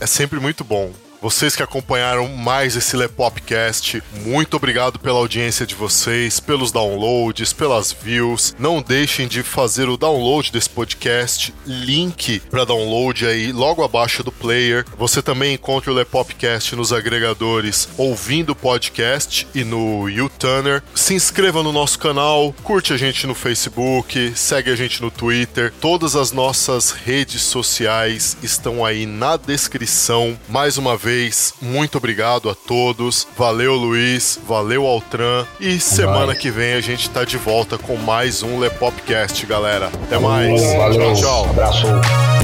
É sempre muito bom. Vocês que acompanharam mais esse Lepopcast, muito obrigado pela audiência de vocês, pelos downloads, pelas views. Não deixem de fazer o download desse podcast, link para download aí logo abaixo do player. Você também encontra o Lepopcast nos agregadores ouvindo o podcast e no YouTuner. Se inscreva no nosso canal, curte a gente no Facebook, segue a gente no Twitter. Todas as nossas redes sociais estão aí na descrição. Mais uma vez, muito obrigado a todos. Valeu, Luiz. Valeu, Altran. E semana que vem a gente tá de volta com mais um Lepopcast, galera. Até mais. Valeu, Tchau, tchau. abraço.